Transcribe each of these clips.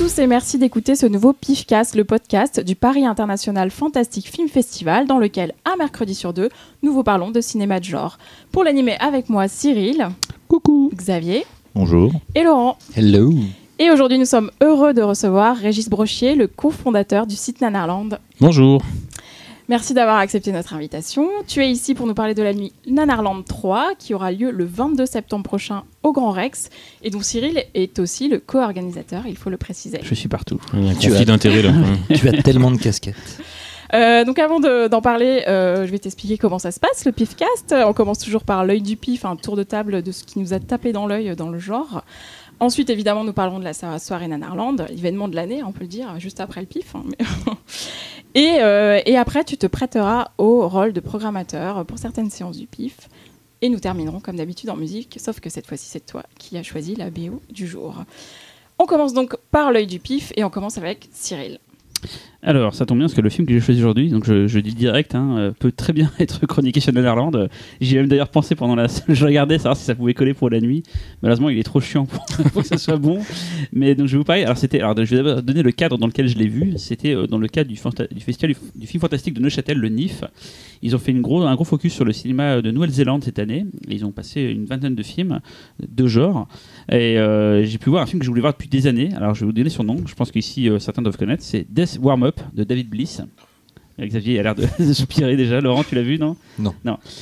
Bonjour à tous et merci d'écouter ce nouveau PIFcast, le podcast du Paris International Fantastic Film Festival, dans lequel, un mercredi sur deux, nous vous parlons de cinéma de genre. Pour l'animer avec moi, Cyril. Coucou. Xavier. Bonjour. Et Laurent. Hello. Et aujourd'hui, nous sommes heureux de recevoir Régis Brochier, le cofondateur du site Nanarland. Bonjour. Merci d'avoir accepté notre invitation. Tu es ici pour nous parler de la nuit Nanarland 3 qui aura lieu le 22 septembre prochain au Grand Rex et dont Cyril est aussi le co-organisateur, il faut le préciser. Je suis partout. Tu as- d'intérêt là. tu as tellement de casquettes. Euh, donc avant de- d'en parler, euh, je vais t'expliquer comment ça se passe, le PIFcast. On commence toujours par l'œil du PIF, un tour de table de ce qui nous a tapé dans l'œil dans le genre. Ensuite, évidemment, nous parlerons de la so- soirée Nanarland, événement de l'année, on peut le dire, juste après le PIF. hein, et, euh, et après, tu te prêteras au rôle de programmateur pour certaines séances du PIF. Et nous terminerons comme d'habitude en musique, sauf que cette fois-ci, c'est toi qui as choisi la BO du jour. On commence donc par l'œil du PIF et on commence avec Cyril. Alors, ça tombe bien parce que le film que j'ai choisi aujourd'hui, donc je, je dis direct, hein, euh, peut très bien être chroniqué sur Netherland. Euh, J'y ai même d'ailleurs pensé pendant la. Je regardais savoir si ça pouvait coller pour la nuit. Malheureusement, il est trop chiant pour, que ça soit bon. Mais donc, je vais vous parler. Alors. Alors, je vais d'abord donner le cadre dans lequel je l'ai vu. C'était euh, dans le cadre du, festival du, film fantastique de Neuchâtel, le NIF. Ils ont fait une gros, un gros focus sur le cinéma de Nouvelle-Zélande cette année. Ils ont passé une vingtaine de films de genre. Et j'ai pu voir un film que je voulais voir depuis des années. Alors, je vais vous donner son nom. Je pense qu'ici, certains doivent connaître. C'est Death Warm Up de David Bliss. Euh, Xavier a l'air de soupirer déjà. Laurent, tu l'as vu, non?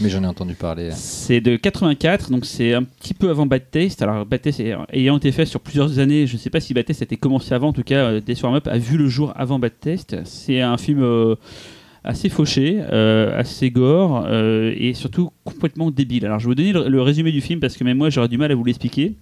Mais j'en ai entendu parler. C'est de 84, donc c'est un petit peu avant Bad Taste. Alors, Bad Taste ayant été fait sur plusieurs années, je ne sais pas si Bad Taste a été commencé avant. En tout cas, Death Warm Up a vu le jour avant Bad Taste. C'est un film. euh, assez fauché, euh, assez gore euh, et surtout complètement débile. Alors je vais vous donner le, le résumé du film parce que même moi j'aurais du mal à vous l'expliquer.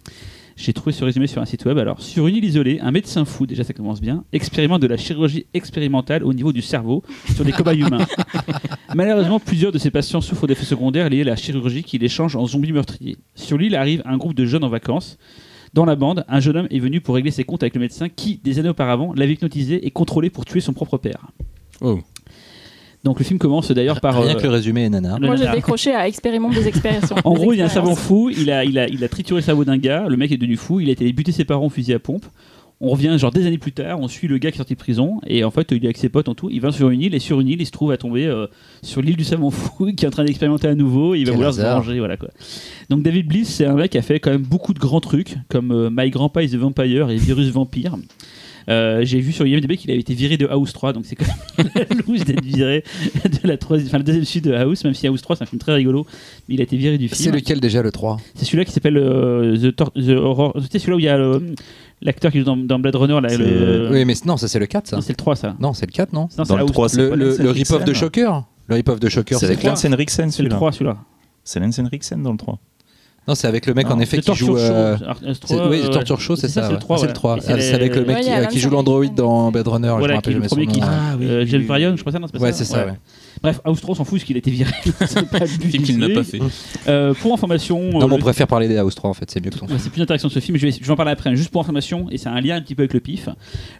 J'ai trouvé ce résumé sur un site web. Alors, sur une île isolée, un médecin fou, déjà ça commence bien, expérimente de la chirurgie expérimentale au niveau du cerveau sur des cobayes humains. Malheureusement, plusieurs de ces patients souffrent d'effets secondaires liés à la chirurgie qui les change en zombies meurtriers. Sur l'île arrive un groupe de jeunes en vacances. Dans la bande, un jeune homme est venu pour régler ses comptes avec le médecin qui, des années auparavant, l'avait hypnotisé et contrôlé pour tuer son propre père. Oh. Donc le film commence d'ailleurs par... Rien euh, que le résumé est le Moi, j'ai décroché à expérimente des expériences. En gros, il y a un savant fou, il a, il, a, il a trituré le cerveau d'un gars, le mec est devenu fou, il a été buter ses parents au fusil à pompe. On revient genre des années plus tard, on suit le gars qui est sorti de prison, et en fait, il est avec ses potes en tout, il va sur une île, et sur une île, il se trouve à tomber euh, sur l'île du savant fou, qui est en train d'expérimenter à nouveau, et il va Quel vouloir hasard. se venger, voilà quoi. Donc David Bliss, c'est un mec qui a fait quand même beaucoup de grands trucs, comme euh, My Grandpa is a Vampire et Virus Vampire. Euh, J'ai vu sur IMDb qu'il avait été viré de House 3, donc c'est quand même la louche d'être viré de la, troisième, enfin, la deuxième suite de House, même si House 3 c'est un film très rigolo, mais il a été viré du film. C'est lequel déjà le 3 C'est celui-là qui s'appelle euh, The, Tor- The Horror. Tu sais, celui-là où il y a le- l'acteur qui joue dans, dans Blade Runner. Là, le... Oui, mais non, ça c'est le 4 ça. C'est le 3, ça. Non, c'est le 4, non Dans le House 3, c'est Le, le, rip-off de Shocker Le rip-off de Shocker, C'est avec Lance Henriksen C'est le celui-là. 3, celui-là. C'est Lance Henriksen dans le 3. Non, c'est avec le mec en Non, effet c'est qui joue. Euh, Alors, ce c'est- 3, Oui, euh, Torture Show, c'est ça. c'est ouais. le 3. C'est le 3. ouais. Ah, C'est avec le Ouais, mec il qui, euh, Lance qui joue l'android dans Blade Runner. Je me Voilà, qui est rappelle le jamais son nom. Ah, euh, Bryan, oui. je crois ça, non, c'est pas Ouais, ça c'est ça, ouais. Bref, House 3, on s'en fout, parce qu'il a été viré. C'est pas le but Et qu'il n'a pas fait. Euh, pour information. euh, Non, mais on le- préfère parler des House 3 en fait, c'est mieux que. Ouais, c'est plus intéressant ce film, je vais, je vais en parler après. Juste pour information, et c'est un lien un petit peu avec le PIF.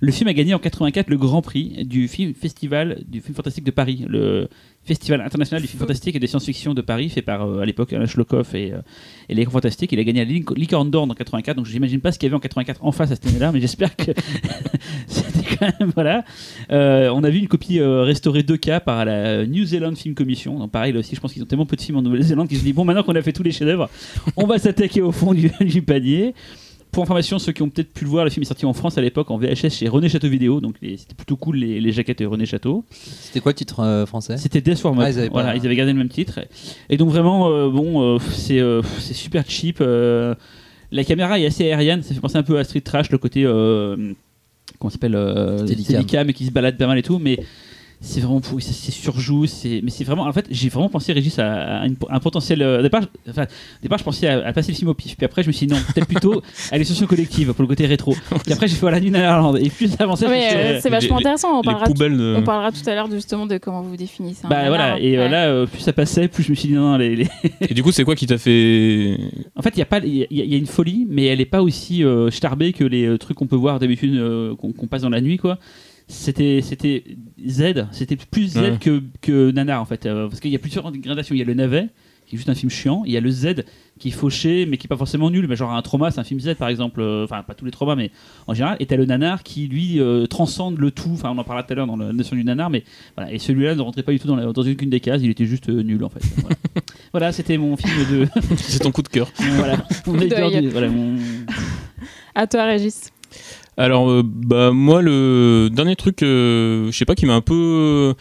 Le film a gagné en 84 le Grand Prix du film festival du film fantastique de Paris, le Festival international du film fantastique et des science-fiction de Paris, fait par euh, à l'époque Alain Schlokoff et, euh, et les fantastiques. Il a gagné la Lic- Licorne d'Or en 84, donc j'imagine pas ce qu'il y avait en 84 en face à cette année-là, mais j'espère que c'était quand même voilà. Euh, on a vu une copie euh, restaurée 2K par la New Zealand Film Commission. Donc pareil là aussi, je pense qu'ils ont tellement peu de films en Nouvelle-Zélande qu'ils se disent bon maintenant qu'on a fait tous les chefs-d'œuvre, on va s'attaquer au fond du, du panier. Pour information, ceux qui ont peut-être pu le voir, le film est sorti en France à l'époque en VHS chez René Château Vidéo, donc c'était plutôt cool les, les jaquettes de René Château. C'était quoi le titre euh, français? C'était Death Warm. Ah, ils avaient pas- voilà, ils avaient gardé le même titre. Et donc vraiment, euh, bon, euh, c'est super cheap. la caméra est assez aérienne, ça fait penser un peu à Street Trash, le côté comment ça s'appelle euh, Steadicam. Steadicam et qui se balade pas mal et tout, mais c'est vraiment pourri, c'est c'est surjoue, c'est mais c'est vraiment en fait j'ai vraiment pensé Régis à, à une- un potentiel euh, au départ, je- enfin, au départ je pensais à, à passer le film au pif, puis après je me suis dit non peut-être plutôt à l'extension collective pour le côté rétro. Puis après j'ai fait voilà nuit à Irlande et plus ça avançait, Ah, mais, plus, euh, euh, c'est vachement les- intéressant. On Les parlera, de. on parlera tout à l'heure de- justement de comment vous définissez. un bah voilà et euh, Ouais. là euh, plus ça passait plus je me suis dit non, non, les- les, Et du coup, c'est quoi qui t'a fait. En fait, il y a pas, il y, a- il y a une folie, mais elle est pas aussi euh, starbée que les euh, trucs qu'on peut voir d'habitude euh, qu'on qu'on passe dans la nuit, quoi. C'était, c'était Z, c'était plus Z Ouais. que, que Nanar en fait, euh, parce qu'il y a plusieurs gradations. Il y a le navet qui est juste un film chiant. Il y a le Z qui est fauché, mais qui est pas forcément nul. Mais genre un trauma, c'est un film Z par exemple. Euh, Enfin, pas tous les traumas, mais en général. Et t'as le nanar qui lui euh, transcende le tout. Enfin, on en parlera tout à l'heure dans la notion du nanar, mais voilà. Et celui-là ne rentrait pas du tout dans, la- dans aucune des cases. Il était juste euh, nul en fait. Voilà, Voilà, c'était mon film de. C'est ton coup de cœur. voilà, mon- À toi, Régis. Alors, euh, bah, moi, le dernier truc, euh, je sais pas, qui m'a un peu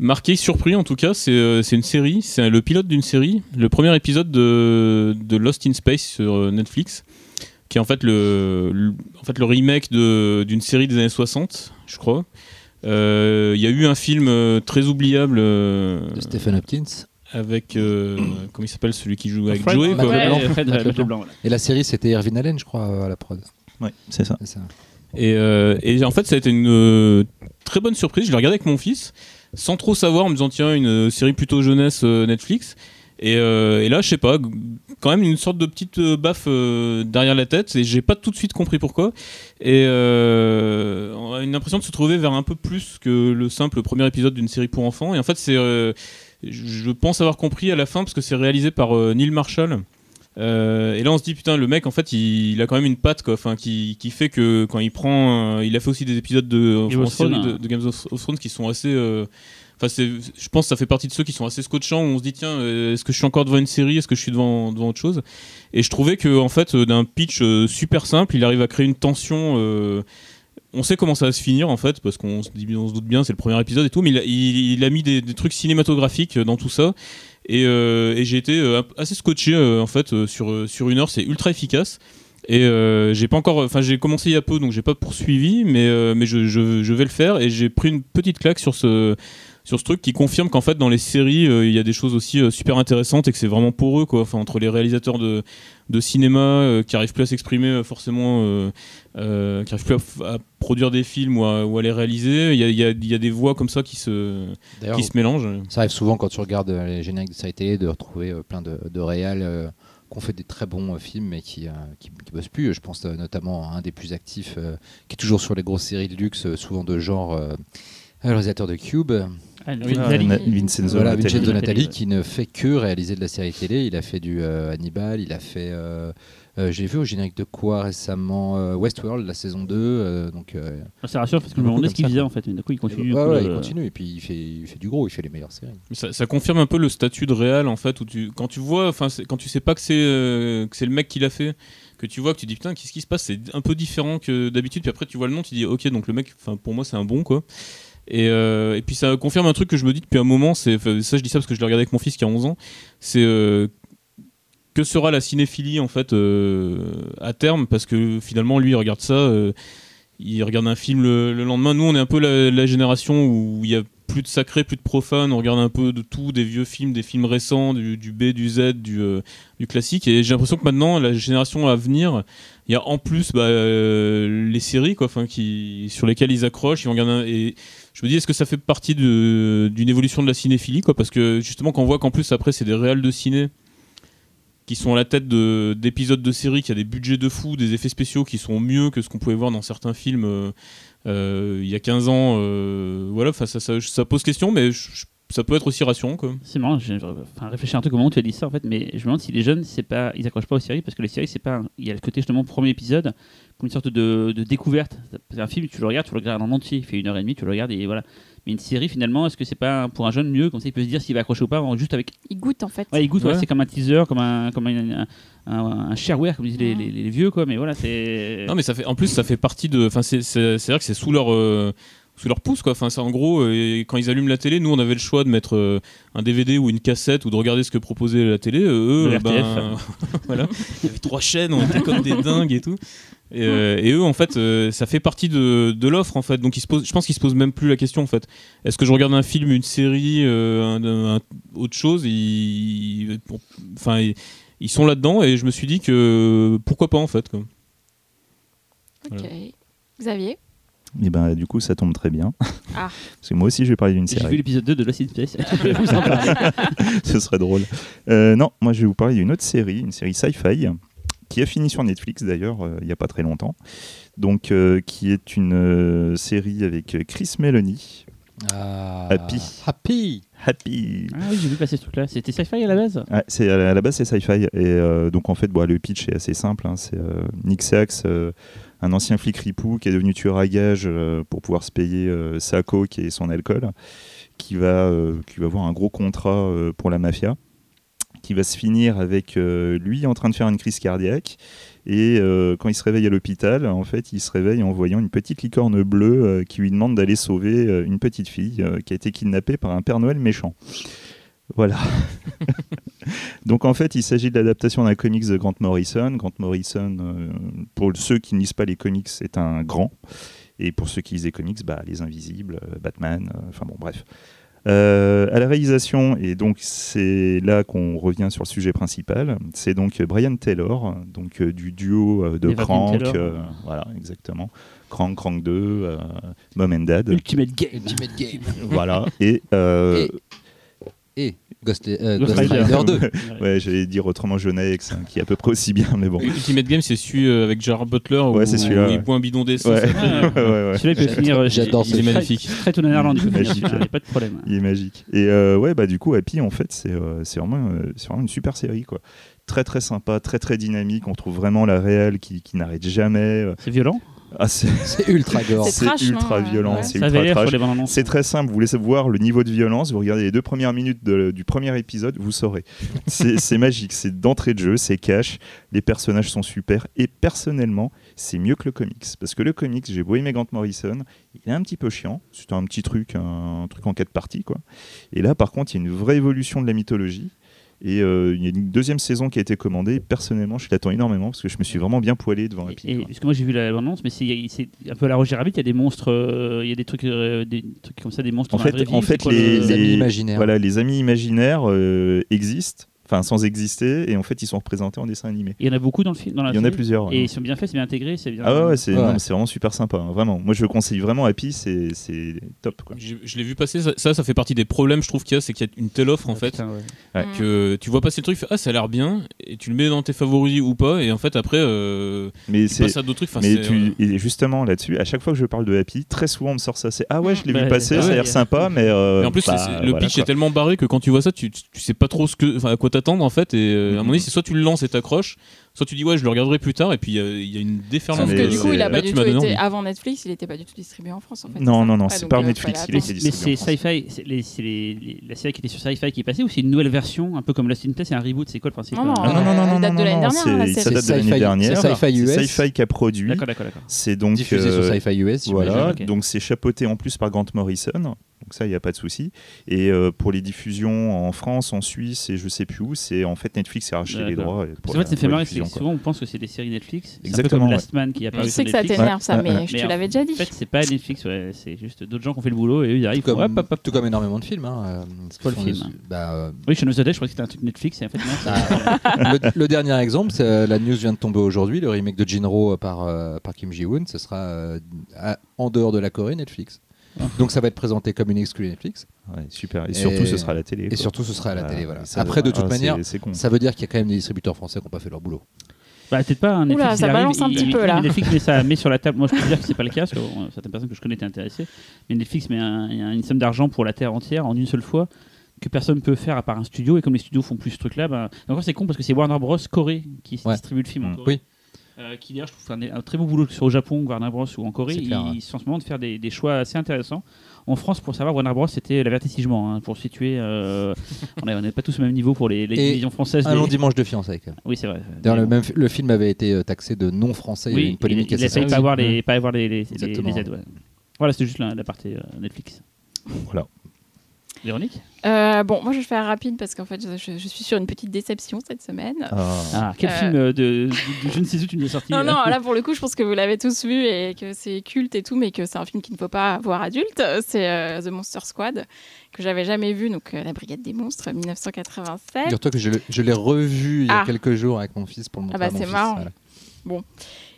marqué, surpris en tout cas, c'est euh, c'est une série, c'est le pilote d'une série, le premier épisode de, de Lost in Space sur euh, Netflix, qui est en fait le, le- en fait, le remake de- d'une série des années 60, je crois. Euh, Il y a eu un film euh, très oubliable euh, De Stephen Hopkins. avec, euh, comment il s'appelle, celui qui joue avec Fred- Joey, Matt. Fred, Matt voilà. Et la série, c'était Irvin Allen, je crois, à la prod. Ouais, c'est ça. C'est ça. Et, euh, et en fait, ça a été une euh, très bonne surprise. Je l'ai regardé avec mon fils, sans trop savoir, en me disant tiens, une euh, série plutôt jeunesse Netflix. Et, là, je sais pas, quand même une sorte de petite baffe derrière la tête. Et j'ai pas tout de suite compris pourquoi. Et on a une impression de se trouver vers un peu plus que le simple premier épisode d'une série pour enfants. Et en fait, c'est, je pense avoir compris à la fin parce que c'est réalisé par Neil Marshall. Euh, et là, on se dit putain, le mec, en fait, il, il a quand même une patte, quoi, enfin, qui, qui fait que quand il prend, euh, il a fait aussi des épisodes de, série Games of of Thrones qui sont assez. euh, Enfin, je pense que ça fait partie de ceux qui sont assez scotchants où on se dit tiens, est-ce que je suis encore devant une série, est-ce que je suis devant, devant autre chose? Et je trouvais que en fait, d'un pitch super simple, il arrive à créer une tension. on sait comment ça va se finir en fait, parce qu'on se, se doute bien, c'est le premier épisode et tout, mais il a, il, il a mis des, des trucs cinématographiques dans tout ça. Et, euh, et j'ai été euh, assez scotché euh, en fait sur, sur une heure, c'est ultra efficace. Et j'ai pas encore, enfin j'ai commencé il y a peu, donc j'ai pas poursuivi, mais, mais je, je vais le faire et j'ai pris une petite claque sur ce, sur ce truc qui confirme qu'en fait dans les séries euh, il y a des choses aussi euh, super intéressantes et que c'est vraiment pour eux quoi. Enfin entre les réalisateurs de, de cinéma euh, qui arrivent plus à s'exprimer forcément, qui arrivent plus à, produire des films ou à, ou à les réaliser, il y a, y a- y a des voix comme ça qui se, qui se mélangent. ça arrive souvent quand tu regardes les génériques de séries télé de retrouver plein de, de réals qui ont fait des très bons euh, films mais qui, euh, qui, qui bossent plus. Je pense euh, notamment à un des plus actifs qui est toujours sur les grosses séries de luxe, souvent de genre. le réalisateur de Cube, Ah, Nathalie. Vincenzo voilà, Natali, Natali, ouais. qui ne fait que réaliser de la série télé. Il a fait du euh, Hannibal, il a fait. euh, euh, J'ai vu au générique de quoi récemment euh, Westworld, la saison 2. euh, donc, euh, Ça rassure parce que je me demandais ce qu'il faisait en fait. Mais d'un coup, il continue. ouais, il continue et puis il fait, il fait du gros, il fait les meilleures séries. Ça, ça confirme un peu le statut de réal en fait où tu quand tu vois enfin quand tu sais pas que c'est euh, que c'est le mec qui l'a fait que tu vois que tu dis putain qu'est-ce qui se passe? C'est un peu différent que d'habitude puis après tu vois le nom tu dis ok donc le mec enfin pour moi c'est un bon quoi et, euh, et puis ça confirme un truc que je me dis depuis un moment c'est ça je dis ça parce que je l'ai regardé avec mon fils qui a 11 ans c'est euh, que sera la cinéphilie en fait euh, à terme? Parce que finalement lui il regarde ça il regarde un film le, le lendemain nous on est un peu la, génération où il y a plus de sacré, plus de profane, on regarde un peu de tout, des vieux films, des films récents, du, B, du Z, du, du classique. Et j'ai l'impression que maintenant, la génération à venir, il y a en plus bah, les séries quoi, qui, sur lesquelles ils accrochent. Ils vont un- je me dis, est-ce que ça fait partie d'une évolution de la cinéphilie quoi, Parce que justement, quand on voit qu'en plus, après, c'est des réals de ciné qui sont à la tête de- d'épisodes de séries, qui a des budgets de fou, des effets spéciaux qui sont mieux que ce qu'on pouvait voir dans certains films euh, euh, il y a 15 ans. euh, voilà, ça, ça, ça pose question, mais je- ça peut être aussi rassurant. Quoi. C'est marrant, j'ai enfin, réfléchi un truc au moment où tu as dit ça en fait, mais je me demande si les jeunes, c'est pas, ils accrochent pas aux séries parce que les séries, c'est pas, il y a le côté justement premier épisode comme une sorte de, de découverte. C'est un film, tu le regardes, tu le regardes en entier, il fait une heure et demie, tu le regardes et voilà. Mais une série finalement, est-ce que c'est pas pour un jeune mieux comme ça il peut se dire s'il va accrocher ou pas juste avec. Il goûte en fait. Ouais, il goûte, ouais, Ouais. c'est comme un teaser, comme un, comme un, un, un- un shareware comme disent les, les- les vieux quoi. Mais voilà, c'est. Non, mais ça fait, en plus, ça fait partie de. Enfin, c'est c'est- c'est vrai que c'est sous leur. euh, sous leur pouce quoi. Enfin c'est en gros euh, et quand ils allument la télé nous on avait le choix de mettre euh, un DVD ou une cassette ou de regarder ce que proposait la télé. Euh, eux ben, voilà. Il y avait trois chaînes on était comme des dingues et tout. Et, euh, et eux en fait euh, ça fait partie de, de l'offre en fait. Donc ils se posent, je pense qu'ils se posent même plus la question en fait. Est-ce que je regarde un film une série euh, un- un- autre chose? Ils, pour- enfin ils, ils sont là dedans et je me suis dit que pourquoi pas en fait quoi. Ok. Xavier? Et ben du coup ça tombe très bien. Ah. Parce que moi aussi je vais parler d'une J'ai vu série. l'épisode 2 de Lost in Space. Je vais vous en parler. Ce serait drôle. Euh, non, moi je vais vous parler d'une autre série, une série sci-fi qui a fini sur Netflix d'ailleurs euh, il n'y a pas très longtemps. Donc euh, qui est une euh, série avec Chris Meloni Ah, Happy. Happy. Happy. Ah oui, j'ai vu passer ce truc-là. C'était sci-fi à la base? Ouais, c'est à la base c'est sci-fi et euh, donc en fait bon, le pitch est assez simple. hein. c'est euh, Nick Sachs, euh, un ancien flic ripou qui est devenu tueur à gages euh, pour pouvoir se payer euh, sa coke et son alcool, qui va euh, qui va avoir un gros contrat pour la mafia, qui va se finir avec lui en train de faire une crise cardiaque. Et quand il se réveille à l'hôpital, en fait, il se réveille en voyant une petite licorne bleue qui lui demande d'aller sauver une petite fille qui a été kidnappée par un Père Noël méchant. Voilà. Donc en fait, il s'agit de l'adaptation d'un comics de Grant Morrison. Grant Morrison, euh, pour ceux qui ne lisent pas les comics, c'est un grand. Et pour ceux qui lisent les comics, bah, Les Invisibles, euh, Batman, euh, enfin bon, bref. Euh, à la réalisation, et donc c'est là qu'on revient sur le sujet principal, c'est donc Brian Taylor, donc euh, du duo euh, de Evan Crank, euh, voilà, exactement. Crank, Crank 2, euh, Mom and Dad, Ultimate Game. Ultimate Game. voilà. Et, euh, Et Ghost, euh, Ghost Ghost Rider. Rider 2. ouais, j'allais dire autrement Jonah X, hein, qui est à peu près aussi bien, mais bon. Ultimate Game, c'est celui euh, avec Gerard Butler où, Ouais, c'est celui-là, où il boit un bidon d'essence. Ouais. Ouais, ouais, ouais. Celui-là, il peut J'adore- finir. euh, j'adore il est magnifique. Très tout Irlande, il peut finir. Magique. Il n'y a pas de problème. Il est magique. Et euh, ouais, bah du coup, Happy, en fait, c'est euh, c'est vraiment, euh, c'est vraiment une super série, quoi. Très très sympa, très très dynamique. On trouve vraiment la réelle qui, qui n'arrête jamais. C'est violent? Ah, c'est ultra gore. C'est ultra violent, Ouais. c'est ultra. C'est très simple, vous laissez voir le niveau de violence, vous regardez les deux premières minutes de- du premier épisode, vous saurez. C'est c'est magique, c'est d'entrée de jeu, c'est cash, les personnages sont super, et personnellement, c'est mieux que le comics. Parce que le comics, j'ai beau aimer Grant Morrison, il est un petit peu chiant, c'est un petit truc, un, truc en quatre parties, quoi. Et là, par contre, il y a une vraie évolution de la mythologie. Et euh, il y a une deuxième saison qui a été commandée. Personnellement, je l'attends énormément parce que je me suis vraiment bien poilé devant Happy. Et, quoi. parce que moi j'ai vu la bande annonce, mais c'est un peu à la Roger Rabbit. Il y a des monstres, euh, il y a des trucs, euh, des trucs comme ça, des monstres En dans la fait- en fait, quoi les- le- Les amis imaginaires. Voilà, les amis imaginaires euh, existent, enfin sans exister, et en fait, ils sont représentés en dessin animé. Il y en a beaucoup dans le film. Dans la Il y en a plusieurs. ouais. Et ils sont bien faits, c'est bien intégré, c'est bien. Ah ouais, ouais, c'est Ouais. vraiment super sympa, hein, vraiment. Moi, je le conseille vraiment Happy, c'est c'est top. Quoi. Je, je l'ai vu passer, ça, ça, ça fait partie des problèmes, je trouve qu'il y a, c'est qu'il y a une telle offre en Ah, fait. putain, ouais. Ouais. Que tu vois passer le truc, tu fais, ah ça a l'air bien, et tu le mets dans tes favoris ou pas, et en fait après euh, Mais tu c'est passes à d'autres trucs. Enfin, mais tu, euh, et justement là-dessus, à chaque fois que je parle de Happy, très souvent on me sort ça. C'est ah ouais, je l'ai Bah, vu passer, ça a l'air sympa, mais. euh, Et en plus, bah, le pitch est tellement barré que quand tu vois ça, tu, sais pas trop ce que, enfin, à quoi t'attendre en fait. Et euh, à un Mhm. moment donné, c'est soit tu le lances et t'accroches, soit tu dis ouais, je le regarderai plus tard. Et puis euh, il y a une déferlance. Sauf que du coup, c'est- il a pas du tout été avant Netflix, il était pas du tout distribué en France en fait. Non, c'est non, non, c'est par euh, Netflix, il été Mais distribué c'est en. Sci-Fi, c'est c'est la série qui était sur Sci-Fi qui est passée ou c'est une nouvelle version, un peu comme Lost in Place, c'est un reboot, c'est quoi le principe Non, non, euh, Ah non, date de l'année dernière, c'est- ça date de l'année dernière. c'est Sci-Fi US. C'est Sci-Fi qui a produit. D'accord, d'accord, d'accord. C'est donc Diffusé sur euh, Sci-Fi US. Voilà, donc c'est chapeauté en plus par Grant Morrison, donc ça il n'y a pas de souci. Et euh, pour les diffusions en France, en Suisse et je sais plus où, c'est en fait Netflix qui a racheté les droits. pour qu'en fait, me fait marrer, c'est quoi. souvent on pense que c'est des séries Netflix. C'est un peu Exactement, comme ouais. Last Man qui a Je sais que ça t'énerve ça, mais ouais. je te l'avais déjà dit. En fait, c'est pas Netflix, ouais, c'est juste d'autres gens qui ont fait le boulot et eux ils arrivent. Tout comme, tout comme énormément de films. Hein, euh, C'est quoi le film bah, euh, Oui, Shaun of the Dead, je crois que c'était un truc Netflix et en fait, Ah, le, le dernier exemple, c'est, euh, la news vient de tomber aujourd'hui, le remake de Jinro par, euh, par Kim Ji-woon, ce sera euh, à- en dehors de la Corée, Netflix. Donc ça va être présenté comme une exclue Netflix. Ouais, super. Et, Et- surtout, ce sera à la télé. Et quoi. surtout, ce sera à la télé. Voilà. Ça- Après, de toute ah, manière, ça veut dire qu'il y a quand même des distributeurs français qui n'ont pas fait leur boulot. Bah, peut-être pas un Netflix. Oula, ça il arrive, balance un il- petit il- peu, là. Netflix met ça met sur la table. Moi, je peux dire que c'est pas le cas, parce que bon, certaines personnes que je connais étaient intéressées. Mais Netflix met un- un- une somme d'argent pour la terre entière en une seule fois que personne ne peut faire à part un studio. Et comme les studios font plus ce truc-là, bah... encore c'est con parce que c'est Warner Bros. Corée qui Ouais. distribue le film en Mm. Corée. Oui. Euh, qui d'ailleurs, je trouve, un, un très beau boulot sur au Japon, Warner Bros. ou en Corée. C'est clair, ils ouais. sont en ce moment de faire des, des choix assez intéressants. En France, pour savoir, Warner Bros. c'était l'avertissement. hein, pour situer, euh, on n'est pas tous au même niveau pour les, les Et divisions françaises. Un des- long dimanche de fiançailles, quand même. Oui, c'est vrai. D'ailleurs, le, même, le film avait été euh, taxé de non français. il y a une polémique il, il a pas avoir les, pas avoir les, les, les, Exactement. les aides. ouais. Voilà, c'était juste la, la partie euh, Netflix. Voilà. Véronique Euh, bon, moi je vais faire rapide parce qu'en fait je, suis sur une petite déception cette semaine. Ah. Ah, quel Euh. film euh, de, de- de je ne sais où tu nous as sorti Non, non, là pour le coup, je pense que vous l'avez tous vu et que c'est culte et tout, mais que c'est un film qu'il ne faut pas voir adulte. C'est euh, The Monster Squad, que j'avais jamais vu, donc euh, La Brigade des Monstres, 1987. Dis-toi que je, l'ai- revu il y a Ah. quelques jours avec mon fils pour le montrer bah, à mon c'est fils. marrant. voilà.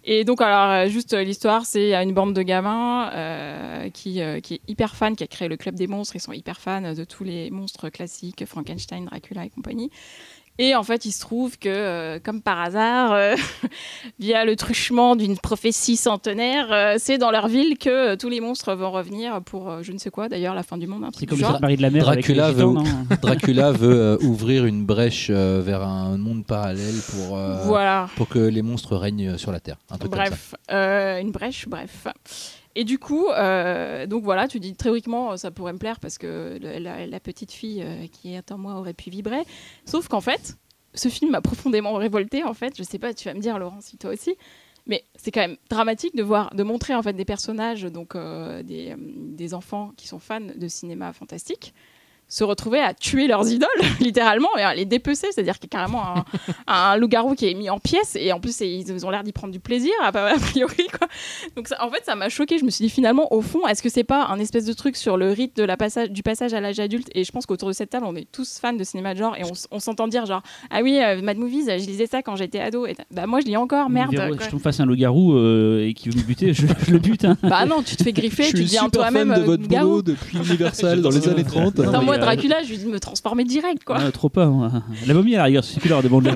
Et donc, alors, euh, juste euh, l'histoire, c'est une bande de gamins euh, qui, euh, qui est hyper fan, qui a créé le Club des Monstres. Ils sont hyper fans de tous les monstres classiques, Frankenstein, Dracula et compagnie. Et en fait, il se trouve que, euh, comme par hasard, euh, via le truchement d'une prophétie centenaire, euh, c'est dans leur ville que euh, tous les monstres vont revenir pour euh, je ne sais quoi, d'ailleurs, la fin du monde. Un C'est comme genre. Marie de la mer Dracula avec les gitans, veut- non Dracula veut euh, ouvrir une brèche euh, vers un monde parallèle pour, euh, Voilà. pour que les monstres règnent sur la Terre. Un truc comme ça. Bref, euh, une brèche, bref. Et du coup, euh, donc voilà, tu dis théoriquement, ça pourrait me plaire parce que la, petite fille euh, qui est en moi aurait pu vibrer. Sauf qu'en fait, ce film m'a profondément révolté. En fait, je sais pas, tu vas me dire, Laurent, si toi aussi. Mais c'est quand même dramatique de voir, de montrer en fait des personnages, donc euh, des, euh, des enfants qui sont fans de cinéma fantastique, se retrouver à tuer leurs idoles, littéralement, et à les dépecer. C'est-à-dire qu'il y a carrément un, un loup-garou qui est mis en pièces, et en plus, ils ont l'air d'y prendre du plaisir, a priori. Quoi. Donc, ça- en fait, ça m'a choqué. Je me suis dit, finalement, au fond, est-ce que c'est pas un espèce de truc sur le rite de la passage, du passage à l'âge adulte? Et je pense qu'autour de cette table, on est tous fans de cinéma de genre, et on, s'entend dire, genre, ah oui, euh, Mad Movies, je lisais ça quand j'étais ado. Et bah, moi, je lis encore, merde. Verrou- quoi. Je tombe face à un loup-garou euh, et qui veut me buter, je, je le bute. Hein. Bah non, tu te fais griffer, tu deviens toi-même euh, loup-garou. depuis Universal dans les années 30. Non, moi, Dracula, je lui dis de me transformer direct, quoi. Ah, trop pas. moi. La momie à la rigueur, c'est plus l'heure de bon mais...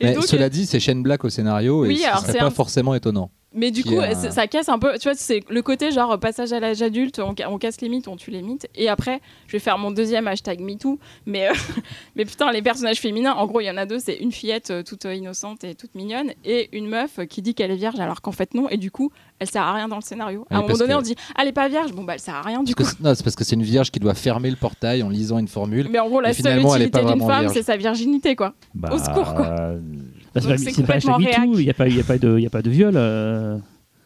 Et Mais donc, cela dit, c'est Shane Black au scénario et Oui, ce alors serait pas un- forcément étonnant. Mais du coup, ça casse un peu. Tu vois, c'est le côté genre passage à l'âge adulte, on, ca- on casse les mythes, on tue les mythes. Et après, je vais faire mon deuxième hashtag MeToo. Mais, euh, mais putain, les personnages féminins, en gros, il y en a deux c'est une fillette euh, toute euh, innocente et toute mignonne, et une meuf qui dit qu'elle est vierge alors qu'en fait non. Et du coup, elle sert à rien dans le scénario. Oui, à un moment donné, que- on dit Ah, elle est pas vierge. Bon, bah, elle sert à rien du coup. Parce que- non, c'est parce que c'est une vierge qui doit fermer le portail en lisant une formule. Mais en gros, la seule utilité d'une femme, c'est sa virginité, quoi. Bah, Au secours, quoi. Euh, Bah, c'est pas, hashtag MeToo, il n'y a, pas- y a, pas de- il y a pas de viol, euh,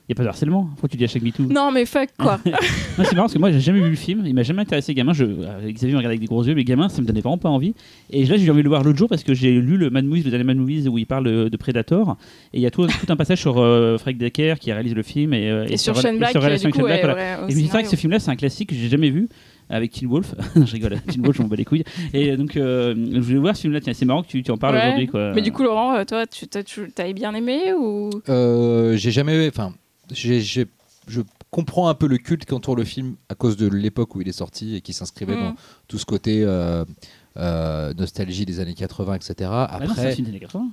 il n'y a pas de harcèlement. Pourquoi tu dis hashtag MeToo? Non, mais fuck, quoi. C'est marrant parce que moi j'ai jamais vu le film, il m'a jamais intéressé gamin. Je, euh, Xavier me regardait avec des gros yeux, mais gamin ça me donnait vraiment pas envie. Et là j'ai eu envie de le voir l'autre jour parce que j'ai lu le Mad Movies, le dernier Mad Movies où il parle de, de Predator. Et il y a tout, tout un passage sur euh, Frank Decker qui réalise le film et, euh, Et sur sa- Shane Black, sa qui, relation avec Shane Black, voilà. Et je me dis, c'est vrai que ce film-là, c'est un classique que j'ai jamais vu avec Teen Wolf. Non, je rigole, Teen Wolf, je m'en bats les couilles. Et donc, euh, je voulais voir ce film-là. Tiens, c'est marrant que tu, tu en parles Ouais. aujourd'hui. Quoi. Mais du coup, Laurent, euh, toi, tu t'as- bien aimé ou? Euh, j'ai jamais. Enfin, j'ai- j'ai- je comprends un peu le culte qui entoure le film à cause de l'époque où il est sorti et qui s'inscrivait Mm. dans tout ce côté euh, euh, nostalgie des années 80, etc. Ah non, c'est un Après, film des années 80.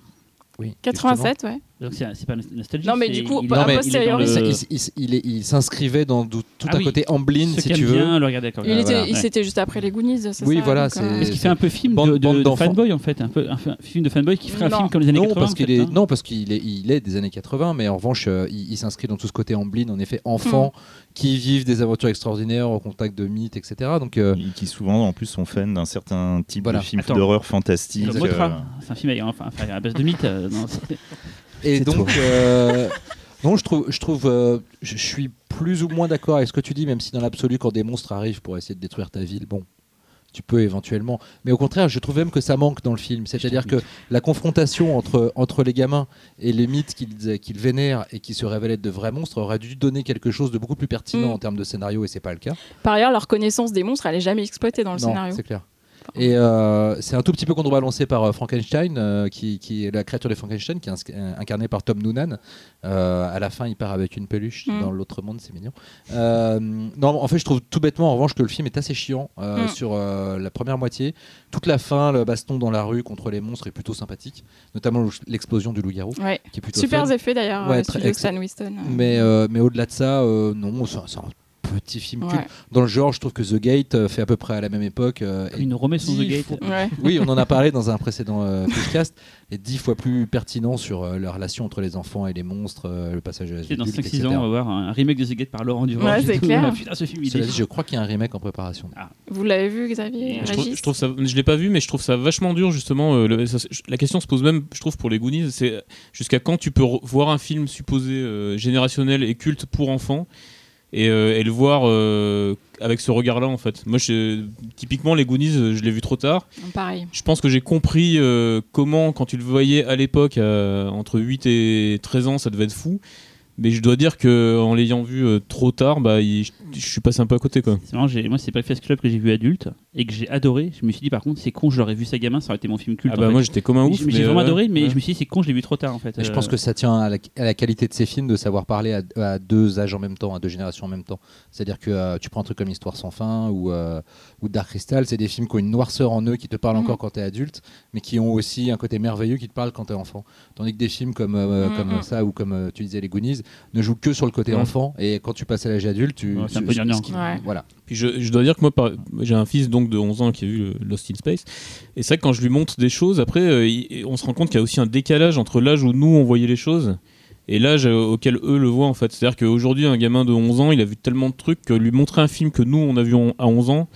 oui, 87, ouais. Donc, c'est pas nostalgique. Non, mais du coup, il le- s'inscrivait dans tout, Ah un oui. côté Amblin, si qui tu veux. bien le regarder. Il, était, voilà, il ouais. c'était juste après les Goonies, c'est Oui, ça, voilà, euh, c'est- Est-ce qu'il fait un peu film Bande- de, fanboy en fait, un peu un, f- film de fanboy qui ferait un film comme les années non, 80 parce en fait, est, hein. non, parce qu'il est, il est des années 80, mais en revanche, euh, il, il s'inscrit dans tout ce côté Amblin, en effet, enfants Hmm. qui vivent des aventures extraordinaires au contact de mythes, etc. Donc, euh, et qui souvent en plus sont fans d'un certain type Voilà. de film d'horreur fantastique. Euh, c'est un film à base de mythes. Et donc, euh, non, je trouve, je trouve, euh, je suis plus ou moins d'accord avec ce que tu dis, même si dans l'absolu, quand des monstres arrivent pour essayer de détruire ta ville, bon, tu peux éventuellement. Mais au contraire, je trouve même que ça manque dans le film. C'est-à-dire que la confrontation entre, entre les gamins et les mythes qu'ils qu'ils vénèrent et qui se révèlent être de vrais monstres aurait dû donner quelque chose de beaucoup plus pertinent Mm. en termes de scénario, et c'est pas le cas. Par ailleurs, leur connaissance des monstres, elle est jamais exploitée dans le non, scénario. c'est clair. Et euh, c'est un tout petit peu contrebalancé par euh, Frankenstein, euh, qui, qui est la créature de Frankenstein, qui est incarnée par Tom Noonan. À la fin, il part avec une peluche Mm. dans l'autre monde, c'est mignon. Non, en fait, je trouve tout bêtement, en revanche, que le film est assez chiant Mm. sur la première moitié. Toute la fin, le baston dans la rue contre les monstres est plutôt sympathique, notamment l'explosion du loup-garou, Ouais. qui est plutôt Super effet d'ailleurs, Ouais, ex- Stan Winston. Mais, mais au-delà de ça, non, c'est un petit film Ouais. culte. Dans le genre, je trouve que The Gate euh, fait à peu près à la même époque. euh, Une remet sur The Gate. fois- Ouais. oui, on en a parlé dans un précédent euh, podcast, et dix fois plus pertinent sur euh, la relation entre les enfants et les monstres, euh, le passage à Et dans adulte, 5-6 etc. ans, on va voir un remake de The Gate par Laurent Durand. Ouais, c'est clair. Putain, ce film, il est dit, je crois qu'il y a un remake en préparation. Vous l'avez vu, Xavier Je trouve, je trouve ça, je l'ai pas vu, mais je trouve ça vachement dur justement. euh, le- ça- la question se pose même, je trouve, pour les Goonies, c'est jusqu'à quand tu peux voir un film supposé euh, générationnel et culte pour enfants et, euh, et le voir euh, avec ce regard-là en fait. Moi, je- typiquement les Goonies, euh, je l'ai vu trop tard. Pareil. Je pense que j'ai compris euh, comment, quand tu le voyais à l'époque, euh, entre 8 et 13 ans, ça devait être fou. Mais je dois dire que en l'ayant vu euh, trop tard, bah, il- je suis passé un peu à côté quoi. C'est marrant, j'ai- moi c'est Breakfast Club que j'ai vu adulte et que j'ai adoré. Je me suis dit par contre c'est con, je l'aurais vu ça gamin, ça aurait été mon film culte. Ah en bah fait. moi j'étais comme un ouf. j'ai mais, j'ai vraiment euh, adoré, mais ouais. je me suis dit c'est con, je l'ai vu trop tard en fait. Je Euh, pense que ça tient à la, à la qualité de ces films de savoir parler à, à deux âges en même temps, à deux générations en même temps. C'est-à-dire que euh, tu prends un truc comme Histoire sans fin ou, euh, ou Dark Crystal, c'est des films qui ont une noirceur en eux, qui te parlent Mhm. encore quand tu es adulte, mais qui ont aussi un côté merveilleux qui te parle quand tu es enfant. Tandis que des films comme, euh, Mhm. comme ça ou comme euh, tu disais les Goonies ne jouent que sur le côté enfant, et quand tu passes à l'âge adulte, tu. Ouais, un peu gnangnan. Ouais. Voilà. Puis je, je dois dire que moi, par- j'ai un fils donc de 11 ans qui a vu Lost in Space. Et c'est vrai que quand je lui montre des choses, après, euh, il- on se rend compte qu'il y a aussi un décalage entre l'âge où nous on voyait les choses et l'âge euh, auquel eux le voient en fait. C'est-à-dire qu'aujourd'hui, un gamin de 11 ans, il a vu tellement de trucs que lui montrer un film que nous on a vu à 11 ans,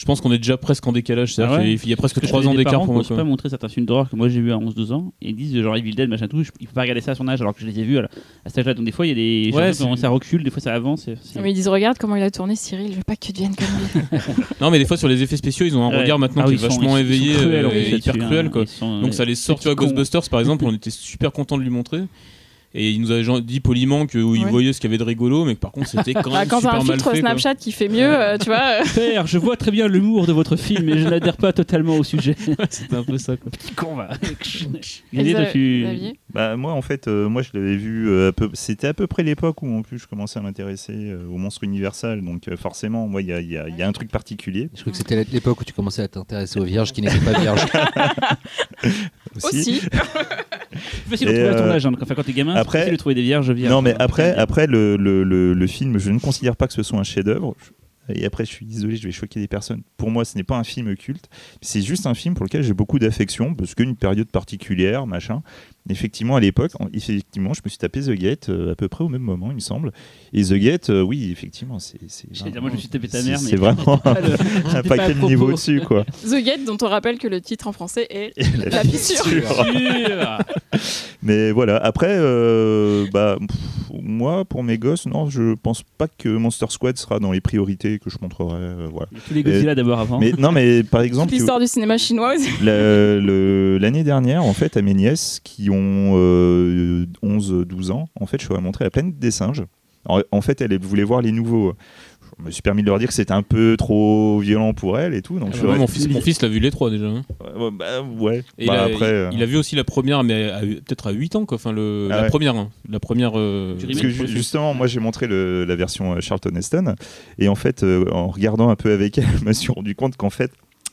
je pense qu'on est déjà presque en décalage. C'est-à-dire Ah ouais qu'il y a presque Parce que 3 je ans d'écart pour moi. osent quoi. pas montrer certains films d'horreur que moi j'ai vu à 11-12 ans et ils disent genre Evil Dead machin tout, je- il faut pas regarder ça à son âge alors que je les ai vus à, la- à cet âge-là. Donc des fois il y a des Ouais, ça recule, des fois ça avance. c'est- c'est- Mais ils disent regarde comment il a tourné Cyril, je veux pas que tu deviennes comme lui. Non, mais des fois sur les effets spéciaux, ils ont un Ouais. regard maintenant Ah qui est vachement ils sont éveillé cruels, euh, hyper hein. cruel quoi. Sont, Donc euh, ça les sort, tu vois. Ghostbusters par exemple, on était super content de lui montrer. Et il nous avait dit poliment que où il Ouais. voyait ce qu'il y avait de rigolo, mais que par contre c'était quand Bah, même quand t'as super un mal filtre fait. quoi. Snapchat qui fait mieux, euh, tu vois. euh, Père, je vois très bien l'humour de votre film, mais je n'adhère pas totalement au sujet. C'était un peu ça quoi. Petit con va. Bah, moi, en fait, euh, moi, je l'avais vu. euh, à peu... C'était à peu près l'époque où, en plus, je commençais à m'intéresser euh, au monstre universal. Donc, euh, forcément, moi, il y y a- il y a un truc particulier. Je crois que c'était l'époque où tu commençais à t'intéresser aux vierges qui n'étaient pas vierges. Aussi. C'est facile de trouver à ton euh, âge. hein. Enfin, quand t'es gamin, c'est après- facile de trouver des vierges vierges. Non, mais après, après le, le, le, le film, je ne considère pas que ce soit un chef-d'œuvre. Et après, je suis désolé, je vais choquer des personnes. Pour moi, ce n'est pas un film culte. C'est juste un film pour lequel j'ai beaucoup d'affection, parce qu'une période particulière, machin. Effectivement, à l'époque, en- effectivement, je me suis tapé The Gate euh, à peu près au même moment, il me semble. Et The Gate, euh, oui, effectivement, c'est. c'est J'allais dire, moi, je me suis tapé ta c'est- mère, mais C'est vraiment pas le- un paquet de propos. niveau dessus, quoi. The Gate, dont on rappelle que le titre en français est la La fissure. Mais voilà, après, euh, bah, pff, moi, pour mes gosses, non, je pense pas que Monster Squad sera dans les priorités que je montrerai. euh, voilà. Il y a Tous les Godzilla d'abord avant. Mais non, mais par exemple, l'histoire du cinéma chinois aussi. l'année dernière, en fait, à mes nièces qui ont euh, 11-12 ans, en fait, je leur ai montré la planète des singes. En, en fait, elles voulaient voir les nouveaux. Je me suis permis de leur dire que c'était un peu trop violent pour elles et tout. Donc, Ah bah, mon fils, mon fils l'a vu les trois déjà. hein. Ouais, bah, ouais. Et Bah, il, a, après, il- euh, il a vu aussi la première, mais peut-être à 8 ans quoi. Enfin le, Ah la ouais. première, hein. la première. euh, Parce que le ju- film. justement, moi j'ai montré le- la version euh, Charlton Heston et en fait, euh, en regardant un peu avec elle, je me suis rendu compte qu'en fait,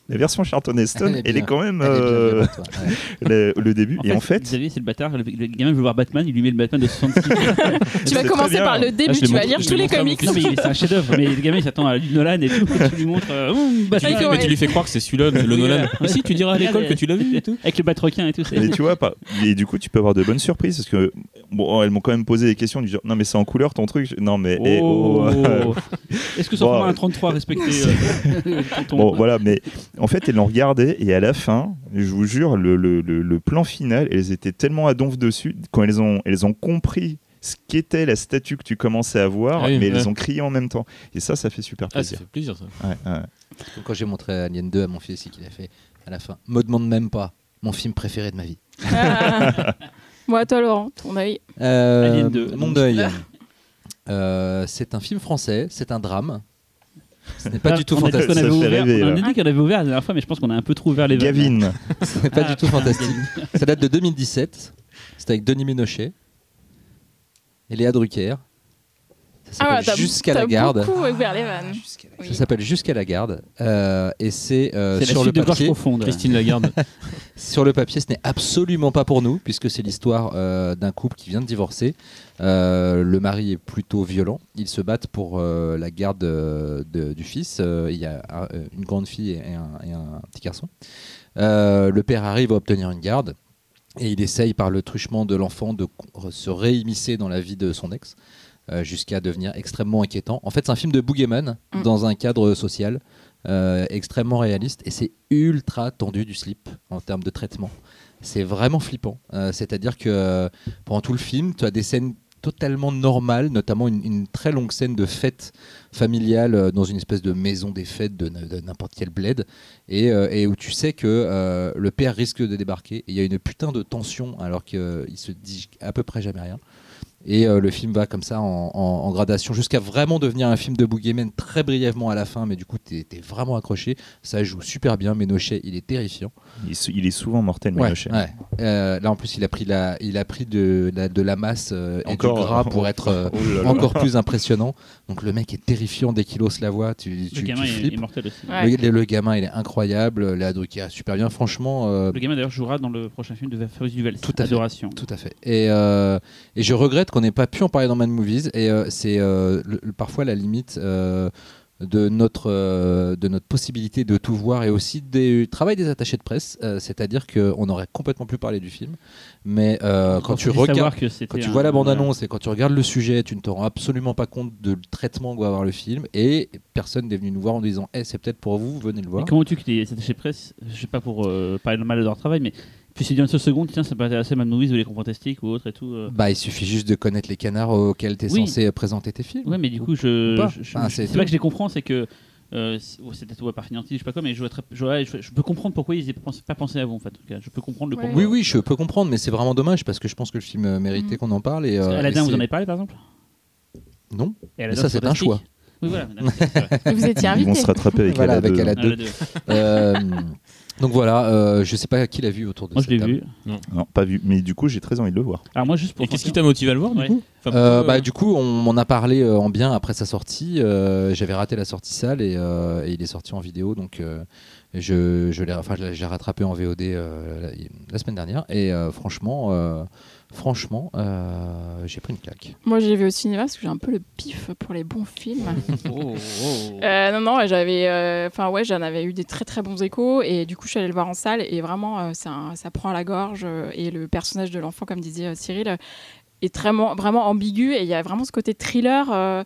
la version Charlton Heston, Elle est elle est quand même bien euh, ouais. le, le début. En et en fait, Xavier, c'est le bâtard. Le, le gamin veut voir Batman, il lui met le Batman de 66. Tu vas commencer bien. par le Ah, début, tu vas lire tous les comics. non, mais il- c'est un chef-d'œuvre. Mais le gamin, il s'attend à Nolan et tout. Tu lui montres. euh, Hum, Tu lui, fais- mais tu lui fais croire que c'est celui-là, le Nolan. Mais si, tu diras à l'école que tu l'as vu et tout. Avec le bat-requin et tout. mais tu vois, pas, et du coup, tu peux avoir de bonnes surprises parce que bon, elles m'ont quand même posé des questions du genre, non mais c'est en couleur ton truc? Non mais eh, oh. Oh. Est-ce que ça prend un 33 respecté euh, Bon, voilà, mais en fait, elles l'ont regardé et à la fin, je vous jure, le, le- le- le plan final, elles étaient tellement à donf dessus quand elles ont, elles ont compris ce qu'était la statue que tu commençais à voir, Ah oui, mais ouais. elles ont crié en même temps. Et ça, ça fait super Ah, ça plaisir. fait plaisir ça. Ouais, ouais. Comme Quand j'ai montré Alien 2 à mon fils qu'il a fait à la fin, me demande même pas mon film préféré de ma vie. Ah. Moi, toi, Laurent, ton œil. Euh, Alien 2. Mon deuil. Euh, c'est un film français, c'est un drame. Ce n'est pas Ah, du tout on a dit qu'on fantastique. avait Ça fait ouvert- rêver, On a dit qu'on avait ouvert la dernière fois, mais je pense qu'on a un peu trop ouvert les vannes. Gavin, Ce n'est pas Ah, du tout putain, fantastique. Ça date de 2017. C'est avec Denis Ménochet et Léa Drucker. Ça Ah, s'appelle t'as Jusqu'à la garde. beaucoup. Oui. Ça s'appelle Jusqu'à la garde. Euh, et c'est euh, sur le papier. Profonde. Christine Lagarde. Sur le papier, ce n'est absolument pas pour nous, puisque c'est l'histoire euh, d'un couple qui vient de divorcer. Euh, le mari est plutôt violent. Ils se battent pour euh, la garde de- du fils. Euh, il y a un- euh, une grande fille et un, et un petit garçon. Euh, le père arrive à obtenir une garde et il essaye par le truchement de l'enfant de se réimmiscer dans la vie de son ex. Euh, jusqu'à devenir extrêmement inquiétant. En fait, c'est un film de boogeyman Mm. dans un cadre social euh, extrêmement réaliste et c'est ultra tendu du slip en termes de traitement. C'est vraiment flippant. Euh, C'est-à-dire que pendant tout le film, tu as des scènes totalement normales, notamment une, une très longue scène de fête familiale euh, dans une espèce de maison des fêtes de, n'importe quel bled, et, euh, et où tu sais que euh, le père risque de débarquer. Et il y a une putain de tension alors qu'il se dit à peu près jamais rien. Et euh, le film va comme ça en, en- en gradation jusqu'à vraiment devenir un film de Boogeyman très brièvement à la fin, mais du coup, t'es es vraiment accroché. Ça joue super bien. Ménochet, il est terrifiant. Il, est sou- il est souvent mortel, Ménochet. ouais. Euh, là, en plus, il a pris, la, il a pris de, la, de la masse euh, et Encore, du gras pour être euh, Oh là là. encore plus impressionnant. Donc, le mec est terrifiant dès qu'il ose la voix. Tu, Le gamin tu est, flippes. est mortel aussi. Ouais. Le, le gamin, il est incroyable. Léa Drucker, super bien. Franchement, euh, Le gamin d'ailleurs jouera dans le prochain film de Fabrice Duvel. Tout à fait. Adoration. Tout à fait. Et, euh, et je regrette qu'on n'ait pas pu en parler dans Mad Movies. Et euh, c'est euh, parfois la limite euh, de, notre, euh, de notre possibilité de tout voir et aussi du travail des attachés de presse. Euh, C'est-à-dire qu'on aurait complètement pu parler du film. Mais euh, quand, tu regardes. que Quand tu un- vois la bande-annonce et quand tu regardes le sujet, tu ne te rends absolument pas compte de le traitement que va avoir le film. Et personne n'est venu nous voir en disant Eh, c'est peut-être pour vous, venez le voir. comment tu que les attachés de presse, je sais pas pour parler mal de leur travail, mais puis dit en seule seconde, tiens, ça peut intéresser Mad Movies ou les fantastiques ou autre et tout. euh. Bah, il suffit juste de connaître les canards auxquels tu es Oui. censé présenter tes films. Ouais, mais du coup, je, Ou pas. je- je- Ah, je- c'est là que je les comprends, c'est que euh, c'est ouais, c'est peut-être ouais, par je sais pas quoi, mais je, vois très- je, je- je peux comprendre pourquoi ils n'aient pas pensé à vous en fait. en tout cas. Je peux comprendre le Ouais. pourquoi. Oui, oui, je peux comprendre, mais c'est vraiment dommage parce que je pense que le film euh, méritait Mm. qu'on en parle. Et, euh, Aladdin, et vous en avez parlé par exemple Non, Et Aladdin, ça, c'est un fantastique. choix. Oui, voilà. mais d'accord, c'est vrai. Et vous étiez Ils vont invité. se rattraper avec Voilà, la avec 2. Aladdin. Ah, la deux. Euh, donc voilà, euh, je sais pas qui l'a vu autour de Moi, je cette l'ai table. vu. Non, pas vu. Mais du coup, j'ai très envie de le voir. Alors, moi, juste pour. Et qu'est-ce qui t'a motivé à le voir du Ouais. coup Enfin, Euh, bah, euh, du coup, on m'en a parlé euh, en bien après sa sortie. Euh, J'avais raté la sortie salle et, euh, et il est sorti en vidéo. Donc, euh, je, je l'ai enfin, je l'ai- j'ai rattrapé en VOD euh, la, la semaine dernière. Et euh, franchement, euh, franchement euh, j'ai pris une claque. Moi, j'ai vu au cinéma parce que j'ai un peu le pif pour les bons films. Oh, oh. Euh, non, non, j'avais, euh, enfin ouais, j'en avais eu des très très bons échos et du coup, je suis allée le voir en salle et vraiment, euh, un- ça prend à la gorge et le personnage de l'enfant, comme disait euh, Cyril, est vraiment vraiment ambigu et il y a vraiment ce côté thriller. euh,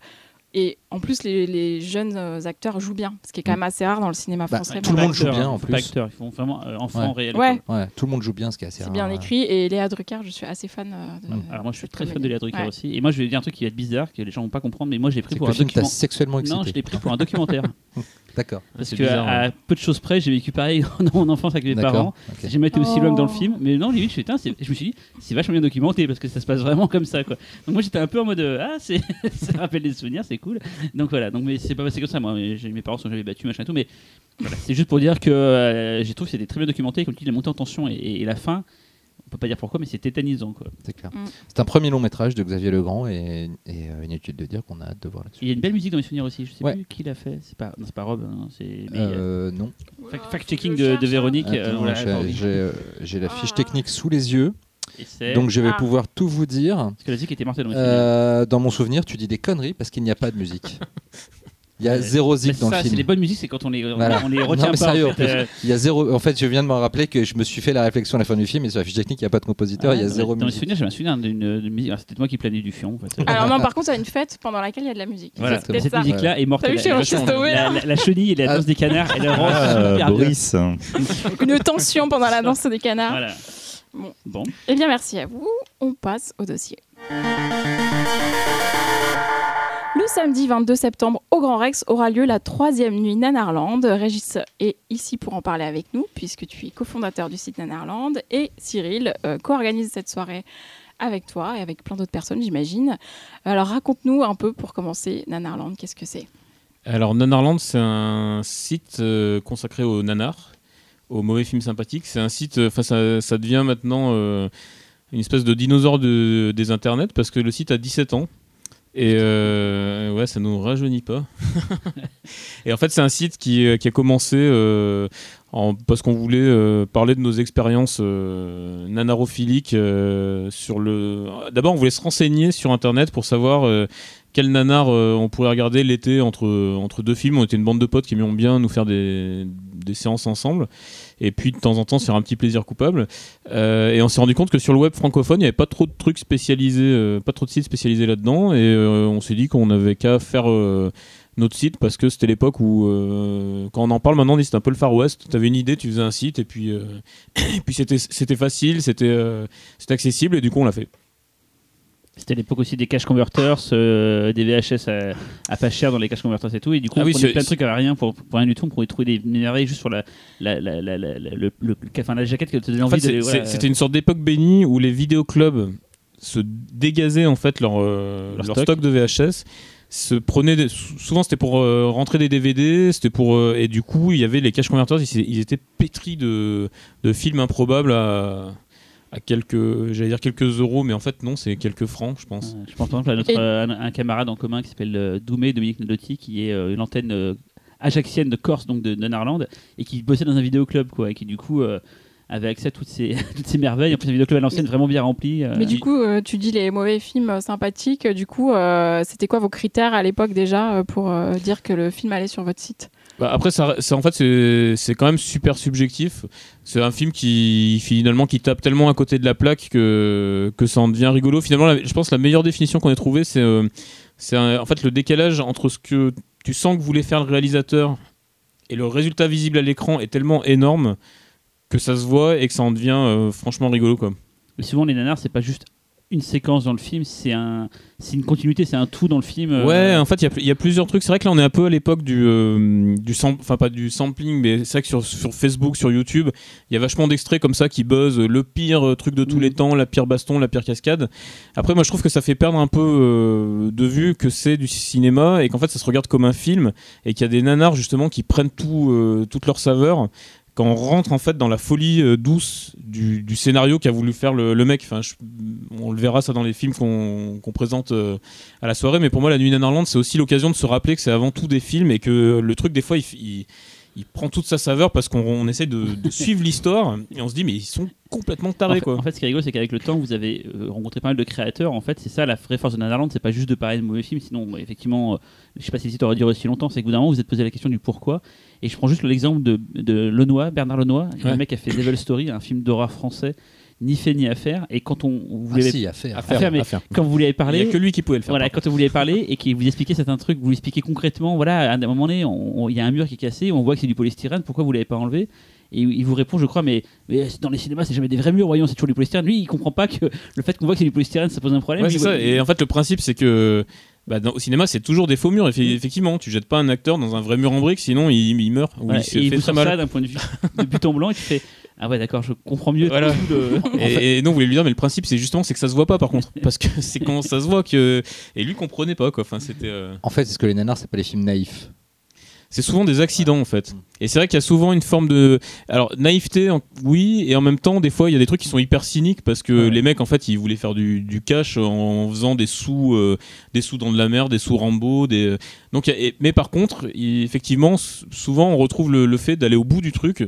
et en plus, les, les jeunes euh, acteurs jouent bien, ce qui est quand même assez rare dans le cinéma Bah, français. tout le monde joue bien, en plus. Acteurs, ils font vraiment euh, enfants Ouais. réels. Ouais. tout le monde joue bien, ce qui est assez C'est rare. bien ouais. écrit et Léa Drucker, je suis assez fan euh, de. Alors, moi, je suis très fan de. Léa Drucker Ouais. aussi. Et moi, je vais dire un truc qui va être bizarre, que les gens vont pas comprendre, mais moi, je l'ai pris C'est que pour un film t'a document. sexuellement excité. Non, je l'ai pris pour un documentaire. D'accord. Parce c'est que bizarre, à ouais. peu de choses près, j'ai vécu pareil dans mon enfance avec mes parents. D'accord. ok. J'ai jamais été aussi loin que dans le Oh. film, mais non, limite, je, suis, putain, c'est- je me suis dit, c'est vachement bien documenté parce que ça se passe vraiment comme ça, quoi. Donc moi, j'étais un peu en mode, euh, ah, c'est, ça rappelle des souvenirs, c'est cool. Donc voilà, donc mais c'est pas passé comme ça, moi. Mes parents sont jamais battus, machin et tout, mais voilà, c'est juste pour dire que euh, j'ai trouvé que c'était très bien documenté, comme tu dis, la montée en tension et, et la fin. On peut pas dire pourquoi, mais c'est tétanisant, quoi. C'est clair. Mm. C'est un premier long métrage de Xavier Legrand et, et euh, inutile de dire qu'on a hâte de voir Et là-dessus. Il y a une belle musique dans mes souvenirs aussi. Je sais Ouais. plus qui l'a fait. C'est pas, non, c'est pas Rob, hein, c'est. a- Euh, non. fact- Fact-checking de, de Véronique. euh, voilà, j'ai- attendez. j'ai euh, j'ai la fiche Ah. technique sous les yeux, Et donc je vais Ah. pouvoir tout vous dire. Parce que la musique était mortelle dans. Euh, dans mon souvenir, tu dis des conneries parce qu'il n'y a pas de musique. Il y a zéro Mais zik dans ça, le c'est les film. bonnes musiques, c'est quand on les, on- Voilà. on les Non, retient mais pas. sérieux, en en fait, euh, Il y a zéro. En fait, je viens de me rappeler que je me suis fait la réflexion à la fin du film et sur la fiche technique, il n'y a pas de compositeur, il y a zéro musique. souvenirs, j'ai un souvenir d'une musique. C'était moi qui planais du fion. En fait. Alors non, par contre, il y a une fête pendant laquelle il y a de la musique. Voilà, C'est cette musique-là est. T'as vu chez La- Stowell, la, la- la chenille et la Ah. danse des canards, Ah, super bien. Boris. Une tension pendant la danse des canards. Bon. Eh bien, merci à vous. On passe au dossier. Le samedi 22 septembre, au Grand Rex, aura lieu la troisième nuit Nanarland. Régis est ici pour en parler avec nous, puisque tu es cofondateur du site Nanarland. Et Cyril euh, co-organise cette soirée avec toi et avec plein d'autres personnes, j'imagine. Alors, raconte-nous un peu, pour commencer, Nanarland, qu'est-ce que c'est? Alors, Nanarland, c'est un site euh, consacré aux nanars, aux mauvais films sympathiques. C'est un site, euh, enfin, ça, ça devient maintenant euh, une espèce de dinosaure de- des internets parce que le site a 17 ans. Et euh, ouais, ça nous rajeunit pas. et en fait, c'est un site qui, euh, qui a commencé euh, en- parce qu'on voulait euh, parler de nos expériences nanarophiliques. sur le. D'abord, on voulait se renseigner sur Internet pour savoir quel nanar euh, on pourrait regarder l'été entre, entre deux films. On était une bande de potes qui aimaient bien nous faire des, des séances ensemble. Et puis de temps en temps, se faire un petit plaisir coupable. Euh, et on s'est rendu compte que sur le web francophone, il n'y avait pas trop de trucs spécialisés, euh, pas trop de sites spécialisés là-dedans. Et on s'est dit qu'on n'avait qu'à faire notre site parce que c'était l'époque où, quand on en parle maintenant, c'était un peu le Far West. Tu avais une idée, tu faisais un site et puis, puis c'était, facile, c'était accessible et du coup on l'a fait. C'était l'époque aussi des cash converters, euh, des VHS à, à pas cher dans les cash converters et tout. Et du coup, Ah on oui, prenait plein de trucs à rien pour, pour rien du tout. On pouvait trouver des merveilles juste sur la, la, la, le, le- enfin, la jaquette que tu donnait En envie fait, de. voilà, c'était une sorte d'époque bénie où les vidéoclubs se dégazaient en fait leur, euh, Leur leur, stock. stock. de VHS. Se prenaient des- souvent c'était pour euh, rentrer des DVD, c'était pour et du coup il y avait les cash converters, ils, ils étaient pétris de, de films improbables à, à quelques j'allais dire quelques euros, mais en fait non c'est quelques francs je pense. Je pense par exemple à notre, Et- euh, un, un camarade en commun qui s'appelle euh, Doumé, Dominique Nadotti, qui est euh, une antenne euh, ajaxienne de Corse, donc de, de Narland, et qui bossait dans un vidéoclub, quoi, et qui du coup euh, avait accès à toutes ces, toutes ces merveilles. En plus, un vidéoclub à l'ancienne vraiment bien rempli. euh, Mais du coup, euh, tu dis les mauvais films sympathiques. Du coup, euh, c'était quoi vos critères à l'époque déjà pour euh, dire que le film allait sur votre site? Bah, après, ça, en fait, c'est quand même super subjectif. C'est un film qui finalement qui tape tellement à côté de la plaque que, que ça en devient rigolo. Finalement, je pense que la meilleure définition qu'on ait trouvée, c'est euh, en fait le décalage entre ce que tu sens que voulait faire le réalisateur et le résultat visible à l'écran est tellement énorme que ça se voit et que ça en devient euh, franchement rigolo. Quoi. Mais souvent, les nanars, c'est pas juste une séquence dans le film, c'est un, c'est une continuité, c'est un tout dans le film. euh, Ouais, en fait, il y a- il y, a plusieurs trucs. C'est vrai que là, on est un peu à l'époque du, euh, du enfin pas du sampling, mais c'est vrai que sur, sur Facebook, sur YouTube, il y a vachement d'extraits comme ça qui buzzent le pire euh, truc de tous Mhm. les temps, la pire baston, la pire cascade. Après, moi, je trouve que ça fait perdre un peu euh, de vue que c'est du cinéma et qu'en fait, ça se regarde comme un film et qu'il y a des nanars justement qui prennent tout, euh, toute leur saveur quand on rentre en fait dans la folie euh, douce du, scénario qu'a voulu faire le, mec, enfin, on le verra ça dans les films qu'on présente euh, à la soirée, mais pour moi, La Nuit Nanarland, c'est aussi l'occasion de se rappeler que c'est avant tout des films et que le truc, des fois, il- il prend toute sa saveur parce qu'on on essaie de, de suivre l'histoire et on se dit, mais ils sont complètement En tarés, fait, quoi. en fait, ce qui est rigolo, c'est qu'avec le temps, vous avez euh, rencontré pas mal de créateurs. En fait, c'est ça la vraie force de Nanarland, c'est pas juste de parler de mauvais films. Sinon, bah, effectivement, euh, je sais pas si le site aurait duré aussi longtemps. C'est que vous d'un moment, vous vous êtes posé la question du pourquoi. Et je prends juste l'exemple de, de Lenoir, Bernard Lenoir, Ouais. le mec qui a fait Devil Story, un film d'horreur français, ni fait ni à faire. Et quand on vous Ah voulait, si, à faire. À faire, faire, mais à faire. quand vous voulez Il n'y a que lui qui pouvait le faire. voilà, quand vous lui avez parlé et qu'il vous expliquait certains trucs, vous lui expliquez concrètement, voilà, à un moment donné, on- on- il y a un mur qui est cassé, on voit que c'est du polystyrène, pourquoi vous l'avez pas enlevé? Et il vous répond, je crois, mais, mais dans les cinémas, c'est jamais des vrais murs, voyons, c'est toujours du polystyrène. Lui, il comprend pas que le fait qu'on voit que c'est du polystyrène, ça pose un problème. Ouais, c'est ça. Et en fait, le principe, c'est que bah, dans- au cinéma, c'est toujours des faux murs. Effe- Effectivement, tu jettes pas un acteur dans un vrai mur en brique, sinon il, il meurt ou voilà, il se et il fait vous très mal. ça d'un point de vue de but en blanc et tu fais, ah ouais, d'accord, je comprends mieux Voilà. tout le. Et, et non, vous voulez lui dire, mais le principe, c'est justement, c'est que ça se voit pas, par contre, parce que c'est quand ça se voit que et lui comprenait pas quoi. Enfin, c'était. euh, En fait, c'est ce que les nanars, c'est pas les films naïfs. C'est souvent des accidents en fait. Et c'est vrai qu'il y a souvent une forme de. Alors, naïveté, en- oui, et en même temps, des fois, il y a des trucs qui sont hyper cyniques parce que Ouais. les mecs, en fait, ils voulaient faire du, du cash en faisant des sous, euh, des sous dans de la mer, des sous Rambo. Des... Donc, a- et- mais par contre, il- effectivement, souvent, on retrouve le, le fait d'aller au bout du truc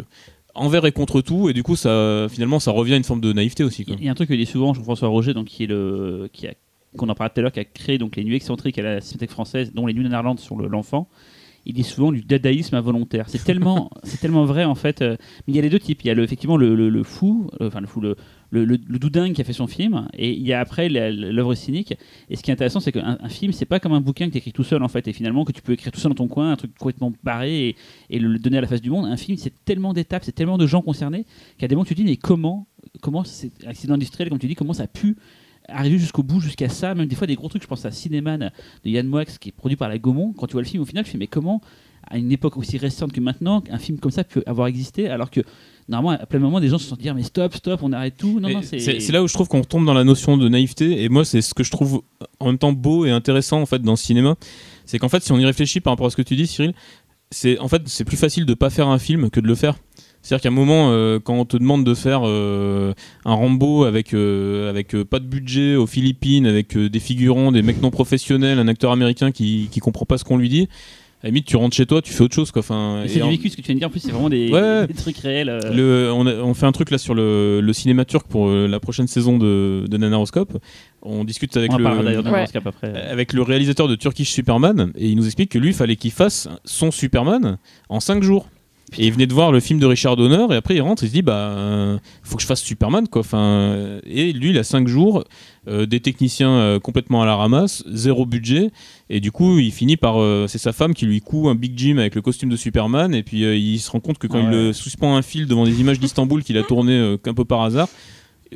envers et contre tout, et du coup, ça, finalement, ça revient à une forme de naïveté aussi. Quoi. Il y a un truc que dit souvent Jean-François Roger, donc, qui est le. Qui a qu'on en parlait tout à l'heure, qui a créé donc, les nuits excentriques à la Cinémathèque française, dont les nuits Nanarland sur le- l'enfant. Il dit souvent du dadaïsme involontaire. C'est tellement, c'est tellement vrai en fait. euh, mais il y a les deux types. Il y a le, effectivement le, le- le fou, euh, enfin le fou, le, le, le- le doudingue qui a fait son film, et il y a après l'œuvre cynique. Et ce qui est intéressant, c'est qu'un un film, c'est pas comme un bouquin que tu écris tout seul en fait, et finalement que tu peux écrire tout seul dans ton coin, un truc complètement barré et, et le donner à la face du monde. Un film, c'est tellement d'étapes, c'est tellement de gens concernés qu'à des moments tu te dis mais comment, comment cet accident industriel, comme tu dis, comment ça a pu arriver jusqu'au bout, jusqu'à ça, même des fois des gros trucs, je pense à Cinéman de Yann Moix qui est produit par la Gaumont, quand tu vois le film au final tu fais mais comment à une époque aussi récente que maintenant un film comme ça peut avoir existé alors que normalement à plein moment des gens se sont dit mais stop stop on arrête tout non non c'est là où je trouve qu'on retombe dans la notion de naïveté, et moi, c'est ce que je trouve en même temps beau et intéressant en fait dans le cinéma. C'est qu'en fait, si on y réfléchit par rapport à ce que tu dis, Cyril, c'est en fait c'est plus facile de pas faire un film que de le faire. C'est-à-dire qu'à un moment, euh, quand on te demande de faire euh, un Rambo avec, euh, avec euh, pas de budget aux Philippines, avec euh, des figurants, des mecs non professionnels, un acteur américain qui, qui comprend pas ce qu'on lui dit, à la limite, tu rentres chez toi, tu fais autre chose. Quoi. Enfin, c'est du vécu ce que tu viens de dire en plus c'est vraiment des, Ouais. des trucs réels euh, le, on, a- on fait un truc là sur le, le cinéma turc pour euh, la prochaine saison de, de Nanaroscope. On discute avec on le, Ouais. après avec réalisateur de Turkish Superman et il nous explique que lui, il fallait qu'il fasse son Superman en 5 jours. Et il venait de voir le film de Richard Donner et après il rentre et il se dit bah euh, faut que je fasse Superman quoi. Enfin, euh, et lui il a 5 jours, euh, des techniciens euh, complètement à la ramasse, zéro budget et du coup il finit par c'est sa femme qui lui coud un big Jim avec le costume de Superman et puis il se rend compte que quand il ouais. le suspend un fil devant des images d'Istanbul qu'il a tourné qu'un peu par hasard,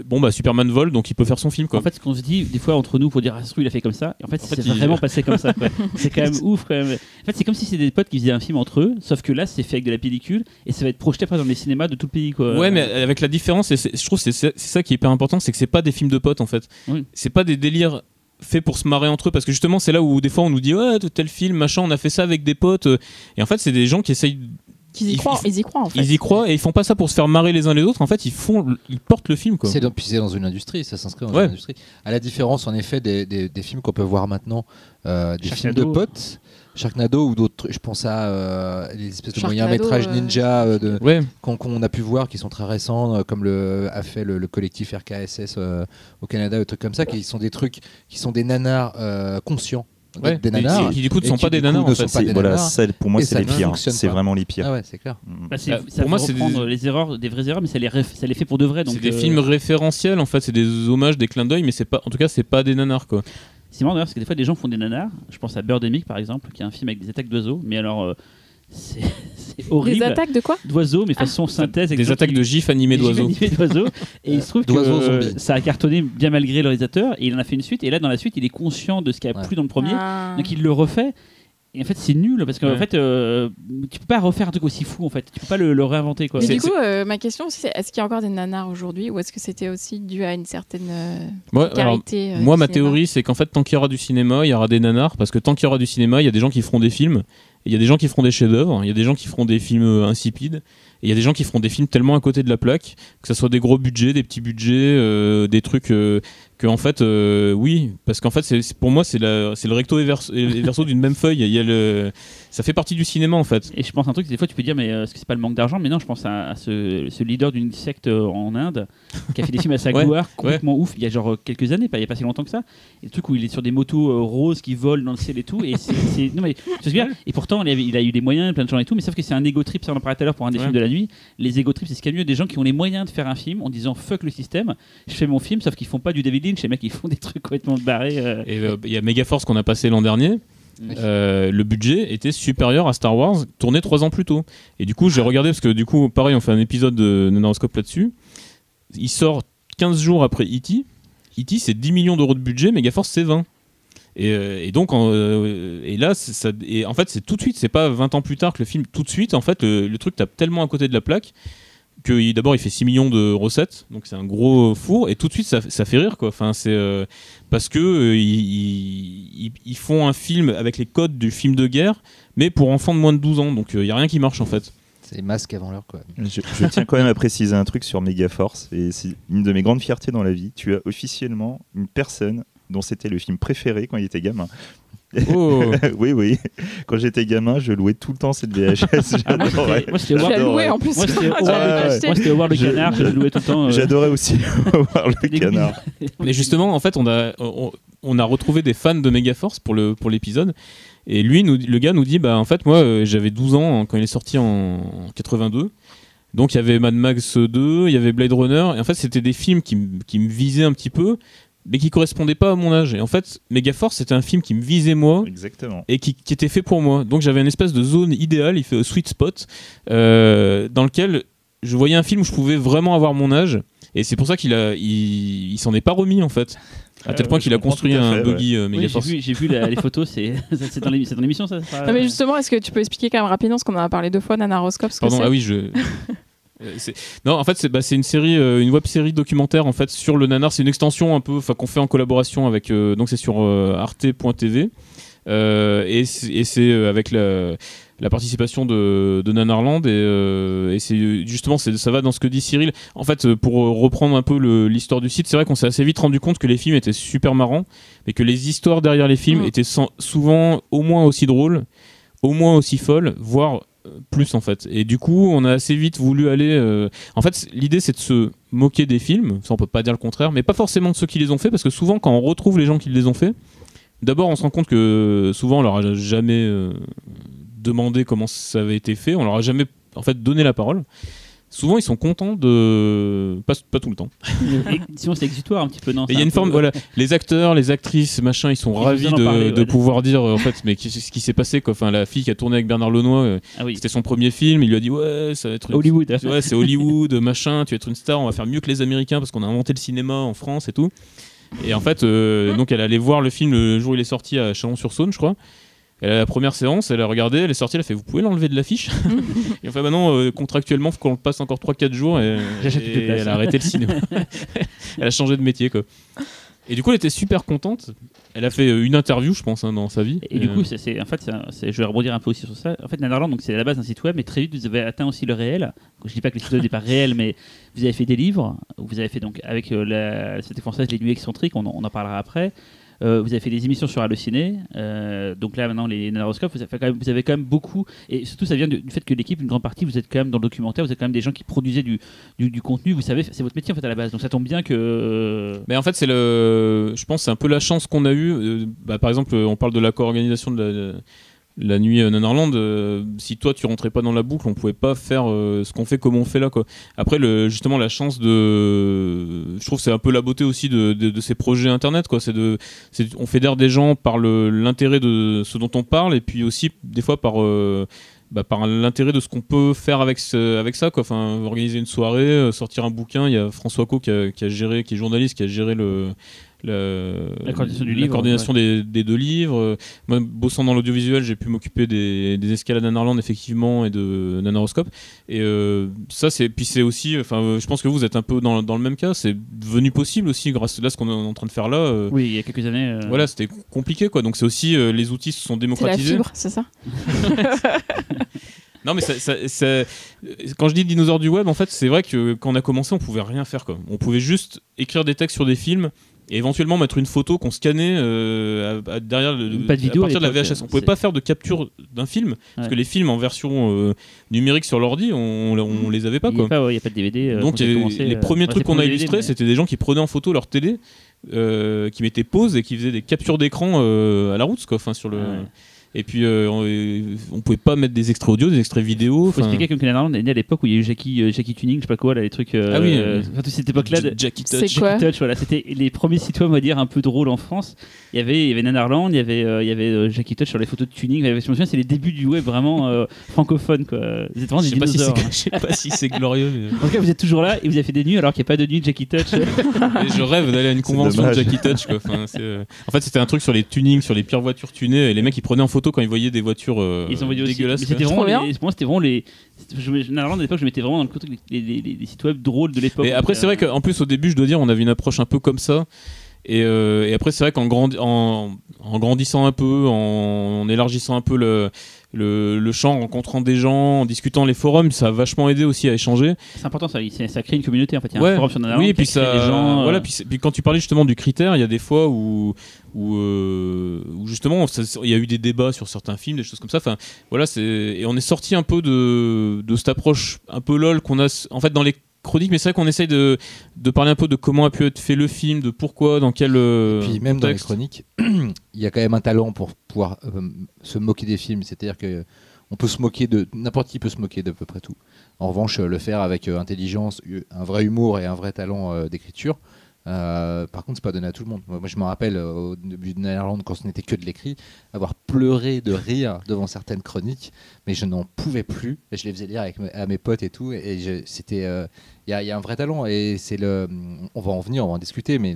Bon bah Superman vole donc il peut faire son film quoi. En fait, ce qu'on se dit des fois entre nous pour dire ah, ce truc, il a fait comme ça, et en fait, En c'est fait, il- vraiment passé comme ça. quoi. c'est quand même ouf quand même. En fait, c'est comme si c'était des potes qui faisaient un film entre eux, sauf que là, c'est fait avec de la pellicule et ça va être projeté après dans les cinémas de tout le pays. Quoi. Ouais, mais avec la différence, et je trouve que c'est c'est ça qui est hyper important, c'est que c'est pas des films de potes en fait. Oui. C'est pas des délires faits pour se marrer entre eux, parce que justement, c'est là où des fois on nous dit ouais, tel film, machin, on a fait ça avec des potes. euh, Et en fait, c'est des gens qui essayent, Qu'ils y Ils- croient, ils- ils y croient en fait. ils y croient et ils font pas ça pour se faire marrer les uns les autres. En fait, ils font, ils portent le film quoi. C'est dans, puis c'est dans une industrie, ça s'inscrit dans Ouais. une industrie. À la différence, en effet, des, des- des films qu'on peut voir maintenant, euh, des films de potes, Sharknado ou d'autres. trucs. Je pense à euh, les espèces de moyens métrages euh, ninja euh, de- Ouais, qu'on qu'on a pu voir, qui sont très récents, euh, comme le, a fait le, le collectif RKSS euh, au Canada, des trucs comme ça, qui sont des trucs qui sont des nanars euh, conscients. Ouais. Des Mais nanars. qui, qui, du coup ne et sont pas des ne en fait. voilà, pour moi, Et c'est les pires. C'est vraiment les pires. Ah ouais, c'est clair. Bah, c'est, Bah, ça pour moi, c'est des- les erreurs, des vraies erreurs, mais ça les, ça les fait pour de vrai. Donc, C'est des euh, films référentiels en fait, c'est des hommages, des clins d'œil, mais c'est pas, en tout cas, c'est pas des nanars quoi. C'est marrant d'ailleurs parce que des fois des gens font des nanars. Je pense à Birdemic par exemple, qui est un film avec des attaques d'oiseaux, mais alors euh, c'est, horrible. Des attaques de quoi d'oiseaux, mais façon synthèse. avec Des attaques de gifs animés d'oiseaux. Et il se trouve que euh, ça a cartonné bien malgré le réalisateur. Et il en a fait une suite. Et là, dans la suite, il est conscient de ce qui a Ouais. plu dans le premier. Ah. Donc il le refait. Et en fait, c'est nul parce qu'en Ouais. fait, euh, tu peux pas refaire un truc aussi fou. En fait, tu peux pas le, le réinventer quoi. Mais C'est- du coup, euh, ma question aussi, c'est est-ce qu'il y a encore des nanars aujourd'hui ou est-ce que c'était aussi dû à une certaine euh, Ouais, alors, carité euh, Moi, ma cinéma théorie, c'est qu'en fait, tant qu'il y aura du cinéma, il y aura des nanars, parce que tant qu'il y aura du cinéma, il y a des gens qui feront des films, il y a des gens qui feront des chefs-d'œuvre, il y a des gens qui feront des films euh, insipides, et il y a des gens qui feront des films tellement à côté de la plaque, que ce soit des gros budgets, des petits budgets, euh, des trucs euh, que, en fait, oui, parce qu'en fait, c'est, pour moi, c'est, le recto et verso, verso d'une même feuille. Il y a le, ça fait partie du cinéma, en fait. Et je pense un truc, des fois tu peux dire, mais euh, est-ce que c'est pas le manque d'argent? Mais non, je pense à, à ce, ce leader d'une secte euh, en Inde qui a fait des films à sa Ouais, gloire, complètement ouf, il y a genre euh, quelques années, pas, il y a pas si longtemps que ça. Et le truc où il est sur des motos euh, roses qui volent dans le ciel et tout. Et, c'est, c'est- non, mais, tu vois ce que je veux dire et pourtant, il, a eu des moyens, plein de gens et tout, mais sauf que c'est un ego trip, ça on en parlait tout à l'heure pour un des Ouais. films de la nuit. Les ego trips, c'est ce qu'il y a mieux, des gens qui ont les moyens de faire un film en disant fuck le système, je fais mon film, sauf qu'ils font pas du David Lynch, les mecs ils font des trucs complètement barrés. Et il y a Megaforce qu'on a passé l'an dernier. Euh, le budget était supérieur à Star Wars, tourné trois ans plus tôt. Et du coup, j'ai regardé parce que du coup, pareil, on fait un épisode de Nanaroscope là-dessus. Il sort 15 jours après E.T. E.T. c'est 10 millions d'euros de budget, Megaforce c'est 20. Et, euh, et donc, euh, et là, et en fait, c'est tout de suite, c'est pas 20 ans plus tard que le film, tout de suite, en fait, le, truc tape tellement à côté de la plaque que d'abord il fait 6 millions de recettes, donc c'est un gros four, et tout de suite ça, fait rire quoi. Enfin, c'est parce que euh, ils, ils- ils font un film avec les codes du film de guerre, mais pour enfants de moins de 12 ans, donc il y a rien qui marche en fait. C'est masque avant l'heure, quoi. Je, je tiens quand même à préciser un truc sur Megaforce, et c'est une de mes grandes fiertés dans la vie. Tu as officiellement une personne dont c'était le film préféré quand il était gamin. Oh. oui, oui. Quand j'étais gamin, je louais tout le temps cette VHS. Ah, moi, J'adorais. moi, c'était Howard- en plus. Moi, c'était Howard- Howard le Je- canard, je louais tout le temps. euh, J'adorais aussi voir le canard. Mais justement, en fait, on a, on, on a retrouvé des fans de Megaforce pour le pour l'épisode. Et lui, nous, le gars nous dit, bah en fait, moi, euh, j'avais 12 ans quand il est sorti en, en 82. Donc il y avait Mad Max 2, il y avait Blade Runner. Et en fait, c'était des films qui, qui me visaient un petit peu, mais qui correspondaient pas à mon âge. Et en fait, Megaforce, c'était un film qui me visait moi Exactement. et qui, qui était fait pour moi. Donc j'avais une espèce de zone idéale, il fait sweet spot, euh, dans lequel je voyais un film où je pouvais vraiment avoir mon âge. Et c'est pour ça qu'il a, il, il s'en est pas remis en fait. À tel ouais, point qu'il a construit un buggy euh, Oui, j'ai Megaforce. vu, j'ai vu la- les photos, c'est c'est dans l'émission ça ça Non mais justement, est-ce que tu peux expliquer quand même rapidement ce qu'on en a parlé deux fois, Nanaroscope, Pardon, ah oui, je. Euh, Non, en fait, c'est bah, une série, euh, une web série documentaire en fait sur le nanar. C'est une extension un peu, enfin qu'on fait en collaboration avec. euh, donc c'est sur euh, arte.tv et c'est avec la, la participation de, de Nanarland et, et c'est justement ça va dans ce que dit Cyril. En fait, pour reprendre un peu l'histoire du site, c'est vrai qu'on s'est assez vite rendu compte que les films étaient super marrants, mais que les histoires derrière les films Mhm. étaient sans- souvent au moins aussi drôles, au moins aussi folles, voire plus en fait. Et du coup, on a assez vite voulu aller. euh, En fait, l'idée c'est de se moquer des films, ça on peut pas dire le contraire, mais pas forcément de ceux qui les ont fait, parce que souvent quand on retrouve les gens qui les ont fait, d'abord on se rend compte que souvent on leur a jamais euh, demandé comment ça avait été fait, on leur a jamais en fait donné la parole. Souvent ils sont contents de. Pas, pas tout le temps. Sinon, c'est exutoire un petit peu, non il y a un une peu- forme, voilà, les acteurs, les actrices, machin, ils sont Ils ravis de, parler, de ouais. pouvoir dire, en fait, mais ce qui s'est passé, quoi. Enfin, la fille qui a tourné avec Bernard Lenoir, euh, Ah oui, c'était son premier film, il lui a dit, ouais, ça va être. Hollywood. Ouais, c'est Hollywood, machin, tu vas être une star, on va faire mieux que les Américains parce qu'on a inventé le cinéma en France et tout. Et en fait, euh, donc elle allait voir le film le jour où il est sorti à Chalon-sur-Saône, je crois. Elle a la première séance, elle a regardé, elle est sortie, elle a fait Vous pouvez l'enlever de l'affiche? Et enfin, bah non, euh, contractuellement, faut qu'on le passe encore 3-4 jours. Et, et elle a arrêté le cinéma. elle a changé de métier, quoi. Et du coup, elle était super contente. Elle a fait euh, une interview, je pense, hein, dans sa vie. Et du Euh, coup, c'est, en fait, c'est je vais rebondir un peu aussi sur ça. En fait, Nanarland, donc c'est à la base un site web, mais très vite vous avez atteint aussi le réel. Je dis pas que le site web n'est pas réel, mais vous avez fait des livres. Vous avez fait donc avec euh, la société française les Nuits excentriques, on, en- on en parlera après. Euh, vous avez fait des émissions sur Allociné. Euh, donc là maintenant les Nanaroscopes, vous avez, quand même, beaucoup. Et surtout ça vient du, fait que l'équipe, une grande partie, vous êtes quand même dans le documentaire, vous êtes quand même des gens qui produisaient du, contenu. Vous savez, c'est votre métier en fait à la base. Donc ça tombe bien que. euh, Mais en fait, c'est le. Je pense c'est un peu la chance qu'on a eue. Bah, par exemple, on parle de la co-organisation de la, la nuit euh, Nanarland. Euh, si toi, tu rentrais pas dans la boucle, on pouvait pas faire euh, ce qu'on fait comme on fait là. Après, justement, la chance de. Je trouve c'est un peu la beauté aussi de, ces projets internet. Quoi. C'est de, on fédère des gens par l'intérêt de ce dont on parle et puis aussi, des fois, par. euh, bah, l'intérêt de ce qu'on peut faire avec, ça. Enfin, organiser une soirée, sortir un bouquin. Il y a François Co qui a géré, qui est journaliste, qui a géré le, le- La coordination du la livre, coordination des, des deux livres. Moi, bossant dans l'audiovisuel, j'ai pu m'occuper des, des escalades Nanarland effectivement et de Nanaroscope. Et euh, ça, c'est puis c'est aussi, enfin, euh, je pense que vous êtes un peu dans, dans le même cas. C'est devenu possible aussi grâce à là ce qu'on est en train de faire là. euh, Oui, il y a quelques années. euh, Voilà, c'était compliqué quoi. Donc c'est aussi euh, les outils se sont C'est la démocratisés. fibre, c'est ça Non, mais ça, ça- ça- quand je dis dinosaure du web, en fait, c'est vrai que quand on a commencé, on pouvait rien faire. Quoi. On pouvait juste écrire des textes sur des films et éventuellement mettre une photo qu'on scannait euh, à- à- derrière le, Pas de vidéo à partir de la VHS. On pouvait c'est- pas faire de capture d'un film parce Ouais. que les films en version euh, numérique sur l'ordi, on, on les avait pas. Il n'y a, pas ouais, il y a pas de DVD. euh, Donc y avait- commencé, les euh, premiers trucs qu'on a illustrés, mais- c'était des gens qui prenaient en photo leur télé, euh, qui mettaient pause et qui faisaient des captures d'écran euh, à la route, quoi. Enfin, sur le. Ouais. Et puis euh, on, on pouvait pas mettre des extraits audio, des extraits vidéo. faut expliquer que Nanarland est né à l'époque où il y a eu Jackie, euh, Jackie Tuning, je sais pas quoi, là, les trucs. euh, Ah oui, euh, euh, enfin, toute cette époque-là. de- J- Jackie C'est Touch. quoi Jackie Touch, voilà, c'était les premiers sites web, on va dire, un peu drôles en France. Il y avait, il y avait Nanarland, il y avait, euh, il y avait euh, Jackie Touch sur les photos de tuning. Je me souviens, c'est les débuts du web vraiment euh, francophone, quoi. Vous êtes vraiment Je des sais pas si dinosaures. c'est je sais pas si c'est glorieux. mais- En tout cas, vous êtes toujours là et vous avez fait des nuits alors qu'il n'y a pas de nuit de Jackie Touch. Et je rêve d'aller à une convention de dommage. Jackie Touch. Quoi. Enfin, c'est, euh, En fait, c'était un truc sur les tunings, sur les pires voitures tunées. Et les mecs, ils prenaient en quand ils voyaient des voitures euh, Ils envoyaient aussi. Mais dégueulasses. c'était quoi. vraiment, Trop les, moi, c'était vraiment les. Je, me- Nanarland à l'époque, je mettais vraiment dans le côté les, les- les- les sites web drôles de l'époque. Et après, c'est vrai Euh, qu'en plus, au début, je dois dire, on avait une approche un peu comme ça. Et, euh, et après, c'est vrai qu'en grandi- en, en grandissant un peu, en, en élargissant un peu le, le, le champ, en rencontrant des gens, en discutant les forums, ça a vachement aidé aussi à échanger. C'est important, ça, ça crée une communauté en fait. Il y a Ouais. un forum sur oui, et puis ça, des gens. euh, voilà, puis, puis quand tu parlais justement du critère, il y a des fois où, où, euh, où justement, il y a eu des débats sur certains films, des choses comme ça. Enfin, voilà, et on est sorti un peu de, de cette approche un peu lol qu'on a, en fait, dans les chroniques. Mais c'est vrai qu'on essaye de, de parler un peu de comment a pu être fait le film, de pourquoi, dans quel euh, Puis même dans les chroniques, il y a quand même un talent pour pouvoir euh, se moquer des films. C'est-à-dire que on peut se moquer de n'importe qui peut se moquer d'à peu près tout. En revanche, euh, le faire avec euh, intelligence, un vrai humour et un vrai talent d'écriture. Euh, par contre, c'est pas donné à tout le monde. Moi, je me rappelle euh, au début de Netherlands, quand ce n'était que de l'écrit, avoir pleuré de rire devant certaines chroniques, mais je n'en pouvais plus. Je les faisais lire avec à mes potes et tout, et c'était, euh, il y, a- un vrai talent. Et c'est le, on va en venir, on va en discuter, mais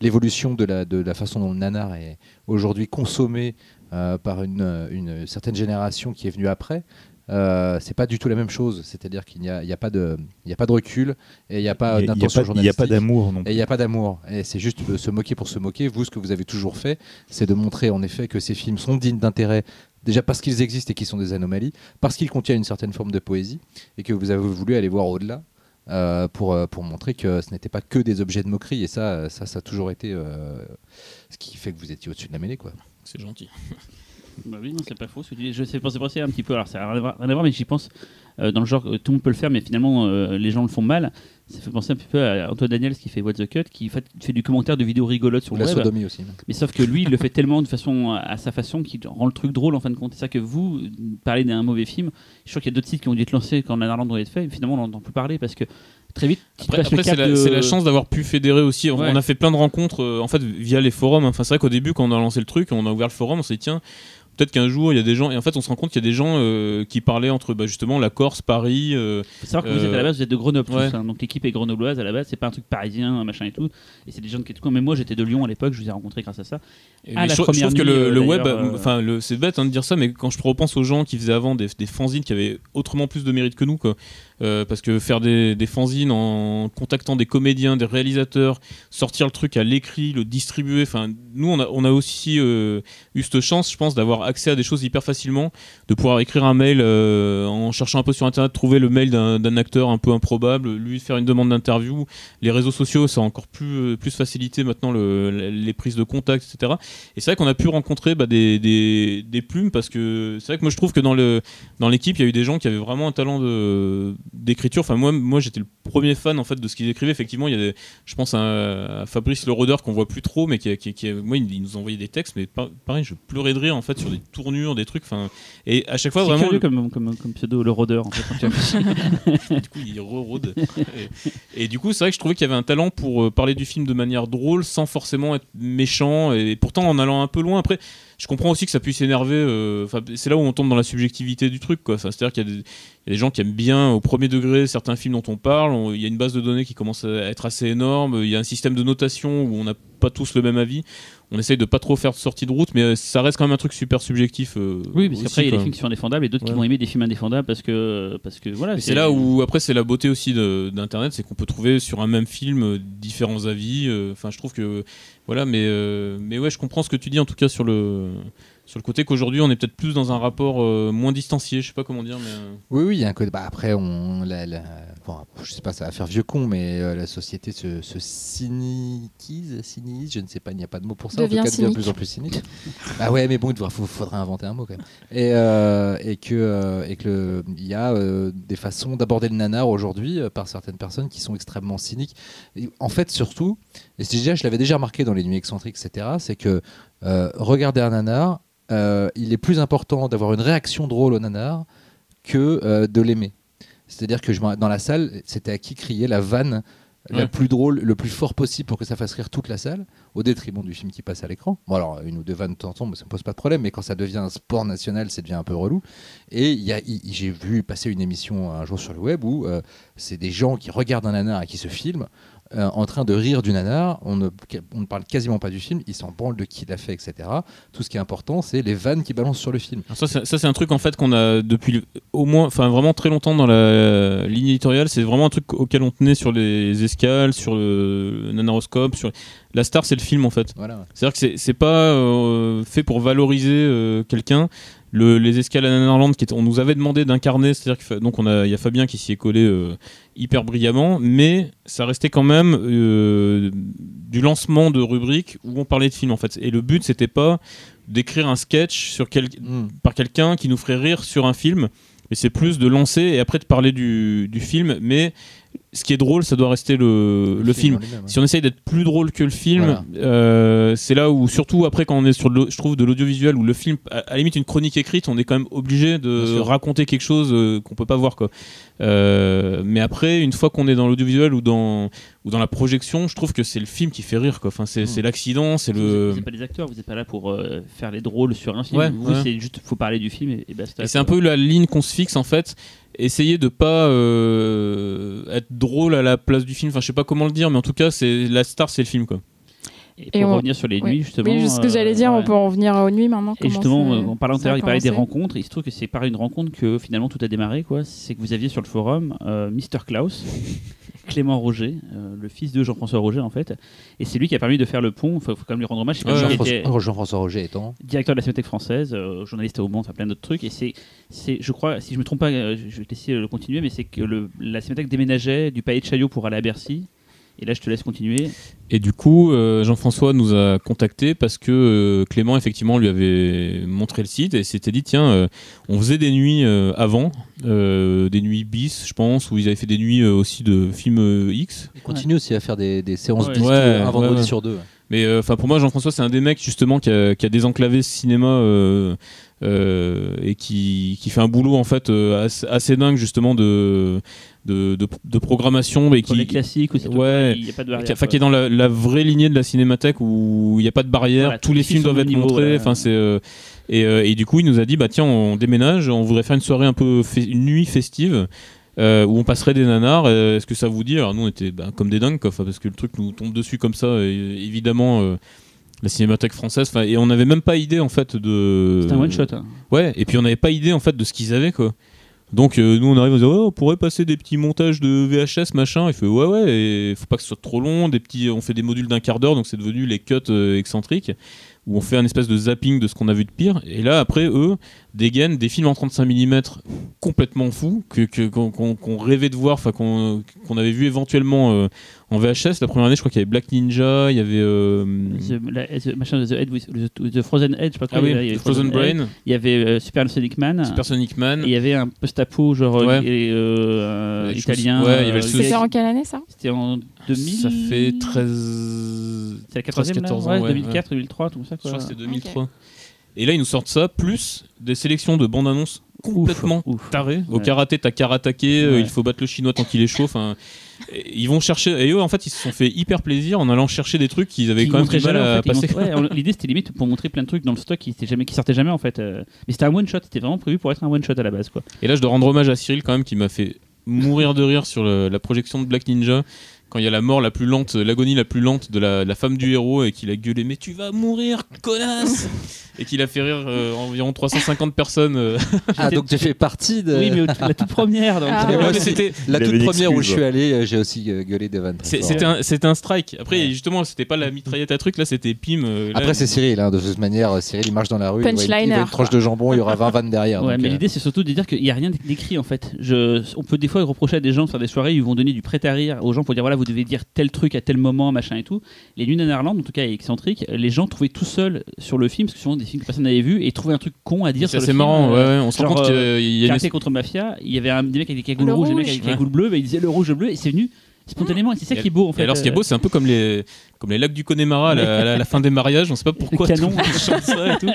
l'évolution de la, façon dont le nanar est aujourd'hui consommé par une certaine génération qui est venue après, euh, c'est pas du tout la même chose. C'est-à-dire qu'il n'y a, il y a, pas de, il y a pas de recul et il n'y a pas n'y d'intention pas- il y a journalistique. pas d'amour non Et plus. il n'y a pas d'amour. Et c'est juste de se moquer pour se moquer. Vous, ce que vous avez toujours fait, c'est de montrer en effet que ces films sont dignes d'intérêt. Déjà parce qu'ils existent et qu'ils sont des anomalies, parce qu'ils contiennent une certaine forme de poésie, et que vous avez voulu aller voir au-delà euh, pour, euh, pour montrer que ce n'était pas que des objets de moquerie. Et ça, ça, ça a toujours été euh, ce qui fait que vous étiez au-dessus de la mêlée. Quoi. C'est gentil. Bah oui, non, c'est pas faux. ce que tu dis. Je sais penser penser un petit peu. Alors, ça n'a rien à voir, rien à voir, mais j'y pense. euh, dans le genre euh, tout le monde peut le faire, mais finalement euh, les gens le font mal. Ça fait penser un petit peu à Antoine Daniels qui fait What the Cut, qui fait, fait du commentaire de vidéos rigolotes sur le La web. sodomie aussi. Mais sauf que lui, il le fait tellement de façon à sa façon qu'il rend le truc drôle en fin de compte. C'est ça que vous parlez d'un mauvais film. Je suis sûr qu'il y a d'autres sites qui ont dû être lancés quand Nanarland doit être fait. Et finalement, on n'entend plus parler parce que très vite, tu Après, après, c'est la, de- c'est la chance d'avoir pu fédérer aussi. On, Ouais. on a fait plein de rencontres euh, en fait via les forums. Enfin, c'est vrai qu'au début, quand on a lancé le truc, on a ouvert le forum, on s'est dit tiens. Peut-être qu'un jour il y a des gens et en fait on se rend compte qu'il y a des gens euh, qui parlaient entre bah, justement la Corse, Paris, euh, faut savoir que vous êtes à euh, la base, vous êtes de Grenoble tous, hein. donc l'équipe est grenobloise à la base. C'est pas un truc parisien, machin et tout. Et c'est des gens qui étaient Mais moi, j'étais de Lyon à l'époque. Je vous ai rencontré grâce à ça. Et mais la je, je première trouve que le, euh, le web, euh, enfin, c'est bête hein, de dire ça, mais quand je repense aux gens qui faisaient avant des, des fanzines qui avaient autrement plus de mérite que nous, quoi. Euh, parce que faire des, des fanzines en contactant des comédiens, des réalisateurs, sortir le truc à l'écrit, le distribuer, enfin, nous on a, aussi euh, eu cette chance, je pense, d'avoir accès à des choses hyper facilement, de pouvoir écrire un mail euh, en cherchant un peu sur internet, trouver le mail d'un acteur un peu improbable, lui faire une demande d'interview. Les réseaux sociaux, ça a encore plus, facilité maintenant le- les prises de contact, etc. Et c'est vrai qu'on a pu rencontrer bah, des, plumes parce que c'est vrai que moi je trouve que dans l'équipe il y a eu des gens qui avaient vraiment un talent de d'écriture. Enfin moi moi j'étais le premier fan en fait de ce qu'ils écrivaient. Effectivement il y a des, je pense à, à Fabrice Le Rodeur qu'on voit plus trop mais qui, qui, qui- moi il, nous envoyait des textes mais pa- pareil je pleurais de rire en fait sur des tournures des trucs. Enfin et à chaque fois vraiment curieux comme, comme, comme pseudo, le rôdeur. En fait, du coup, il re-rôde. et, et du coup, c'est vrai que je trouvais qu'il y avait un talent pour euh, parler du film de manière drôle sans forcément être méchant. Et pourtant, en allant un peu loin, après, je comprends aussi que ça puisse énerver. euh, c'est là où on tombe dans la subjectivité du truc. C'est-à-dire qu'il y, a des- gens qui aiment bien au premier degré certains films dont on parle. Il y a une base de données qui commence à être assez énorme. Il y a un système de notation où on n'a pas tous le même avis. On essaye de pas trop faire de sortie de route, mais euh, ça reste quand même un truc super subjectif. euh, Oui, parce qu'après, il y a des films qui sont indéfendables et d'autres qui vont aimer des films indéfendables parce que, parce que voilà. C'est là où après c'est la beauté aussi d'internet, c'est qu'on peut trouver sur un même film euh, différents avis. Enfin, je trouve que voilà, mais mais ouais, je comprends ce que tu dis en tout cas sur le sur le côté qu'aujourd'hui on est peut-être plus dans un rapport euh, moins distancié. Je sais pas comment dire, mais euh, Oui, oui, il y a un côté. Bah, après, on, la, la- bon, je sais pas, ça va faire vieux con, mais euh, la société se, se cyniquise, je ne sais pas, il n'y a pas de mot pour ça. Devient en tout cas, devient de plus en plus cynique. bah ouais, mais bon, il faudra, inventer un mot quand même. Et, euh, et que, euh, et que il y a euh, des façons d'aborder le nanar aujourd'hui euh, par certaines personnes qui sont extrêmement cyniques. Et en fait, surtout, et c'est déjà, je l'avais déjà remarqué dans les nuits excentriques, etc., c'est que euh, regarder un nanar, euh, il est plus important d'avoir une réaction drôle au nanar que euh, de l'aimer. C'est-à-dire que je, dans la salle, c'était à qui crier la vanne la plus drôle, le plus fort possible pour que ça fasse rire toute la salle, au détriment du film qui passe à l'écran. Bon alors, une ou deux vannes de temps en temps, ça me pose pas de problème, mais quand ça devient un sport national, ça devient un peu relou. Et y a- j'ai vu passer une émission un jour sur le web où c'est des gens qui regardent un nanar et qui se filment euh, en train de rire du nanar. On ne, on ne parle quasiment pas du film, ils s'en branlent de qui l'a fait, etc. Tout ce qui est important, c'est les vannes qui balancent sur le film. alors ça, c'est- un truc en fait qu'on a depuis au moins, enfin vraiment très longtemps dans la ligne éditoriale. C'est vraiment un truc auquel on tenait sur les escales, sur le nanaroscope, sur la star, c'est le film en fait. Voilà. C'est-à-dire que c'est- c'est pas euh, fait pour valoriser euh, quelqu'un. Le- les escales à Nanarland, qui on nous avait demandé d'incarner, c'est-à-dire qu'il fa- donc on a, il y a Fabien qui s'y est collé euh, hyper brillamment, mais ça restait quand même euh, du lancement de rubrique où on parlait de film en fait. Et le but c'était pas d'écrire un sketch sur quel- Mm. par quelqu'un qui nous ferait rire sur un film, mais c'est plus de lancer et après de parler du, du film. Mais ce qui est drôle, ça doit rester le, le film. Si on essaye d'être plus drôle que le film, Voilà. euh, c'est là où, surtout après quand on est sur, de je trouve, de l'audiovisuel, où le film, à, à la limite une chronique écrite, on est quand même obligé de raconter quelque chose euh, qu'on peut pas voir. Quoi. Euh, mais après, une fois qu'on est dans l'audiovisuel ou dans, ou dans la projection, je trouve que c'est le film qui fait rire. Quoi. Enfin, c'est Mm. c'est l'accident, c'est Vous le... n'êtes pas des acteurs, vous n'êtes pas là pour euh, faire les drôles sur un film. Ouais, vous, ouais. c'est juste, faut parler du film et, et basta. Et c'est un peu la ligne qu'on se fixe en fait. Essayer de pas euh, être drôle à la place du film. Enfin, je sais pas comment le dire, mais en tout cas, c'est la star, c'est le film quoi. Et pour Et on- revenir sur les Oui. nuits, justement. Oui, ce que euh, j'allais dire, ouais. on peut en venir aux nuits maintenant. Et justement, c'est- euh, en parlant tout à l'heure, il parlait des rencontres. Il se trouve que c'est par une rencontre que finalement tout a démarré. quoi. C'est que vous aviez sur le forum euh, Mr. Klaus, Clément Roger, euh, le fils de Jean-François Roger en fait. Et c'est lui qui a permis de faire le pont. Il faut, faut quand même lui rendre hommage. Ouais, Jean-François Jean-François Roger étant. directeur de la Cinémathèque française, euh, journaliste au Monde, enfin plein d'autres trucs. Et c'est, c'est, je crois, si je me trompe pas, euh, je vais essayer de le continuer, mais c'est que le, la Cinémathèque déménageait du Palais de Chaillot pour aller à Bercy. Et là, je te laisse continuer. Et du coup, euh, Jean-François nous a contacté parce que euh, Clément, effectivement, lui avait montré le site et s'était dit tiens, euh, on faisait des nuits euh, avant, euh, des nuits bis, je pense, où ils avaient fait des nuits euh, aussi de films euh, X. Il continue aussi à faire des, des séances Ouais. bis Ouais, un vendredi ouais. sur deux. Mais euh, enfin, pour moi, Jean-François, c'est un des mecs justement qui a, qui a désenclavé ce cinéma euh, et qui, qui fait un boulot en fait euh, assez, assez dingue justement de de, de, de programmation les qui classiques aussi. Ouais. Il a pas de qui, barrière. enfin, qui est dans la, la vraie lignée de la cinémathèque où il n'y a pas de barrière, Voilà, tous tous les les films doivent être niveau, montrés. Enfin, c'est euh, et, et du coup, il nous a dit bah tiens, on déménage, on voudrait faire une soirée un peu une nuit festive. euh, où on passerait des nanars, euh, est-ce que ça vous dit? Alors nous on était bah, comme des dingues quoi, parce que le truc nous tombe dessus comme ça, et évidemment euh, la cinémathèque française, et on n'avait même pas idée en fait de. C'est un one shot. hein. Ouais, et puis on n'avait pas idée en fait de ce qu'ils avaient quoi. Donc euh, nous on arrive on dit ouais, on pourrait passer des petits montages de VHS machin. Il fait ouais ouais et faut pas que ce soit trop long. Des petits, on fait des modules d'un quart d'heure donc c'est devenu les cuts euh, excentriques où on fait un espèce de zapping de ce qu'on a vu de pire. Et là après eux dégainent des films en 35 mm complètement fous que que- qu'on qu'on- qu'on rêvait de voir, enfin qu'on qu'on avait vu éventuellement euh, en VHS. La première année je crois qu'il y avait Black Ninja, il y avait euh, The, la- the- machin, the, Head with- the- the Frozen Head, je sais pas quoi. ah oui, il y avait- Frozen Head, Brain, Il y avait euh, Super Sonic Man. Super Sonic Man. Et il y avait un post-apo genre euh, Ouais. et, euh, Ouais, je italien. ouais, il y avait euh. C'était en quelle année ça? C'était en 2000. Ça fait 13. C'est la 14 là 14 ans, ouais, ouais, 2004, 2003, tout ça Je quoi. crois que c'était 2003. Et là, ils nous sortent ça, plus des sélections de bandes annonces complètement Ouf, ouf. tarées. Au karaté, t'as karatéké, euh, Ouais. il faut battre le chinois tant qu'il est chaud. Enfin, ils vont chercher. Et eux, en fait, ils se sont fait hyper plaisir en allant chercher des trucs qu'ils avaient Qui quand même du mal en à fait, passer. ouais, L'idée c'était limite pour montrer plein de trucs dans le stock qui, jamais, qui sortaient jamais en fait. euh. Mais c'était un one shot, c'était vraiment prévu pour être un one shot à la base quoi. Et là, je dois rendre hommage à Cyril quand même, qui m'a fait mourir de rire sur le- la projection de Black Ninja. Quand il y a la mort la plus lente, l'agonie la plus lente de la, la femme du héros et qu'il a gueulé Mais tu vas mourir, connasse Et qu'il a fait rire euh, environ 350 personnes. euh. Ah, donc tu fais partie de. Oui, mais la toute première. Donc, Ah, ouais. c'était La toute première où je suis allé, euh, j'ai aussi gueulé des vannes. C'était un, c'était un strike. Après, justement, c'était pas la mitraillette à truc, là, c'était pim. euh, là, Après, c'est Cyril, hein, de toute manière. Cyril, il marche dans la rue, il voit, une, tranche de jambon, il y aura 20 vannes derrière. Ouais, donc, mais euh, l'idée c'est surtout de dire qu'il n'y a rien d'écrit en fait. Je, on peut des fois reprocher à des gens de faire des soirées ils vont donner du prêt à rire aux gens pour dire voilà vous devez dire tel truc à tel moment machin et tout. Les Nuits Nanarland en tout cas et excentrique, les gens trouvaient tout seuls sur le film parce que souvent des films que personne n'avait vu et trouvaient un truc con à dire c'est marrant. euh, ouais, ouais, on se rend compte euh, qu'il y a une Karaté contre Mafia, il y avait un, des mecs avec des cagoules Le rouges, des rouge. mecs avec des Ouais. cagoules bleues, bah, ils disaient le rouge, le bleu et c'est venu spontanément et c'est ça qui est beau en Et fait. alors, ce qui est euh, beau, c'est un peu comme les, comme les lacs du Connemara à la, à la- à la fin des mariages. On sait pas pourquoi. canon. tout le monde chante ça et tout.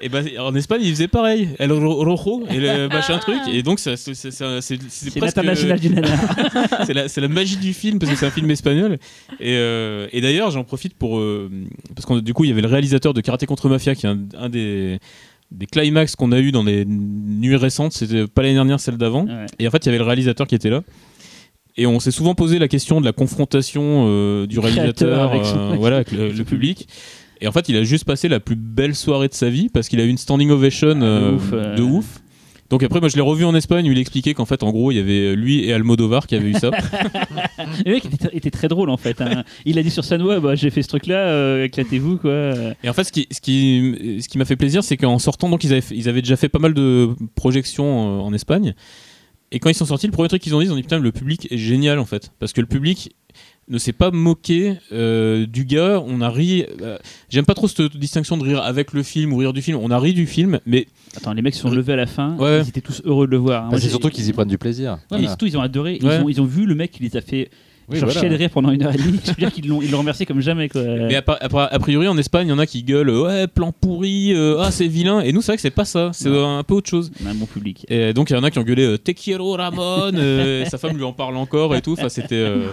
Et ben, en Espagne, ils faisaient pareil. El Ro- Rojo et le machin truc. Et donc, c'est c'est- c'est- c'est- c'est c'est presque. l'international du nanar. c'est la, c'est la magie du film parce que c'est un film espagnol. Et, euh, et d'ailleurs, j'en profite pour. euh, parce que du coup, il y avait le réalisateur de Karaté contre Mafia qui est un, un des, des climax qu'on a eu dans les nuits récentes. C'était pas l'année dernière, celle d'avant. Ouais. Et en fait, il y avait le réalisateur qui était là. Et on s'est souvent posé la question de la confrontation euh, du réalisateur avec euh, voilà, avec le, le public. Et en fait, il a juste passé la plus belle soirée de sa vie parce qu'il a eu une standing ovation de euh, ouf, de ouf. Donc après, moi, je l'ai revu en Espagne où il expliquait qu'en fait, en gros, il y avait lui et Almodovar qui avaient eu ça. Le mec était, était très drôle en fait. hein. Il a dit sur ouais, bah, j'ai fait ce truc là, éclatez-vous quoi. Et en fait, ce qui, ce qui, ce qui m'a fait plaisir, c'est qu'en sortant, donc ils avaient, fait- ils avaient déjà fait pas mal de projections en Espagne. Et quand ils sont sortis, le premier truc qu'ils ont dit, ils ont dit putain, le public est génial en fait, parce que le public ne s'est pas moqué euh, du gars. On a ri. euh, J'aime pas trop cette distinction de rire avec le film ou rire du film. On a ri du film, mais Attends, les mecs se sont levés à la fin, Ouais. ils étaient tous heureux de le voir. hein. bah, c'est surtout qu'ils y prennent du plaisir. Ouais, Voilà. mais surtout, ils ont adoré. Ils, Ouais. ont, ils ont vu le mec qui les a fait Oui, genre voilà. chier de rire pendant une heure et demie. Je veux dire qu'ils l'ont, ils l'ont remercié comme jamais quoi. Mais a, a- a priori en Espagne, il y en a qui gueulent ouais plan pourri, euh, ah c'est vilain. Et nous c'est vrai que c'est pas ça, c'est un peu autre chose. On a un bon public. Et donc il y en a qui ont gueulé euh, Te quiero Ramon, euh, et sa femme lui en parle encore et tout. Enfin c'était euh,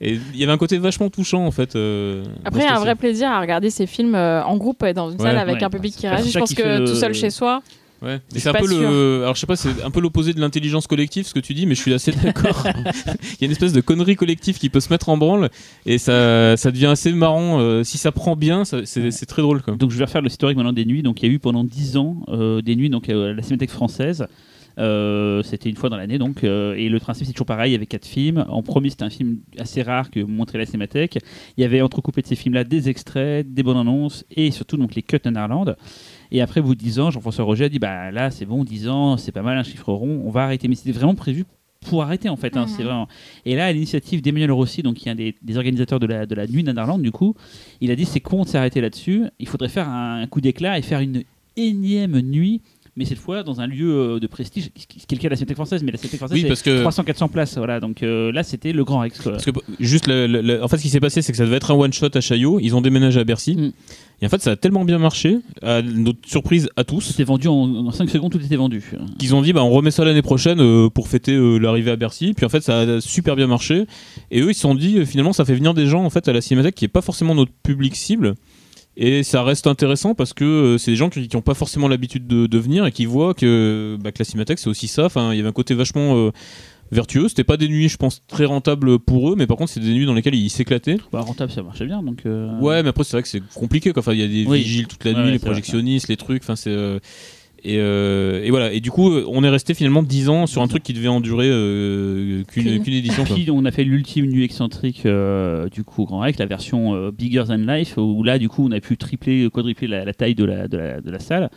et il y avait un côté vachement touchant en fait. euh, Après, il y a un vrai plaisir à regarder ces films euh, en groupe et dans une Ouais. salle avec Ouais. un public qui réagit. Je pense que tout seul chez soi, Ouais. C'est un peu le. Alors je sais pas, c'est un peu l'opposé de l'intelligence collective ce que tu dis, mais je suis assez d'accord. Il y a une espèce de connerie collective qui peut se mettre en branle et ça, ça devient assez marrant. euh, si ça prend bien, c'est très drôle. Quoi. Donc je vais refaire l'historique maintenant des nuits. Donc il y a eu pendant 10 ans euh, des nuits donc euh, à la Cinémathèque française. Euh, c'était une fois dans l'année donc euh, et le principe c'est toujours pareil il y avait quatre films en premier c'était un film assez rare que montrait la cinémathèque il y avait entrecoupé de ces films là des extraits des bonnes annonces et surtout donc les cuts en Irlande et après de 10 ans Jean-François Roger a dit bah là c'est bon 10 ans c'est pas mal un chiffre rond on va arrêter mais c'était vraiment prévu pour arrêter en fait. hein, Mhm. c'est vraiment. Et là, à l'initiative d'Emmanuel Rossi, donc qui est un des, des organisateurs de la, de la nuit Nanarland, du coup, il a dit c'est con de s'arrêter là-dessus. Il faudrait faire un, un coup d'éclat et faire une énième nuit, mais cette fois dans un lieu euh, de prestige, ce qui est le cas de la Cinémathèque française, mais la Cinémathèque française Oui, que. c'est 300-400 places, voilà. Donc euh, là, c'était le Grand Rex. Parce que juste, le- le- le- en fait, ce qui s'est passé, c'est que ça devait être un one shot à Chaillot. Ils ont déménagé à Bercy. Mm. Et en fait, ça a tellement bien marché, à notre surprise à tous, C'était vendu en, 5 secondes, tout était vendu. qu'ils ont dit, bah, on remet ça l'année prochaine euh, pour fêter euh, l'arrivée à Bercy. Puis en fait, ça a super bien marché. Et eux, ils se sont dit, finalement, ça fait venir des gens en fait à la cinémathèque qui est pas forcément notre public cible. Et ça reste intéressant parce que euh, c'est des gens qui n'ont pas forcément l'habitude de, de venir et qui voient que, bah, que la cinémathèque c'est aussi ça. Enfin, il y avait un côté vachement euh, vertueux. C'était pas des nuits, je pense, très rentables pour eux, mais par contre, c'est des nuits dans lesquelles ils s'éclataient. Bah, rentable, ça marchait bien. Donc, euh, Ouais, mais après, c'est vrai que c'est compliqué. quoi. Enfin, il y a des Oui. vigiles toute la nuit, ouais, les vrai, projectionnistes, les trucs. Enfin, c'est. Euh, Et, euh, et voilà. Et du coup, on est resté finalement 10 ans sur un truc qui devait en durer euh, qu'une édition. quoi. Puis on a fait l'ultime nuit excentrique euh, du coup au Grand Rex, la version Bigger Than Life, où là du coup on a pu tripler, quadrupler la, la taille de la, de, la, de la salle.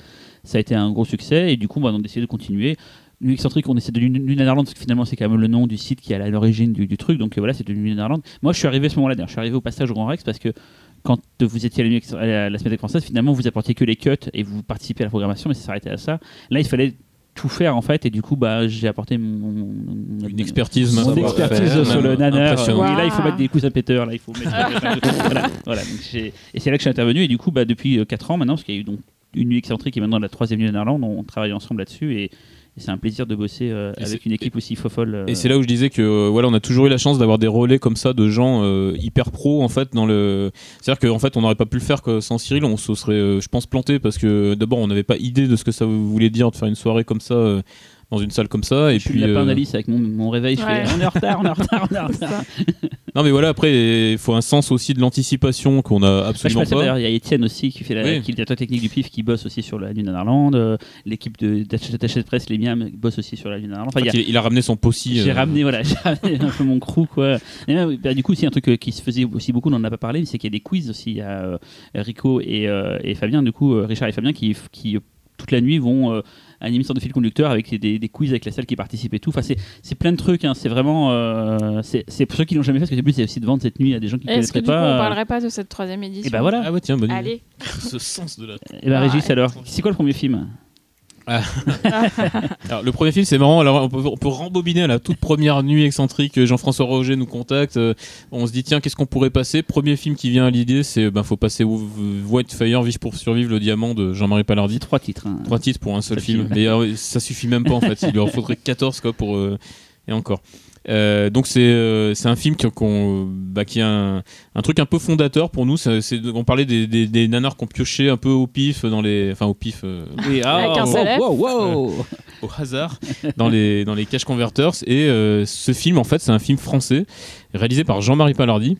Ça a été un gros succès et du coup bah, on a décidé de continuer. Nuit excentrique, on essaie de Nuit Netherland parce que finalement c'est quand même le nom du site qui est à l'origine du, du truc. Donc voilà, c'est de Nuit Netherland. Moi je suis arrivé à ce moment-là, d'ailleurs, je suis arrivé au passage au Grand Rex parce que quand vous étiez à la, à la, Cinémathèque française, finalement vous apportiez que les cuts et vous participez à la programmation, mais ça s'arrêtait à ça. Là il fallait tout faire en fait et du coup bah j'ai apporté mon, mon- Une expertise. mon expertise faire, sur le. Oui, là, il faut mettre des coussins péteurs. Là, il faut mettre. voilà, voilà. Donc, j'ai- et c'est là que je suis intervenu. Et du coup, bah, depuis 4 ans maintenant, parce qu'il y a eu donc une nuit excentrique et maintenant la troisième nuit de Néerlande, on travaille ensemble là-dessus. Et, et c'est un plaisir de bosser euh, avec une équipe aussi fofolle. euh, Et c'est là où je disais que euh, voilà, on a toujours eu la chance d'avoir des relais comme ça de gens euh, hyper pro en fait dans le. C'est-à-dire qu'en fait, on n'aurait pas pu le faire que sans Cyril, on se serait, euh, je pense, planté parce que d'abord, on n'avait pas idée de ce que ça voulait dire de faire une soirée comme ça euh, dans une salle comme ça. Et je suis puis, le lapin euh, d'Alice avec mon, mon réveil. Je Ouais. fais, on est en retard, on est en retard, on est en retard. non, mais voilà, après, il faut un sens aussi de l'anticipation qu'on a Bah, je absolument passais, pas. d'ailleurs, il y a Étienne aussi qui fait la, Oui. qui est le technique du PIF qui bosse aussi sur la nuit de Néerlande. Euh, L'équipe de- d'attaché de presse, les miens, bosse aussi sur la nuit de Néerlande. Enfin, il a- il, ramené son possi. J'ai euh, ramené, voilà, j'ai ramené un peu mon crew, quoi. Et bah, du coup, c'est un truc qui se faisait aussi beaucoup, on n'en a pas parlé, mais c'est qu'il y a des quiz aussi. Il y a Rico et, euh, et Fabien, du coup, Richard et Fabien, qui, qui toute la nuit vont euh, une sorte de fil conducteur avec des, des quiz avec la salle qui participe et tout. Enfin, c'est c'est plein de trucs, hein. c'est vraiment. euh, c'est c'est pour ceux qui l'ont jamais fait, parce que le but, c'est aussi de vendre cette nuit à des gens qui ne Est-ce que coup, pas. on euh, parlerait pas de cette troisième édition et bah voilà. Ah ouais, tiens, bonne idée. Allez. Ce sens de la. Et bah, Ah, Régis, alors, c'est quoi le premier film? Alors, le premier film, c'est marrant. Alors, on peut, on peut rembobiner à la toute première nuit excentrique. Jean-François Roger nous contacte. euh, on se dit, tiens, qu'est-ce qu'on pourrait passer? Premier film qui vient à l'idée, c'est ben, faut passer Whitefire, Vive pour survivre, le diamant de Jean-Marie Palardi. Trois titres. hein. Trois titres pour un seul film. film. Euh, ça suffit même pas en fait. Il lui en faudrait 14 quoi pour. euh, et encore. Euh, donc c'est euh, c'est un film qui, qu'on- bah, qui est un, un truc un peu fondateur pour nous. On parlait des, des, des nanars qu'on piochait un peu au pif dans les, enfin au pif, euh, ah, wow, wow, wow. au hasard dans les dans les cash converters. Et euh, ce film en fait c'est un film français réalisé par Jean-Marie Palardi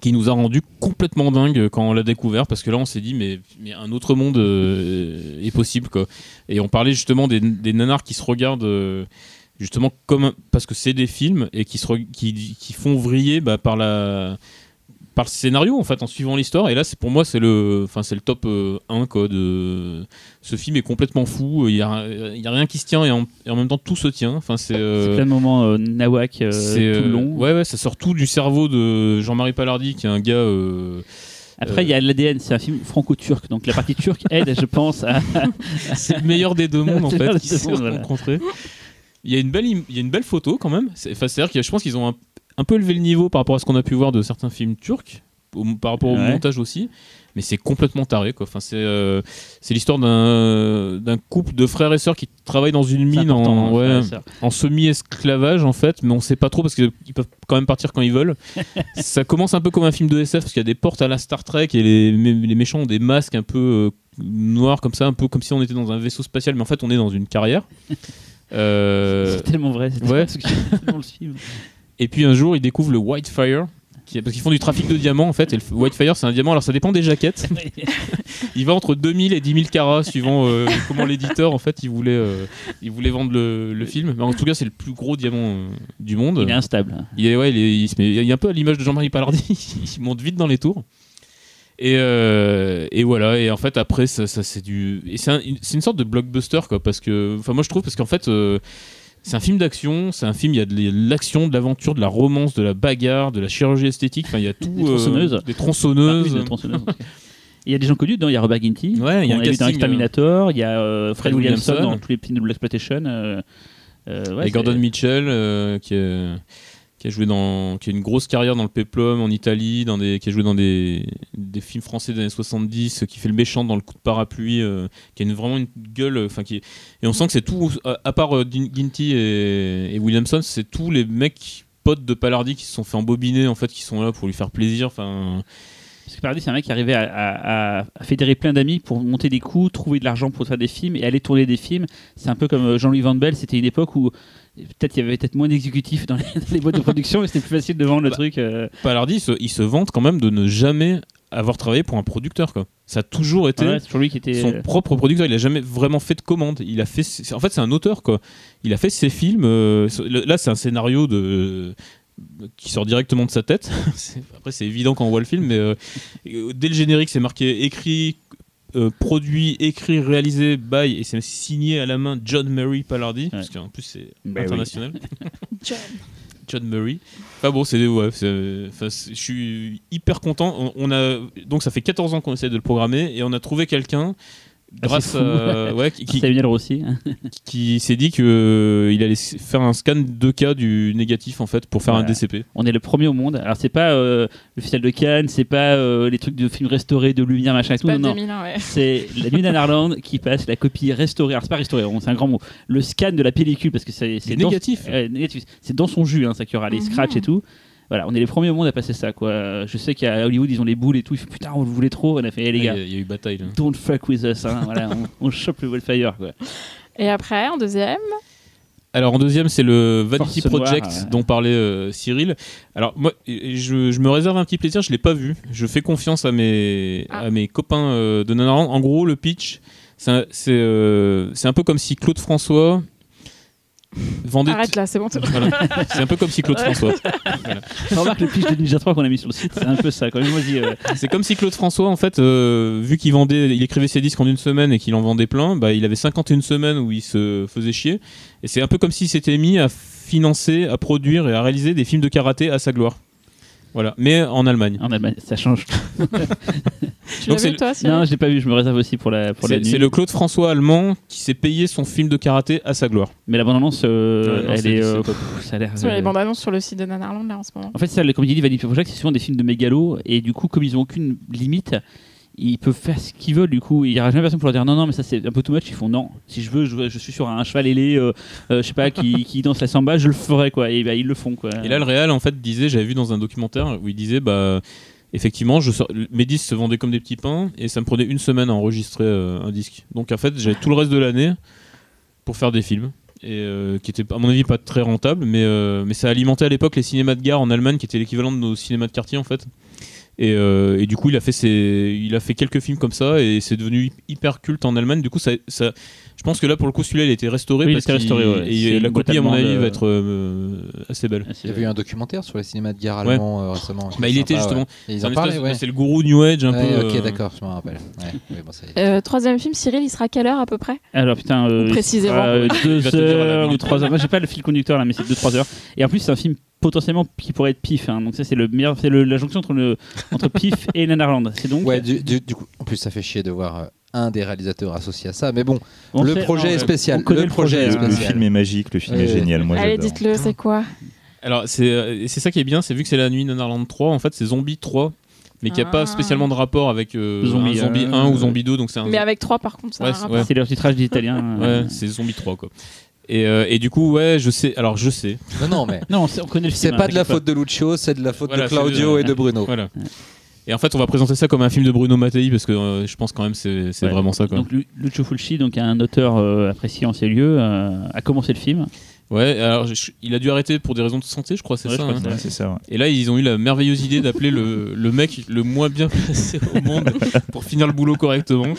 qui nous a rendu complètement dingue quand on l'a découvert parce que là on s'est dit mais, mais un autre monde euh, est possible quoi et on parlait justement des, des nanars qui se regardent euh, justement comme parce que c'est des films et qui se re- qui, qui font vriller bah, par la par le scénario en fait en suivant l'histoire et là c'est pour moi c'est le enfin c'est le top euh, 1 quoi de ce film est complètement fou il y a, il y a rien qui se tient et en, et en même temps tout se tient enfin c'est euh, plein de moments euh, nawak euh, c'est, tout euh, long. ouais ouais ça sort tout du cerveau de Jean-Marie Palardi qui est un gars euh, Après, il y a l'ADN, c'est un film franco-turc, donc la partie turque aide, je pense, à. c'est le meilleur des deux mondes en fait qui se sont mondes, voilà. rencontrés il y a une belle il y a une belle photo quand même. C'est, enfin, c'est-à-dire que je pense qu'ils ont un, un peu élevé le niveau par rapport à ce qu'on a pu voir de certains films turcs au- par rapport au montage aussi. Mais c'est complètement taré quoi. Enfin c'est euh, c'est l'histoire d'un d'un couple de frères et sœurs qui travaillent dans une mine en, hein, ouais, en semi-esclavage en fait, mais on sait pas trop parce qu'ils peuvent quand même partir quand ils veulent. ça commence un peu comme un film de SF parce qu'il y a des portes à la Star Trek et les, les méchants ont des masques un peu euh, noirs comme ça, un peu comme si on était dans un vaisseau spatial, mais en fait on est dans une carrière. Euh, C'est tellement vrai, c'est ouais. dans le film. et puis un jour ils découvrent le Whitefire. qui- Parce qu'ils font du trafic de diamants en fait, et le Whitefire c'est un diamant, alors ça dépend des jaquettes. Il va entre 2000 et 10 000 carats suivant euh, comment l'éditeur en fait il voulait, euh, il voulait vendre le, le film. Mais en tout cas c'est le plus gros diamant euh, du monde. Il est instable. Il est, ouais, il, est- il se met, il est un peu à l'image de Jean-Marie Palardi, il monte vite dans les tours. Et, euh, et voilà, et en fait après ça, ça, c'est du, c'est un- c'est une sorte de blockbuster quoi, parce que, enfin moi je trouve parce qu'en fait euh, C'est un film d'action, c'est un film, il y a de l'action, de l'aventure, de la romance, de la bagarre, de la chirurgie esthétique, enfin il y a tout. Des tronçonneuses. euh, des tronçonneuses. Ah oui. Il y a des gens connus dedans, il y a Robert Ginty, Ouais, il y a un dans casting, Exterminator, il y a euh, Fred Fred Williamson, Williamson. dans tous les films de Black Exploitation. euh, euh, ouais, et Gordon Mitchell, euh, qui, est- qui a joué dans, qui a une grosse carrière dans le Peplum en Italie, dans des, qui a joué dans des, des films français des années 70, qui fait le méchant dans le coup de parapluie, euh, qui a une- vraiment une gueule, euh, enfin qui et on sent que c'est tout, à, à part euh, Ginty et, et Williamson, c'est tous les mecs potes de Palardi qui se sont fait embobiner en fait, qui sont là pour lui faire plaisir, enfin. Parce que Paradis, c'est un mec qui arrivait à, à- fédérer plein d'amis pour monter des coups, trouver de l'argent pour faire des films et aller tourner des films. C'est un peu comme euh, Jean-Louis Van Bell, c'était une époque où peut-être il y avait peut-être moins d'exécutifs dans les, dans les boîtes de production et c'était plus facile de vendre le Bah, truc. euh, Palardi, il se, il se vante quand même de ne jamais avoir travaillé pour un producteur, quoi. Ça a toujours été. ouais, c'est toujours lui qui était. son euh, propre producteur. Il a jamais vraiment fait de commande. Il a fait, en fait, c'est un auteur quoi. Il a fait ses films. euh, là, c'est un scénario de qui sort directement de sa tête. Après, c'est évident quand on voit le film, mais euh, euh, dès le générique, c'est marqué écrit. euh, produit, écrit, réalisé by et c'est signé à la main John Murray Palardi parce qu'en plus c'est Bah oui. international John. John Murray. Enfin bon, c'est ouais, c'est- enfin, c'est- je suis hyper content. On, on a donc ça fait 14 ans qu'on essaie de le programmer et on a trouvé quelqu'un grâce fou. à ouais, qui, qui, Samuel Rossi. qui s'est dit que euh, il allait faire un scan 2K du négatif en fait pour faire un. DCP. On est le premier au monde. Alors c'est pas euh, le festival de Cannes, c'est pas euh, les trucs de films restaurés, de lumière, machin et tout. Pas Non, non. 2001, ouais. C'est la nuit d'Anarland qui passe la copie restaurée. Alors c'est pas restauré, on- c'est un grand mot. Le scan de la pellicule parce que c'est dans- négatif. euh, négatif. C'est dans son jus, hein, ça qui aura les Mhm. scratchs et tout. Voilà, on est les premiers au monde à passer ça quoi. Je sais qu'à Hollywood ils ont les boules et tout. Ils font putain on le voulait trop. On a fait eh, les y gars, il y a eu bataille. là. don't fuck with us. hein. voilà, on, on chope le Wildfire quoi. Et après, en deuxième, Alors en deuxième, c'est le Vanity Force Project ouais. dont parlait euh, Cyril. Alors moi, je, je me réserve un petit plaisir, je l'ai pas vu. Je fais confiance à mes, Ah. à mes copains euh, de Nanarland. En gros, le pitch, c'est un, c'est, euh, c'est un peu comme si Claude François vendait... arrête là, c'est bon. Voilà. C'est un peu comme si Claude. François. Remarque le pitch de Ninja 3 qu'on a mis sur le site, c'est un peu ça quand même. Moi, je dis, euh, C'est comme si Claude François, en fait, euh, vu qu'il vendait, il écrivait ses disques en une semaine et qu'il en vendait plein, bah, il avait 51 semaines où il se faisait chier. Et c'est un peu comme s'il s'était mis à financer, à produire et à réaliser des films de karaté à sa gloire. Voilà, mais en Allemagne. en Allemagne, ça change. Tu l'as Donc c'est vu, le- toi, non, je l'ai pas vu. Je me réserve aussi pour la pour la C'est nuit. c'est le Claude François allemand qui s'est payé son film de karaté à sa gloire. Mais la bande-annonce, euh, elle est, c'est euh, pff, ça a l'air. Sur les euh, bandes annonces sur le site de Nanarland là en ce moment. En fait, ça, les comédies Vanity Project, c'est souvent des films de mégalo, et du coup, comme ils ont aucune limite, ils peuvent faire ce qu'ils veulent. Du coup, il y aura jamais personne pour leur dire non, non, mais ça c'est un peu too much. Ils font non. Si je veux, je, je suis sur un cheval ailé, euh, euh, je sais pas, qui, qui danse la samba, je le ferai quoi. Et bah, ils le font quoi. Et là, le réal, en fait, disait, j'avais vu dans un documentaire où il disait, bah, effectivement, je mes disques se vendaient comme des petits pains et ça me prenait une semaine à enregistrer euh, un disque. Donc, en fait, j'avais tout le reste de l'année pour faire des films. Et euh, qui étaient, à mon avis, pas très rentables, mais, euh, mais ça alimentait à l'époque les cinémas de gare en Allemagne, qui étaient l'équivalent de nos cinémas de quartier, en fait. Et, euh, et du coup, il a, fait ses, il a fait quelques films comme ça et c'est devenu hyper culte en Allemagne. Du coup, ça, je pense que là, pour le coup, celui-là, il a été restauré. Oui, il parce a été restauré, ouais. Et C'est la copie, à mon avis, va être euh, assez belle. Ah, Il y avait eu un documentaire sur les cinémas de Ouais. allemands euh, récemment. Bah, il était Sympa, justement. ouais. C'est en un parlaient, espèce- ouais. C'est le gourou New Age un Ouais, peu. ok, euh, d'accord, je me rappelle. Ouais, oui, bon, ça y est. Euh, troisième film, Cyril, il sera à quelle heure à peu près? Alors putain, euh, précisément. euh, Il deux va te dire à la heures ou minute. trois heures. Moi, j'ai pas le fil conducteur là, mais c'est deux trois heures. Et en plus, c'est un film potentiellement qui pourrait être pif. hein. Donc ça, c'est le meilleur, c'est la jonction entre le entre pif et Nanarland. C'est donc. Ouais, du, du- du coup, en plus, ça fait chier de voir un des réalisateurs associé à ça. Mais bon, on le sait- projet non, est spécial. Le le projet projet, est. Le film est magique, le film Ouais. est génial. Moi, Allez, dites-le, c'est quoi? Alors, c'est euh, c'est ça qui est bien, c'est vu que c'est la nuit Nanarland 3, en fait, c'est Zombie 3, mais qui a Ah. pas spécialement de rapport avec euh, Zombie, un Zombie euh, 1 ou Zombie 2, donc c'est un. Mais avec trois, par contre, Ouais, c'est- ouais. C'est leur titrage d'italien. Ouais, c'est Zombie 3, quoi. Et, euh, et du coup, ouais, je sais. Alors, je sais. Non, non, mais Non, on, sait- on connaît le c'est pas de la faute de Lucio, c'est de la faute Voilà, de Claudio de- et de Bruno. Voilà. Et en fait, on va présenter ça comme un film de Bruno Mattei parce que euh, je pense quand même c'est c'est Ouais. vraiment ça, quoi. Donc Lu- Lucio Fulci, donc un auteur euh, apprécié en ces lieux, euh, a commencé le film. Ouais, alors je- il a dû arrêter pour des raisons de santé, je crois, c'est Ouais, ça. hein. que Ouais, c'est ça. ouais. Et là, ils ont eu la merveilleuse idée d'appeler le, le mec le moins bien placé au monde pour finir le boulot correctement.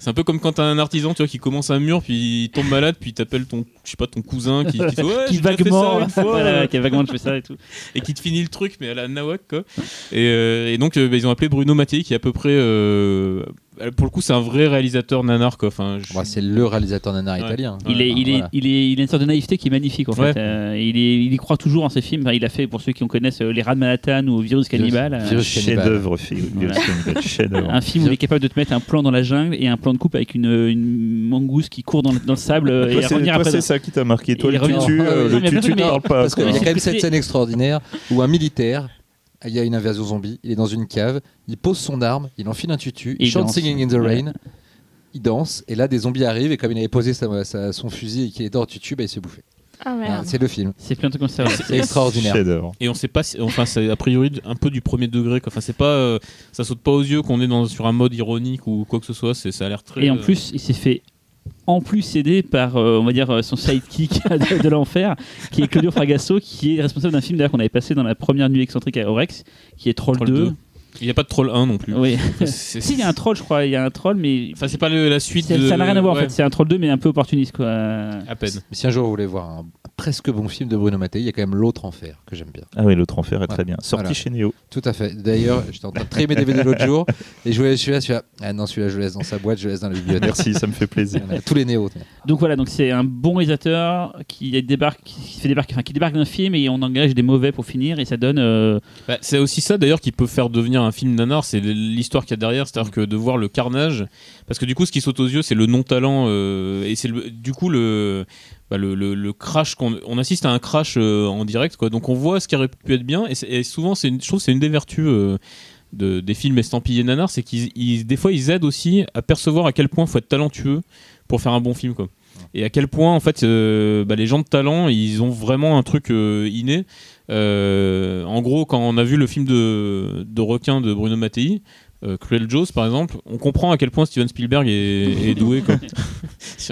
C'est un peu comme quand t'as un artisan tu vois, qui commence un mur, puis il tombe malade, puis t'appelles ton, je sais pas, ton cousin qui, qui ouais, déjà fait vaguement, ça une fois, voilà, qui a vaguement fait ça et tout. et qui te finit le truc, mais à la nawak. Quoi. Et, euh, et donc, euh, bah, ils ont appelé Bruno Mattei, qui est à peu près. euh, pour le coup, c'est un vrai réalisateur nanar quoi. Enfin, je- Moi, c'est le réalisateur nanar Ouais. italien. Il, est, il, est, Voilà. il, est, il a une sorte de naïveté qui est magnifique en fait. Ouais. Euh, il, est, il y croit toujours en ses films. Enfin, il a fait, pour ceux qui en connaissent, euh, Les Rats de Manhattan ou Virus Cannibal. euh, Virus Cannibal. Chef-d'œuvre. Un film où il est capable de te mettre un plan dans la jungle et un plan de coupe avec une, une mangouste qui court dans le, dans le sable euh, et c'est revenir toi, après. c'est ça qui t'a marqué. Toi, il le tutu, euh, le tutu ne parle pas. Parce qu'il y a quand même cette scène extraordinaire où un militaire, il y a une invasion zombie, il est dans une cave, il pose son arme, il enfile un tutu, il il chante danse. Singing in the Ouais. Rain, il danse, et là des zombies arrivent, et comme il avait posé sa- sa- son fusil et qu'il était hors tutu, bah, il se bouffait. Ah merde. c'est le film. C'est plein de trucs comme ça. C'est extraordinaire. Et on sait pas, si- enfin, c'est a priori un peu du premier degré. Quoi. Enfin, c'est pas, euh, ça saute pas aux yeux qu'on est dans, sur un mode ironique ou quoi que ce soit. C'est, ça a l'air très. Et en euh, plus, il s'est fait en plus aidé par, euh, on va dire, euh, son sidekick de, de l'enfer, qui est Claudio Fragasso, qui est responsable d'un film d'ailleurs qu'on avait passé dans la première nuit excentrique à Orex, qui est Troll, Troll 2. 2. Il n'y a pas de troll 1 non plus. Oui. Si, il y a un troll, je crois, il y a un troll, mais Enfin, c'est pas le- la suite. de- ça n'a rien à voir en fait. C'est un troll 2, mais un peu opportuniste quoi. À peine. Mais si un jour vous voulez voir un presque bon film de Bruno Mattei, il y a quand même L'autre enfer que j'aime bien. Ah oui, l'autre enfer est très bien. Sorti Voilà. chez Neo. Tout à fait. D'ailleurs, j'étais en train de trier mes DVD l'autre jour, et je voulais celui-là, celui-là. Ah non, celui-là, je le laisse dans sa boîte, je le laisse dans la bibliothèque. Merci, ça me fait plaisir. Voilà, Tous les néos. Donc voilà, donc c'est un bon réalisateur qui débarque, qui fait débarquer, enfin, qui débarque d'un film et on engage des mauvais pour finir et ça donne. euh, Bah, c'est aussi ça d'ailleurs qui peut faire devenir un film nanar, c'est l'histoire qu'il y a derrière, c'est-à-dire que de voir le carnage, parce que du coup ce qui saute aux yeux c'est le non-talent euh, et c'est du coup le, bah, le, le- crash qu'on on assiste à un crash euh, en direct quoi, donc on voit ce qui aurait pu être bien et, souvent c'est une- je trouve c'est une des vertus euh, de- des films estampillés nanar, c'est qu'ils ils- des fois ils aident aussi à percevoir à quel point faut être talentueux pour faire un bon film quoi. Et à quel point en fait bah, les gens de talent ils ont vraiment un truc inné. Euh, en gros, quand on a vu le film de, de requin de Bruno Mattei, euh, Cruel Jaws par exemple, on comprend à quel point Steven Spielberg est, est doué. Quoi.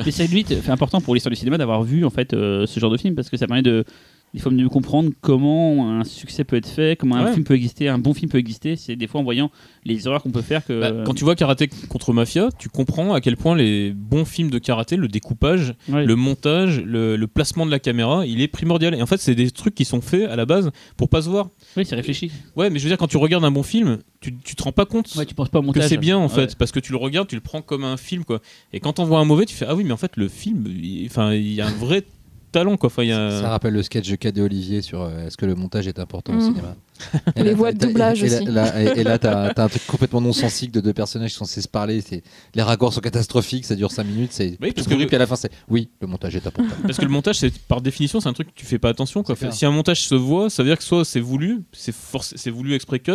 Mais c'est lui, c'est important pour l'histoire du cinéma d'avoir vu en fait euh, ce genre de film parce que ça permet de il faut mieux comprendre comment un succès peut être fait, comment un film peut exister, un bon film peut exister. C'est des fois en voyant les erreurs qu'on peut faire que. Bah, quand tu vois Karaté contre Mafia, tu comprends à quel point les bons films de karaté, le découpage, Ouais. le montage, le, le placement de la caméra, il est primordial. Et en fait, c'est des trucs qui sont faits à la base pour pas se voir. Oui, c'est réfléchi. Ouais, mais je veux dire, quand tu regardes un bon film, tu, tu te rends pas compte Ouais, tu penses pas au que montage. c'est bien en Ouais. fait parce que tu le regardes tu le prends comme un film quoi et quand on voit un mauvais tu fais ah oui mais en fait le film il y a un vrai talent quoi enfin il y a Ça rappelle le sketch de Cadet Olivier sur euh, est-ce que le montage est important au Mhm. cinéma. Et Les là, voix de doublage et là- aussi. là- et, et là, t'as as un truc complètement non sensique de deux personnages qui sont censés se parler. c'est- Les raccords sont catastrophiques, ça dure 5 minutes. C'est Oui, parce que- puis à la fin, c'est oui, le montage est important. parce que le montage c'est par définition c'est un truc que tu fais pas attention quoi si un montage se voit ça veut dire que soit c'est voulu c'est voulu exprès cut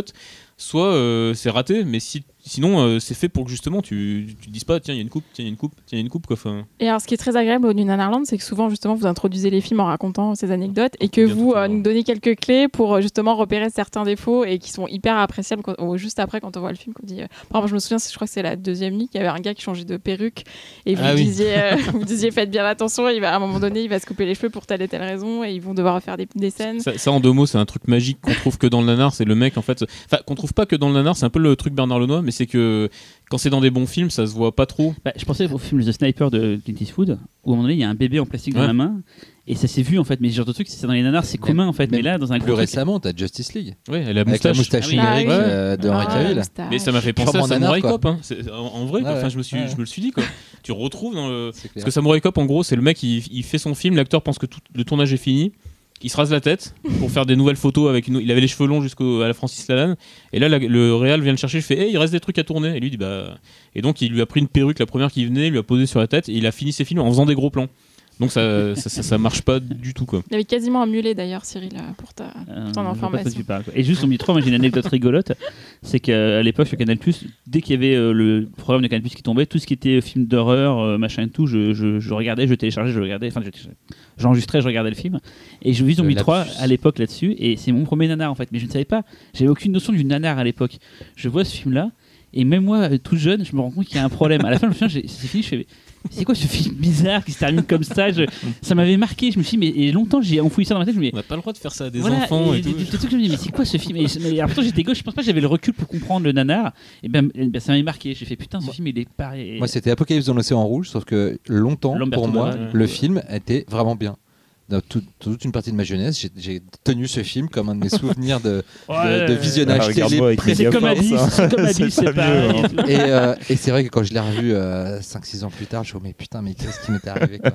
soit euh, c'est raté mais si sinon euh, c'est fait pour que justement tu tu te dises pas tiens il y a une coupe tiens il y a une coupe tiens il y a une coupe quoi Et alors, ce qui est très agréable au New Nanarland, c'est que souvent, justement, vous introduisez les films en racontant ces anecdotes et que Bien vous euh, nous donnez quelques clés pour justement repérer certains défauts et qui sont hyper appréciables quand- ou juste après quand on voit le film. Qu'on dit, par exemple, je me souviens, je crois que c'est la deuxième nuit, qu'il y avait un gars qui changeait de perruque et vous, Ah oui. disiez, vous disiez, faites bien attention, il va, à un moment donné, il va se couper les cheveux pour telle et telle raison et ils vont devoir refaire des, des scènes. Ça, ça, en deux mots, c'est un truc magique qu'on trouve que dans le nanar. C'est le mec en fait, enfin qu'on trouve pas que dans le nanar. C'est un peu le truc Bernard Lenoir, mais c'est que quand c'est dans des bons films, ça se voit pas trop. Bah, je pensais au film The Sniper de Clint Eastwood où à un moment donné il y a un bébé en plastique dans la main et ça s'est vu en fait. Mais ce genre de truc, c'est dans les nanars, c'est commun en fait. Mais là, dans un Plus récemment, t'as Justice League Ouais, elle a avec la moustache. Ah oui. numérique Ah oui. euh, de Henry Ah, Cavill. Mais ça m'a fait penser à Samurai. Cop. Hein. C'est- En, en vrai, quoi. Ouais, Enfin, je me suis, ouais. je me le suis dit quoi. tu retrouves dans le. Parce que Samurai Cop, en gros, c'est le mec, il, il fait son film, l'acteur pense que tout le tournage est fini. Il se rase la tête pour faire des nouvelles photos avec une... Il avait les cheveux longs jusqu'à la Francis Lalanne. Et là, le réal vient le chercher. Fait Hey, il reste des trucs à tourner. Et lui dit Bah. Et donc, il lui a pris une perruque, la première qui venait, lui a posé sur la tête. Et il a fini ses films en faisant des gros plans. Donc, ça, ça, ça, ça marche pas du tout, quoi. Il avait quasiment un mulet d'ailleurs, Cyril, euh, pour ta. Euh, Ton pas quoi information. Et juste on me dit trop, moi j'ai une anecdote rigolote, c'est qu'à l'époque sur Canal dès qu'il y avait euh, le programme de Canal qui tombait, tout ce qui était film d'horreur, euh, machin et tout, je, je- je regardais, je téléchargeais, je regardais, enfin je téléchargeais. j'enregistrais, je regardais le film. Et je vis Zombie Le 3 lapsus. à l'époque là-dessus, et c'est mon premier nanar en fait. Mais je ne savais pas, j'avais aucune notion du nanar à l'époque. Je vois ce film-là, et même moi, euh, tout jeune, je me rends compte qu'il y a un problème. À la fin, je me souviens, c'est fini, je fais. C'est quoi ce film bizarre qui se termine comme ça Je- Ça m'avait marqué. Je me suis dit, mais et longtemps j'ai enfoui ça dans ma tête. Je me dis, On n'a pas le droit de faire ça à des voilà, enfants et, et tout. des- des trucs que je me dis, mais c'est quoi ce film? Et, mais, alors, pourtant j'étais gauche, je pense pas que j'avais le recul pour comprendre le nanar. Et ben, et ben, ça m'avait marqué. J'ai fait putain, ce Moi- film il est pareil. Moi, c'était Apocalypse dans l'océan rouge, sauf que longtemps, pour moi, ouais. le film était vraiment bien. Dans tout- toute une partie de ma jeunesse, j'ai- tenu ce film comme un de mes souvenirs de, Ouais, de visionnage Ah, télé pré- mes C'est comme Alice, c'est comme Alice, C'est c'est pas mieux, et tout. Et, euh, et c'est vrai que quand je l'ai revu 5-6 ans plus tard, je me suis dit, mais putain, mais qu'est-ce qui m'était arrivé quoi.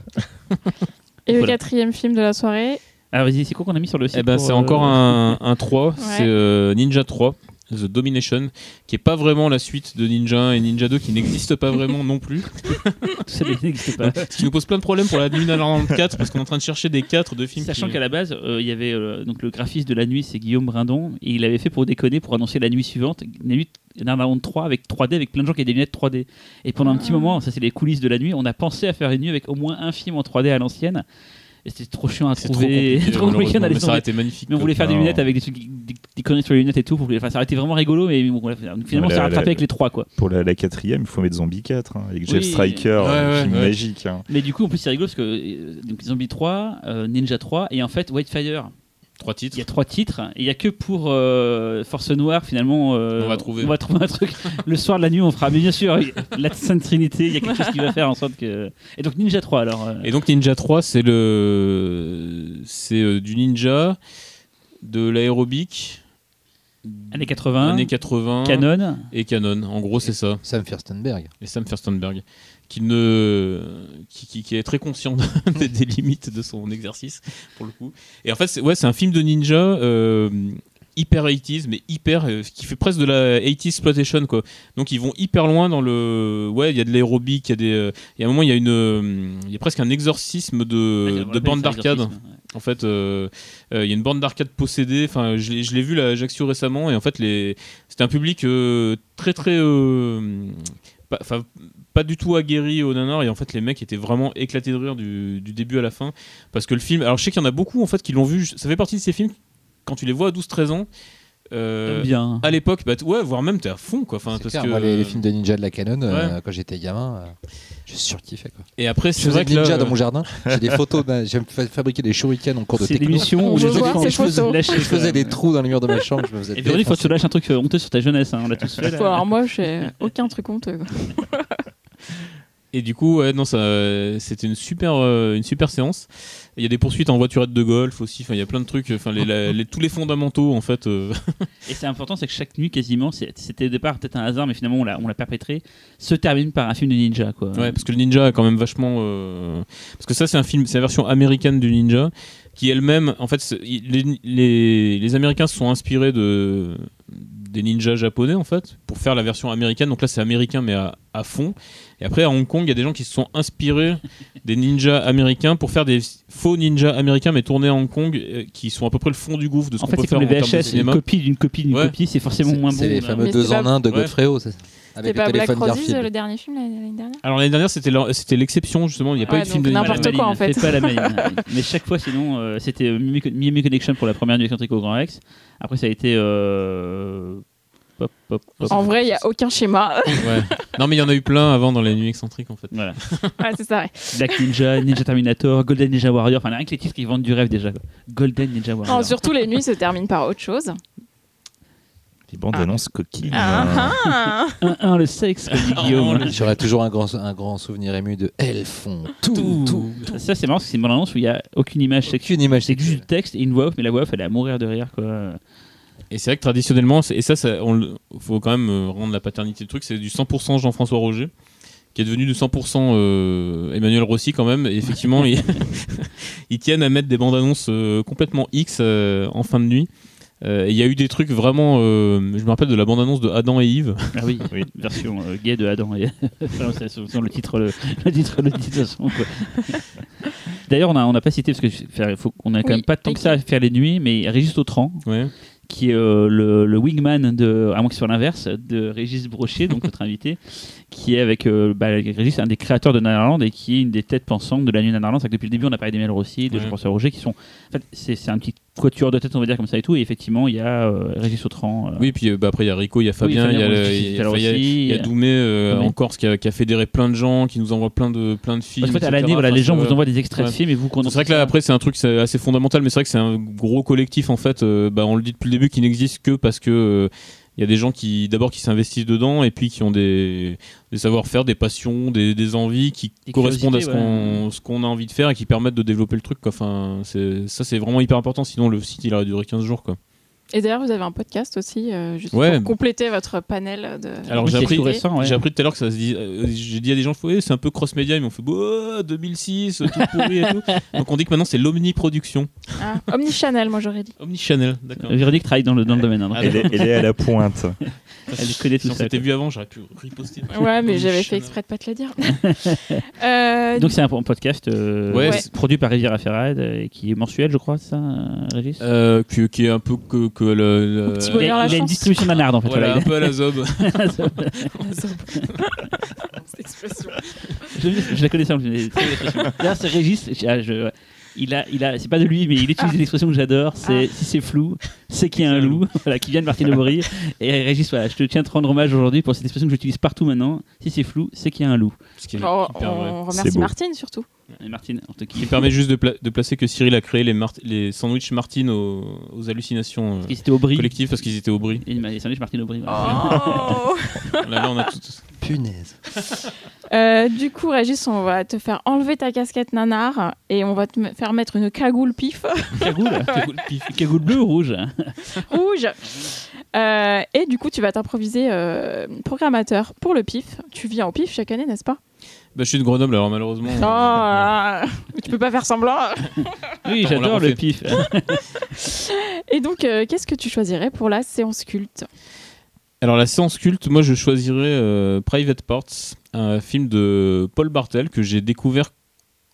Et le quatrième film de la soirée, Alors vas-y, c'est quoi qu'on a mis sur le site Eh ben, c'est euh, encore un, un 3, Ouais. c'est euh, Ninja 3, The Domination, qui est pas vraiment la suite de Ninja 1 et Ninja 2, qui n'existe pas vraiment non plus. Tout ça n'existe pas. Ce qui nous pose plein de problèmes pour la nuit dans 4, parce qu'on est en train de chercher des 4 de films. Sachant qu'à la base, euh, il y avait euh, donc le graphiste de la nuit, c'est Guillaume Brindon, et il avait fait pour déconner, pour annoncer la nuit suivante, la nuit Narnaland 3 avec 3D, avec plein de gens qui avaient des lunettes 3D. Et pendant un petit Ah. moment, ça c'est les coulisses de la nuit, on a pensé à faire une nuit avec au moins un film en 3D à l'ancienne. Et c'était trop chiant à trop trouver. compliqué, trop compliqué, allait mais ça aurait été magnifique. Mais on voulait faire des lunettes avec des, trucs- des, des conneries sur les lunettes et tout. Pour, enfin, ça aurait été vraiment rigolo, mais bon, finalement, on s'est la- rattrapé la- avec les trois. quoi. Pour la, la quatrième, il faut mettre Zombie 4 hein, avec Oui. Jeff Striker, Ouais, film ouais. magique. hein. Mais du coup, en plus, c'est rigolo parce que euh, donc, Zombie 3, euh, Ninja 3, et en fait, Whitefire, Trois titres. il y a trois titres, et il y a que pour euh, Force Noire, finalement. euh, On va trouver. On va trouver un truc. le soir de la nuit, on fera, mais bien sûr, la Sainte Trinité, il y a quelque chose qui va faire en sorte que. Et donc, Ninja 3, alors. euh, Et donc Ninja 3, c'est le, c'est euh, du ninja, de l'aérobic, années 80, années 80, Canon. et canon. En gros, c'est ça. Sam Furstenberg. Et Sam Furstenberg, qui ne, qui, qui- qui est très conscient des, des limites de son exercice pour le coup. Et en fait, c'est, ouais, c'est un film de ninja. euh, hyper 80s mais hyper euh, qui fait presque de la 80s exploitation quoi donc ils vont hyper loin dans le ouais il y a de l'aérobic il y a des euh, il y a un moment il y a une il y a presque un exorcisme de, de bande d'arcade en fait, euh, il y a une bande d'arcade possédée. Enfin, je l'ai- je l'ai vu à Ajaccio récemment et en fait, les... c'était un public très très, enfin, pas du tout aguerri au nanar et en fait, les mecs étaient vraiment éclatés de rire du, du début à la fin parce que le film. Alors, je sais qu'il y en a beaucoup en fait qui l'ont vu. Ça fait partie de ces films quand tu les vois à 12-13 ans. euh, bien. à l'époque, bah, ouais, voire même t'es à fond quoi. Enfin, parce clair, que moi, les, les films de ninja de la Canon, euh, quand j'étais gamin, euh, je surkiffais. Quoi. et après, Je c'est faisais vrai des que là, ninja dans euh, mon jardin. J'ai des photos. d'un- J'aime fa- fabriquer des shurikens en cours de C'est techno. l'émission On où veut les enfants je faisais lâcher, Je faisais des trous dans le mur de ma chambre. Je me faisais Et Véronique, faut que tu lâches un truc honteux sur ta jeunesse, hein, on l'a tous fait. alors moi, j'ai aucun truc honteux. quoi. Et du coup, ouais, non, ça, euh, c'était une super, euh, une super séance. Il y a des poursuites en voiturette de golf aussi. Enfin, il y a plein de trucs. Enfin, les, la- les- tous les fondamentaux, en fait. euh, Et c'est important, c'est que chaque nuit, quasiment, c'était au départ peut-être un hasard, mais finalement on l'a, on l'a perpétré, se termine par un film de ninja. Quoi. ouais, parce que le ninja est quand même vachement. euh, Parce que ça, c'est un film, c'est la version américaine du ninja, qui elle-même, en fait, les, les, les Américains se sont inspirés de des ninjas japonais en fait pour faire la version américaine donc là c'est américain mais à, à fond et après à Hong Kong il y a des gens qui se sont inspirés des ninjas américains pour faire des faux ninjas américains mais tournés à Hong Kong euh, qui sont à peu près le fond du gouffre de ce En qu'on fait, peut c'est faire comme en les termes de VHS, une cinéma copie d'une copie d'une Ouais. copie, c'est forcément moins bon. c'est les fameux deux en un de Ouais. Godfredo. c'est- C'était pas Black Roses, le dernier film l'année dernière? Alors l'année dernière c'était l'exception justement il n'y a pas Ouais, eu de film donc de ninja n'importe quoi, en fait. Pas la même. Mais chaque fois, sinon, euh, c'était euh, Miami Connection pour la première nuit excentrique au Grand Rex. Après, ça a été. euh, pop, pop, pop. En vrai, il n'y a aucun schéma. Ouais. non mais il y en a eu plein avant dans les nuits excentriques en fait Voilà. ouais, c'est ça. ouais. Black Ninja, Ninja Terminator, Golden Ninja Warrior. Enfin, rien que les titres qui vendent du rêve déjà. Golden Ninja Warrior. Non, surtout les nuits se terminent par autre chose. Les bandes Ah. annonces coquines. Ah, ah. 1-1 le sexe, comme dit Guillaume. J'aurais toujours un grand, un grand souvenir ému de Elles font tout, tout. Ça, c'est marrant parce que c'est une bande annonce où il n'y a aucune image sexuelle. Aucune image C'est juste du texte et une voix off, mais la voix off, elle est à mourir de rire. Quoi. Et c'est vrai que traditionnellement, et ça, ça on le- faut quand même euh, rendre la paternité du truc, c'est du 100% Jean-François Roger, qui est devenu du 100% euh, Emmanuel Rossi quand même. Et effectivement, ils, ils tiennent à mettre des bandes annonces euh, complètement X euh, en fin de nuit. Euh, Il y a eu des trucs vraiment. euh, je me rappelle de la bande annonce de Adam et Yves. Ah oui, version euh, gay de Adam. Et... Enfin, c'est sur- sur le titre, le, le titre, le. D'ailleurs, on n'a on a pas cité parce que faut, on a quand Oui, même pas tant que ça à faire les nuits, mais Régis Autran, Ouais. qui est euh, le, le wingman de, à moins que ce soit l'inverse, de Régis Brochet, donc notre invité, qui est avec euh, bah, Régis, un des créateurs de Nanarland et qui est une des têtes pensantes de la nuit Nanarland. C'est que depuis le début, on a parlé d'Emile Rossi, de Ouais. Jean-François Roger, qui sont. En fait, c'est c'est un petit quatuor de tête, on va dire comme ça et tout. Et effectivement, il y a euh, Régis Autran. euh, Oui, puis euh, bah, après, il y a Rico, il y a Fabien, il il y y a- y Doumé en Corse qui a, qui a fédéré plein de gens, qui nous envoie plein de, plein de films. Qu'en fait, à l'année, voilà, les gens vous envoient des extraits ouais. de films et vous C'est vrai que là, après, c'est un truc assez fondamental, mais c'est vrai que c'est un gros collectif en fait. bah, on le dit depuis le début, qui n'existe que parce que il y a des gens qui d'abord qui s'investissent dedans et puis qui ont des, des savoir-faire, des passions, des, des envies qui Des correspondent à ce qu'on a envie de faire et qui permettent de développer le truc. Quoi. Enfin, ça c'est vraiment hyper important. Sinon le site il aurait duré 15 jours. Quoi. Et d'ailleurs, vous avez un podcast aussi, euh, juste Ouais. pour compléter votre panel de. Alors Oui, j'ai appris, ouais. j'ai appris tout à l'heure que ça se dit. euh, j'ai dit à des gens, c'est un peu cross-média. Ils m'ont fait, oh, 2006, tout pourri et tout. Donc on dit que maintenant c'est l'omniproduction. Ah, Omnichannel, moi j'aurais dit. Omnichannel, d'accord. Véronique travaille dans le, dans le domaine. hein, donc Ah, Elle est, elle est à la pointe. elle connaît Si tout on ça. s'était vu avant, j'aurais pu riposter. Ouais, mais j'avais fait exprès de pas te le dire. Euh, Donc c'est un podcast euh, Ouais, produit par Riviera Ferrade euh, qui est mensuel, je crois, ça, euh, Régis? Euh, qui, qui est un peu que, que le, le- Petit Il a, bonheur, la il a une distribution d'anard en fait. voilà, voilà, un peu à la zob. Cette expression. je, je la connais ça. mais très l'expression. D'ailleurs, c'est Régis. je- ah, je- il a, il a, c'est pas de lui, mais il utilise Ah. une expression que j'adore. C'est Ah. si c'est flou, c'est qu'il y a un loup, voilà, qui vient de Martine Aubry. Et Régis, voilà, je te tiens à te rendre hommage aujourd'hui pour cette expression que j'utilise partout maintenant. Si c'est flou, c'est qu'il y a un loup. Ce qui est Bon, hyper vrai. on C'est remercie. Martine surtout. Et Martine, on te Qui kiffe. permet juste de, pla- de placer que Cyril a créé les, les sandwichs Martine aux, aux hallucinations euh, Parce qu'ils étaient au bris. collectives parce qu'ils étaient au bris. Et Martine voilà. Oh Là, là, on a tout. Punaise. Euh, du coup, Régis, on va te faire enlever ta casquette nanar et on va te faire mettre une cagoule pif Cagoule. Cagoule pif. Cagoule bleue ou rouge rouge. Euh, et du coup, tu vas t'improviser euh, programmateur pour le pif. Tu viens au pif chaque année, n'est-ce pas? Bah, je suis de Grenoble, alors malheureusement. Oh, euh, tu peux pas faire semblant. Oui, j'adore le pif. Et donc, euh, qu'est-ce que tu choisirais pour la séance culte? Alors la séance culte, moi je choisirais euh, Private Parts, un film de Paul Bartel que j'ai découvert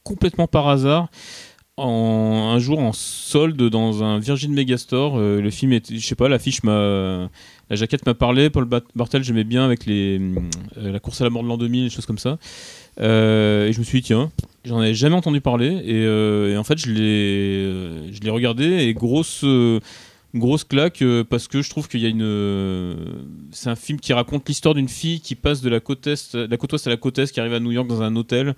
complètement par hasard un jour en solde dans un Virgin Megastore. Euh, le film était, je sais pas, l'affiche m'a, la jaquette m'a parlé. Paul Ba- Bartel j'aimais bien avec les, euh, la course à la mort de l'an 2000, des choses comme ça. Et je me suis dit tiens, j'en avais jamais entendu parler et, et en fait je l'ai, je l'ai regardé et grosse grosse claque euh, parce que je trouve qu'il y a une euh, c'est un film qui raconte l'histoire d'une fille qui passe de la côte est de la côte ouest à la côte est qui arrive à New York dans un hôtel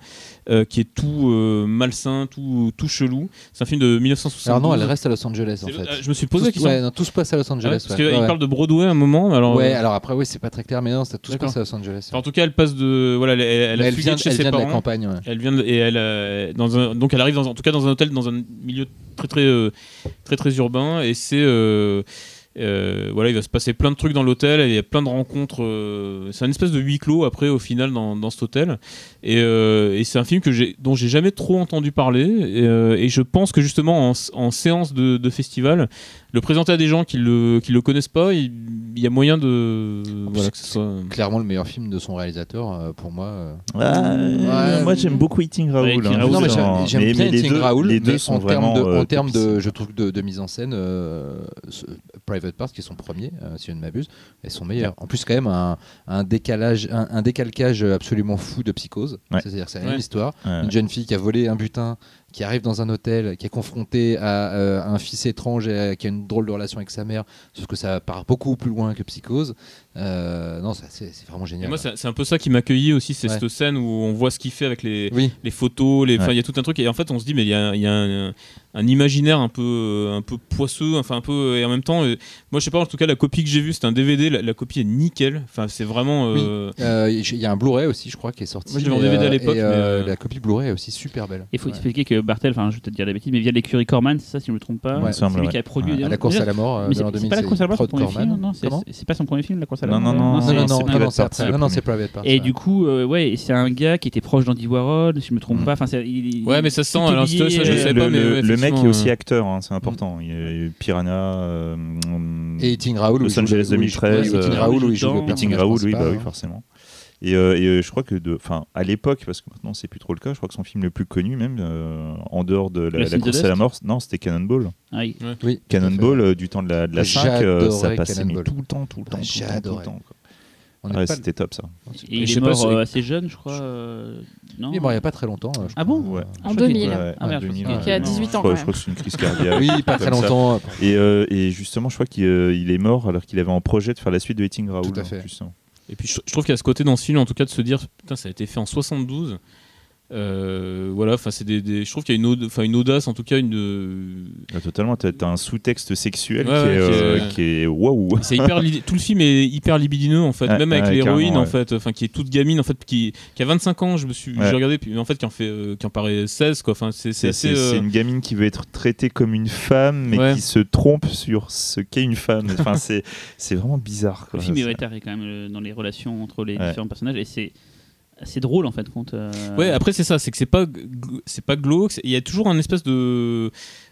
euh, qui est tout euh, malsain tout tout chelou c'est un film de 1972 Alors non, elle reste à Los Angeles en C'est- fait. euh, je me suis posé la Tout- question ouais, non, tout se passe à Los Ah ouais, Angeles. parce ouais. qu'il Ouais, ouais. parle de Broadway à un moment alors Ouais, euh, alors après, oui, c'est pas très clair, mais non, ça tout se D'accord. passe à Los Angeles. enfin, en tout cas elle passe de voilà elle, elle, elle Mais a elle fugué vient, de chez elle ses vient de la parents campagne. ouais. Elle vient de- et elle euh, dans un donc elle arrive dans, en tout cas dans un hôtel dans un milieu très très euh, très très urbain. Et c'est euh, euh, voilà il va se passer plein de trucs dans l'hôtel il y a plein de rencontres c'est un espèce de huis clos après au final dans, dans cet hôtel. Et, c'est un film que dont j'ai jamais trop entendu parler. Et, et je pense que justement en, en séance de, de festival le présenter à des gens qui le qui le connaissent pas il, y a moyen de voilà que ce soit Clairement le meilleur film de son réalisateur euh, pour moi. euh. Ah, Ouais. moi j'aime beaucoup Eating Raoul. Hein, non, mais genre, j'aime bien mais Eating deux- Raoul, Les deux mais sont en termes de, euh, en termes de, topissimes. je trouve de, de mise en scène, euh, Private Parts qui est son premier, euh, si je ne m'abuse, est son meilleur. En plus quand même un, un décalage, un, un décalcage absolument fou de Psychose. Ouais. C'est-à-dire que c'est la Ouais. même histoire. Ouais. Une jeune fille qui a volé un butin, qui arrive dans un hôtel, qui est confrontée à euh, un fils étrange et qui a une drôle de relation avec sa mère, sauf que ça part beaucoup plus loin que Psychose. Euh, non, ça, c'est c'est vraiment Et génial. moi c'est c'est un peu ça qui m'accueillit aussi c'est Ouais. cette scène où on voit ce qu'il fait avec les oui, les photos, les, Ouais. il y a tout un truc et en fait on se dit mais il y a, il y a un, un imaginaire un peu, euh, un peu poisseux, enfin un peu et en même temps, euh, moi je sais pas en tout cas la copie que j'ai vue c'était un DVD, la, la copie est nickel, enfin c'est vraiment. Oui. euh, Euh, il y a un Blu-ray aussi, je crois, qui est sorti. Moi, je l'ai en DVD à l'époque, euh, La copie Blu-ray est aussi super belle. Il faut Ouais. expliquer que Bartel, enfin je vais te dire des bêtises, mais via l'écurie Corman, c'est ça si je ne me trompe pas. Ouais, c'est semble, lui ouais. qui a produit. La course à la mort, c'est l'an c'est 2000, pas la course à la mort c'est- C'est pas son premier film, la course à la Non, non, non, Non, c'est- non, non, c'est non, Private c'est Non, non, c'est Private Parts. Et ouais. du coup, euh, ouais, c'est un gars qui était proche d'Andy Warhol, si je me trompe Mm. pas. Enfin, c'est- il- Ouais, mais ça se sent, est alors, ça, je euh, sais le, pas, mais le- mec est aussi euh, acteur, hein, c'est important. Il y a eu Piranha, euh, Et Eating Raoul, Los il Angeles où il joue- 2013, Eating euh, Raoul, il Eating Raoul, oui, bah oui, hein. forcément. Et, euh, et, euh, je crois que, enfin, à l'époque, parce que maintenant c'est plus trop le cas, je crois que son film le plus connu, même euh, en dehors de la, course à la mort, non, c'était Cannonball. Ah, oui. Oui, tout. Cannonball euh, du temps de la, de la 5, euh, ça passait mais tout le temps, tout le temps, Ah, tout le temps, tout Ouais, pas- c'était top ça. Et il je est mort si- euh, assez jeune, je crois. euh, Non Il est mort il n'y a pas très longtemps. je Ah crois. bon Ouais. En Je crois qu'il- 2000. Ouais, Ah, merde, je 2000, pensais qu'il y a ouais. 18 Je ans, crois- quand Je crois que c'est une crise cardiaque. Oui, pas très longtemps. Et, euh, et justement, je crois qu'il euh, il est mort alors qu'il avait en projet de faire la suite de Eating Raoul. Tout à fait. hein. Et puis je, trouve qu'il y a ce côté dans ce film, en tout cas, de se dire putain, ça a été fait en 72. Euh, voilà, enfin c'est des, des- je trouve qu'il y a une, enfin, une audace, en tout cas une. Ah, totalement, t'as as un sous-texte sexuel Ouais, qui, ouais, est, qui euh, qui est waouh. C'est hyper tout le film est hyper libidineux en fait, même avec l'héroïne en fait, enfin qui est toute gamine en fait, qui, qui a 25 ans, je me suis, Ouais. j'ai regardé, puis en fait qui en fait, euh, qui en paraît 16 quoi. Enfin c'est c'est C'est assez. c'est euh, une gamine qui veut être traitée comme une femme, mais Ouais. qui se trompe sur ce qu'est une femme. Enfin, c'est c'est vraiment bizarre. Quoi. Le film est rétéré quand même dans les relations entre les Ouais. différents personnages et c'est assez drôle en fait compte. euh, Ouais, après c'est ça, c'est que c'est pas c'est pas glauque, c'est- il y a toujours un espèce de,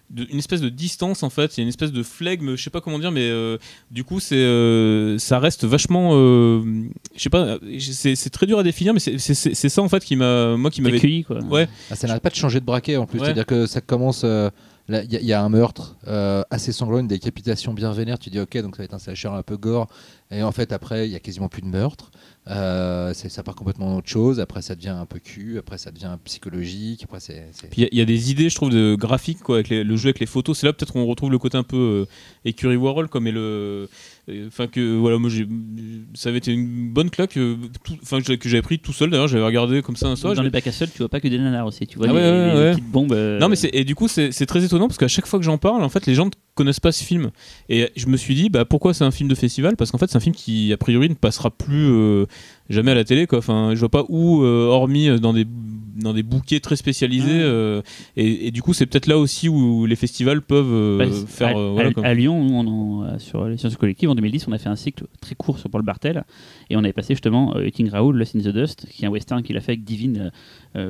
de- une espèce de distance en fait, il y a une espèce de flegme, je sais pas comment dire, mais euh, du coup c'est euh, ça reste vachement, euh, je sais pas, c'est c'est très dur à définir, mais c'est- c'est c'est- c'est ça en fait qui m'a moi qui m'avait accueilli quoi. ouais Ah, ça n'arrête pas de changer de braquet en plus. Ouais. C'est-à-dire que ça commence. euh, Il y, a- il y a un meurtre euh, assez sanglant, une décapitation bien vénère. Tu dis ok, donc ça va être un slasher un peu gore. Et en fait, après, il y a quasiment plus de meurtre. Euh, c'est- ça part complètement dans autre chose. Après, ça devient un peu cul. Après, ça devient psychologique. Après, c'est. Puis il y a- il y, a des idées, je trouve, de graphiques, quoi, avec les- le jeu avec les photos. C'est là peut-être qu'on retrouve le côté un peu euh, écurie Warhol, comme et le. euh, Enfin que voilà, moi j'ai, ça avait été une bonne claque, euh, tout- enfin que j'avais- que j'avais pris tout seul. D'ailleurs, j'avais regardé comme ça un soir. dans je- les bacs à seuls, tu vois pas que des nanars aussi, tu vois Ah les, ouais, ouais, les ouais. petites bombes. euh, Non mais c'est et du coup c'est c'est très étonnant parce qu'à chaque fois que j'en parle en fait les gens ne connaissent pas ce film et je me suis dit bah pourquoi c'est un film de festival? Parce qu'en fait c'est un film qui a priori ne passera plus euh, jamais à la télé quoi enfin je vois pas où euh, hormis euh, dans des dans des bouquets très spécialisés Ah. euh, et, et du coup c'est peut-être là aussi où les festivals peuvent euh, Bah, faire à, euh, voilà, à- quoi. à Lyon, nous, on en- sur les sciences collectives, en 2010, on a fait un cycle très court sur Paul Bartel et on avait passé justement euh, Eating Raoul, Lost in the Dust, qui est un western qu'il a fait avec Divine,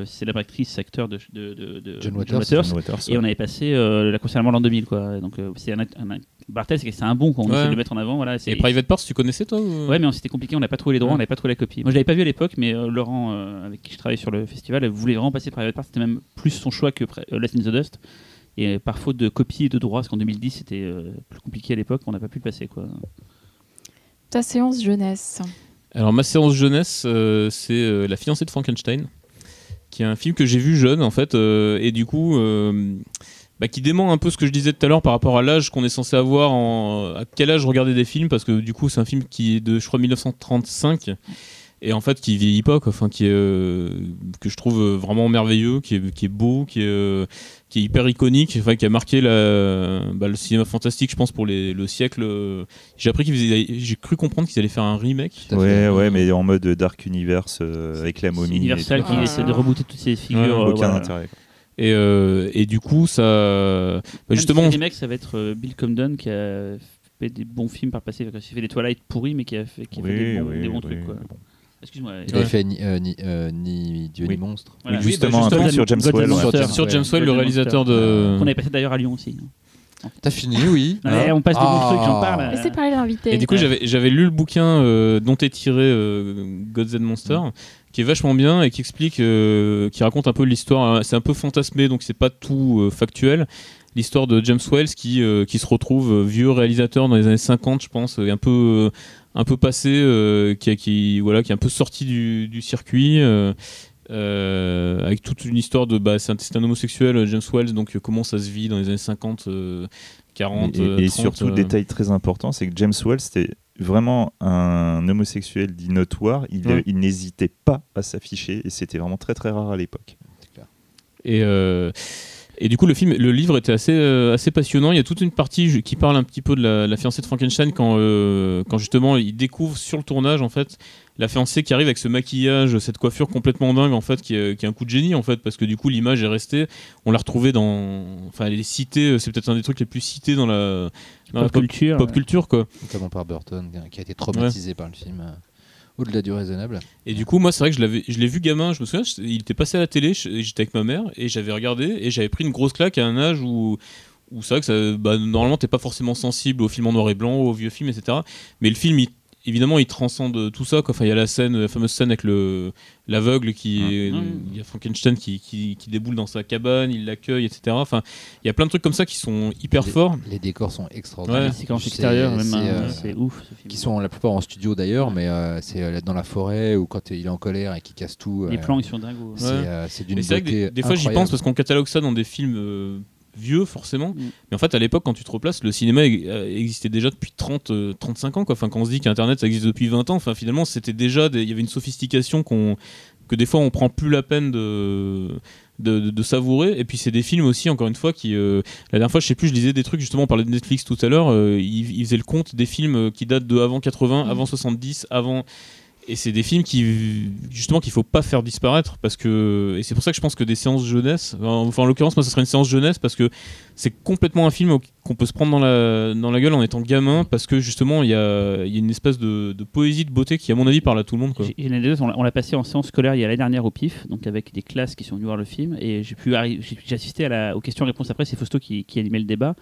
célèbre actrice, acteur de, de, de- de John Waters. John Waters, Et on avait passé euh, la concernant l'an 2000, quoi. Donc euh, c'est un, un- Bartel, c'est c'est un bon quand on Ouais. essaie de le mettre en avant. Voilà, et Private Parts tu connaissais toi ou- Ouais, mais c'était compliqué, on n'a pas trouvé les droits, Ouais. on n'avait pas trouvé la copie. Moi, je l'avais pas vu à l'époque, mais euh, Laurent, euh, avec qui je travaillais sur le festival, voulait vraiment passer Private Part. C'était même plus son choix que euh, Last in the Dust. Et euh, par faute de copie et de droits, parce qu'en 2010, c'était euh, plus compliqué à l'époque, on n'a pas pu le passer, quoi. Ta séance jeunesse. Alors ma séance jeunesse, euh, c'est euh, La fiancée de Frankenstein, qui est un film que j'ai vu jeune en fait, euh, et du coup, euh, bah, qui dément un peu ce que je disais tout à l'heure par rapport à l'âge qu'on est censé avoir, en, à quel âge regarder des films, parce que du coup c'est un film qui est de, je crois, 1935. Et en fait, qui vieillit pas, quoi. Enfin, qui est, euh, que je trouve euh, vraiment merveilleux, qui est, qui est beau, qui est, euh, qui est hyper iconique, enfin, qui a marqué la, bah, le cinéma fantastique, je pense, pour les, le siècle. J'ai appris qu'ils j'ai cru comprendre qu'ils allaient faire un remake. Ouais, fait. ouais, mais en mode Dark Universe euh, avec la momie. Universal qui Ah. essaie de rebooter toutes ces figures. Ouais, euh, Aucun voilà. intérêt. quoi. Et, euh, et du coup, ça. bah, justement. le remake, ça va être Bill Comden qui a fait des bons films par le passé, qui a fait des Twilight pourris, mais qui a fait, qui a fait des bons, des bons oui, trucs, quoi. bon. Excuse-moi. Il avait fait ni, euh, ni, euh, ni Dieu Oui. ni monstre. voilà. Oui, justement, bah, un justement, truc sur James Golden Well. Ouais. Sur James Well, le réalisateur de. Qu'on avait passé d'ailleurs à Lyon aussi. T'as fini, oui. Non, on passe de bons Ah. trucs, j'en parle. Laissez parler l'invité. Et du coup, j'avais j'avais lu le bouquin euh, dont est tiré euh, Gods and Monsters, qui est vachement bien et qui explique, euh, qui raconte un peu l'histoire. C'est un peu fantasmé, donc c'est pas tout euh, factuel. L'histoire de James Wells qui, euh, qui se retrouve euh, vieux réalisateur dans les années 50, je pense, et un peu, euh, un peu passé, euh, qui, voilà, qui est un peu sorti du, du circuit. euh, euh, avec toute une histoire de bah, c'est un, homosexuel James Wells donc euh, comment ça se vit dans les années 50 euh, 40 Et, et 30, surtout, le détail très important, c'est que James Wells, c'était vraiment un homosexuel dit notoire. Il, Ouais. il n'hésitait pas à s'afficher et c'était vraiment très très rare à l'époque. Et, et du coup, le film, le livre était assez, euh, assez passionnant. Il y a toute une partie qui parle un petit peu de la, la fiancée de Frankenstein quand, euh, quand justement il découvre sur le tournage en fait la fiancée qui arrive avec ce maquillage, cette coiffure complètement dingue en fait, qui est, qui est un coup de génie en fait, parce que du coup l'image est restée. On l'a retrouvée dans, enfin elle est citée. C'est peut-être un des trucs les plus cités dans la, dans la Pop culture. pop culture quoi. Notamment par Burton, qui a été traumatisé par le film. Au-delà du raisonnable. Et du coup, moi, c'est vrai que je l'ai vu gamin. Je me souviens, il était passé à la télé. J'étais avec ma mère et j'avais regardé et j'avais pris une grosse claque à un âge où, où c'est vrai que ça, bah, normalement, t'es pas forcément sensible aux films en noir et blanc, aux vieux films, etc. Mais le film, il- évidemment, il transcende tout ça. quoi. Enfin, il y a la scène, la fameuse scène avec le l'aveugle qui, est- Mmh. il y a Frankenstein qui, qui, qui déboule dans sa cabane, il l'accueille, etc. Enfin, il y a plein de trucs comme ça qui sont hyper Les- forts. Les décors sont extraordinaires. les séquences C'est- extérieures, même, c'est, hein, euh, c'est ouf ce film. qui sont la plupart en studio d'ailleurs, mais euh, c'est euh, dans la forêt ou quand il est en colère et qu'il casse tout. Les euh, plans, ils sont dingos. C'est Ouais. euh, c'est d'une Mais c'est vrai que beauté des, des fois j'y pense parce qu'on catalogue ça dans des films euh, vieux forcément. Mm. Mais en fait à l'époque quand tu te replaces, le cinéma euh, existait déjà depuis 30, euh, 35 ans. Quoi. Enfin, quand on se dit qu'Internet ça existe depuis 20 ans, enfin, finalement c'était déjà, il y avait une sophistication qu'on que des fois on prend plus la peine de de, de- de savourer et puis c'est des films aussi encore une fois qui euh, la dernière fois je sais plus je lisais des trucs justement on parlait de Netflix tout à l'heure euh, ils, ils faisaient le compte des films euh, qui datent de avant 80 avant 70 avant et c'est des films qui justement qu'il faut pas faire disparaître parce que et c'est pour ça que je pense que des séances jeunesse enfin en l'occurrence moi ce serait une séance jeunesse parce que c'est complètement un film qu'on peut se prendre dans la dans la gueule en étant gamin parce que justement il y a, y a une espèce de, poésie de beauté qui à mon avis parle à tout le monde quoi. On l'a- passé en séance scolaire il y a l'année dernière au PIF, donc avec des classes qui sont venues voir le film, et j'ai pu j'ai assisté à la, aux questions-réponses après, c'est Fausto qui, qui animait le débat.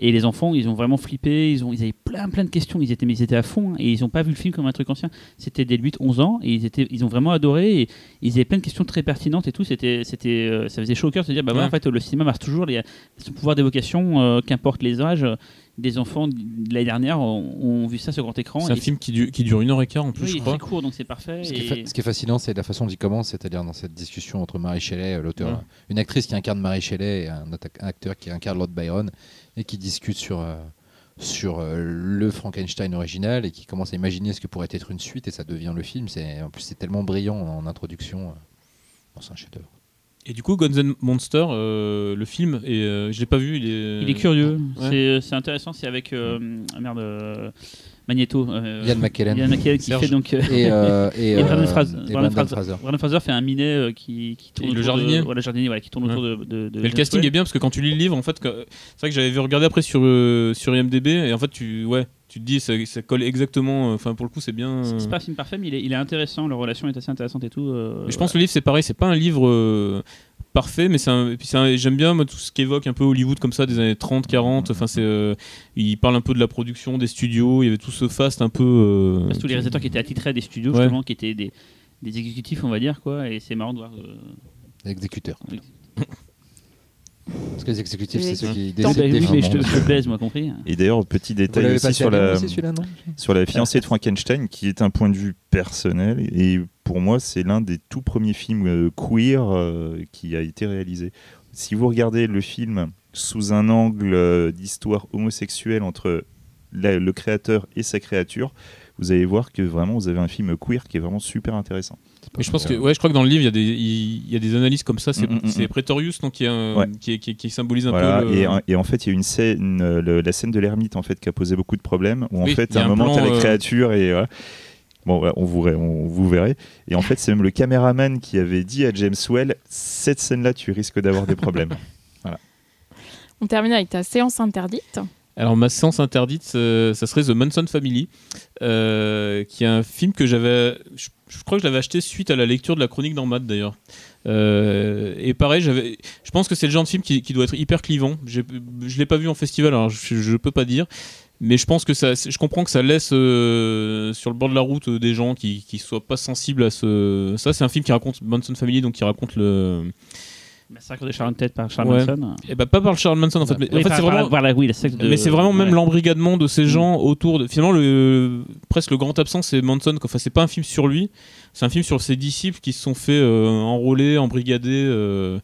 Et les enfants, ils ont vraiment flippé, ils, ont, ils avaient plein plein de questions, ils étaient, mais ils étaient à fond, hein, et ils n'ont pas vu le film comme un truc ancien. C'était dès 8-11 ans, et ils, étaient, ils ont vraiment adoré, et ils avaient plein de questions très pertinentes et tout. C'était, c'était, euh, ça faisait chaud au cœur de se dire, bah ouais, Ouais. en fait, le cinéma marche toujours, il y a son pouvoir d'évocation, euh, qu'importe les âges. Des enfants de l'année dernière ont, ont vu ça sur grand écran. C'est un film qui dure, qui dure une heure et quart en plus oui, je c'est crois. court, donc c'est parfait. Ce qui, est et- fa- ce qui est fascinant, c'est la façon dont il commence, c'est-à-dire dans cette discussion entre Marie Shelley, euh, l'auteur, Ouais. une actrice qui incarne Marie Shelley et un acteur qui incarne Lord Byron, et qui discutent sur, euh, sur euh, le Frankenstein original et qui commence à imaginer ce que pourrait être une suite, et ça devient le film. C'est, en plus, c'est tellement brillant en introduction. euh, bon, c'est un chef-d'œuvre. Et du coup Guns N' Monster euh, le film et euh, je l'ai pas vu il est Il est curieux. Ouais. C'est- intéressant. C'est avec euh, ah merde, euh, Magneto. euh, Ian McKellen. Ian McKellen qui Serge. fait donc. euh, Et, euh, et, Et Brandon euh, Fraser. et Brandon Fraser. Fraser. Brandon Fraser fait un minet euh, qui, qui tourne Et le autour de- jardinier. jardinier, voilà, qui tourne Ouais. autour de. de, de Mais le casting est bien parce que quand tu lis le livre, en fait, c'est vrai que j'avais regardé après sur euh, sur IMDb et en fait tu ouais, tu te dis ça, ça colle exactement. euh, Enfin pour le coup c'est bien. C'est euh, c'est pas un film parfait, mais il est, il est intéressant. Leur relation est assez intéressante et tout. euh, Mais je pense que le livre c'est pareil, c'est pas un livre euh, parfait, mais j'aime bien moi, tout ce qui évoque un peu Hollywood comme ça des années 30, 40. Enfin c'est, euh, il parle un peu de la production, des studios. Il y avait tout ce faste un peu. euh, tous les réalisateurs qui étaient attitrés à des studios, Ouais. justement, qui étaient des, des exécutifs, on va dire, quoi. Et c'est marrant de voir. euh, L'exécuteur. Oui. Parce que les exécutifs, c'est ceux qui décident oui, des mais je te, baise, moi compris. Et d'ailleurs, petit détail aussi sur la, aussi, celui-là, non? sur la fiancée de Frankenstein, qui est un point de vue personnel. Et pour moi, c'est l'un des tout premiers films euh, queer euh, qui a été réalisé. Si vous regardez le film sous un angle euh, d'histoire homosexuelle entre la- le créateur et sa créature, vous allez voir que vraiment vous avez un film queer qui est vraiment super intéressant. Mais je pense que ouais, je crois que dans le livre il y a des il il y a des analyses comme ça. C'est Mm, mm, mm. Pretorius donc qui, un- Ouais. qui, symbolise un Voilà, peu. le- et, et en fait, il y a une scène, le- la scène de l'ermite en fait qui a posé beaucoup de problèmes. Où en Oui, fait, à un un moment, tu as la créature et voilà. Bon, on vous, on vous verrez. Et en fait, c'est même le caméraman qui avait dit à James Well cette scène-là, tu risques d'avoir des problèmes. On termine avec ta séance interdite. Alors ma séance interdite, ça serait The Manson Family, euh, qui est un film que j'avais, je, je crois que je l'avais acheté suite à la lecture de la chronique d'Armad d'ailleurs. Euh, et pareil, j'avais, je pense que c'est le genre de film qui, qui doit être hyper clivant. Je l'ai pas vu en festival, alors je, je peux pas dire. Mais je pense que ça, je comprends que ça laisse euh, sur le bord de la route euh, des gens qui, qui soient pas sensibles à ce. Ça, c'est un film qui raconte Manson Family, donc qui raconte le. Massacre de Sharon Tate par Charles Ouais. Manson. Et bah pas par le Charles Manson en fait, mais Oui, en fait c'est vraiment. par la- oui, la secte de- Mais c'est vraiment même ouais. l'embrigadement de ces gens autour de. Finalement, le, presque le grand absent, c'est Manson. Enfin, c'est pas un film sur lui, c'est un film sur ses disciples qui se sont fait euh, enrôler, embrigader.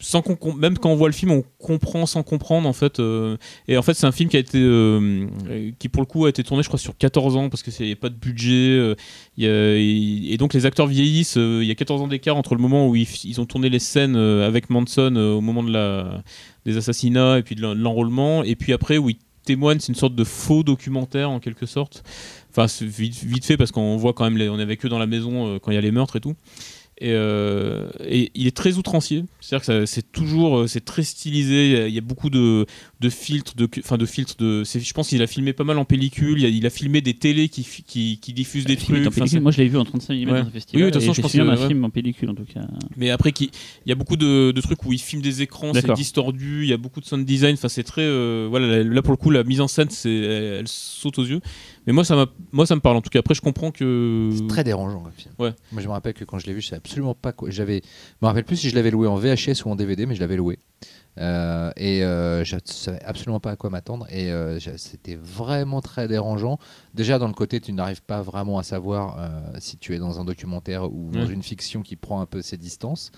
Sans qu'on même quand on voit le film, on comprend sans comprendre en fait. euh, et en fait, c'est un film qui a été, euh, euh, qui pour le coup a été tourné, je crois, sur 14 ans parce que c'est pas de budget. et, donc les acteurs vieillissent. Il y a 14 ans d'écart entre le moment où ils, ont tourné les scènes avec Manson au moment de la, des assassinats et puis de l'en- de l'enrôlement, et puis après où ils témoignent, c'est une sorte de faux documentaire en quelque sorte. Enfin, vite, vite fait parce qu'on voit quand même, on est avec eux dans la maison quand il y a les meurtres et tout. Et, euh, et il est très outrancier, c'est-à-dire que c'est toujours, euh, c'est très stylisé. il y a- beaucoup de, de filtres, de, enfin de filtres de. Je pense qu'il a filmé pas mal en pellicule. Il a, il a filmé des télés qui, qui, qui diffusent des film est trucs. en pellicule. Moi, je l'ai vu en 35 mm Ouais. dans un festival. Oui, de toute façon, je pense que- ouais. film en pellicule en tout cas. Mais après, il y a beaucoup de, de trucs où il filme des écrans, c'est distordu, il y a beaucoup de sound design. Enfin, c'est très. euh, voilà, là, là, pour le coup, la mise en scène, c'est, elle, elle saute aux yeux. Mais moi, ça, moi, ça me parle. En tout cas, après, je comprends que. C'est très dérangeant comme film. Ouais. Moi, je me rappelle que quand je l'ai vu, je savais absolument pas quoi. J'avais, je me rappelle plus si je l'avais loué en VHS ou en DVD, mais je l'avais loué. Euh, et euh, je savais absolument pas à quoi m'attendre. Et euh, c'était vraiment très dérangeant. Déjà, dans le côté, tu n'arrives pas vraiment à savoir si tu es dans un documentaire ou dans une fiction qui prend un peu ses distances.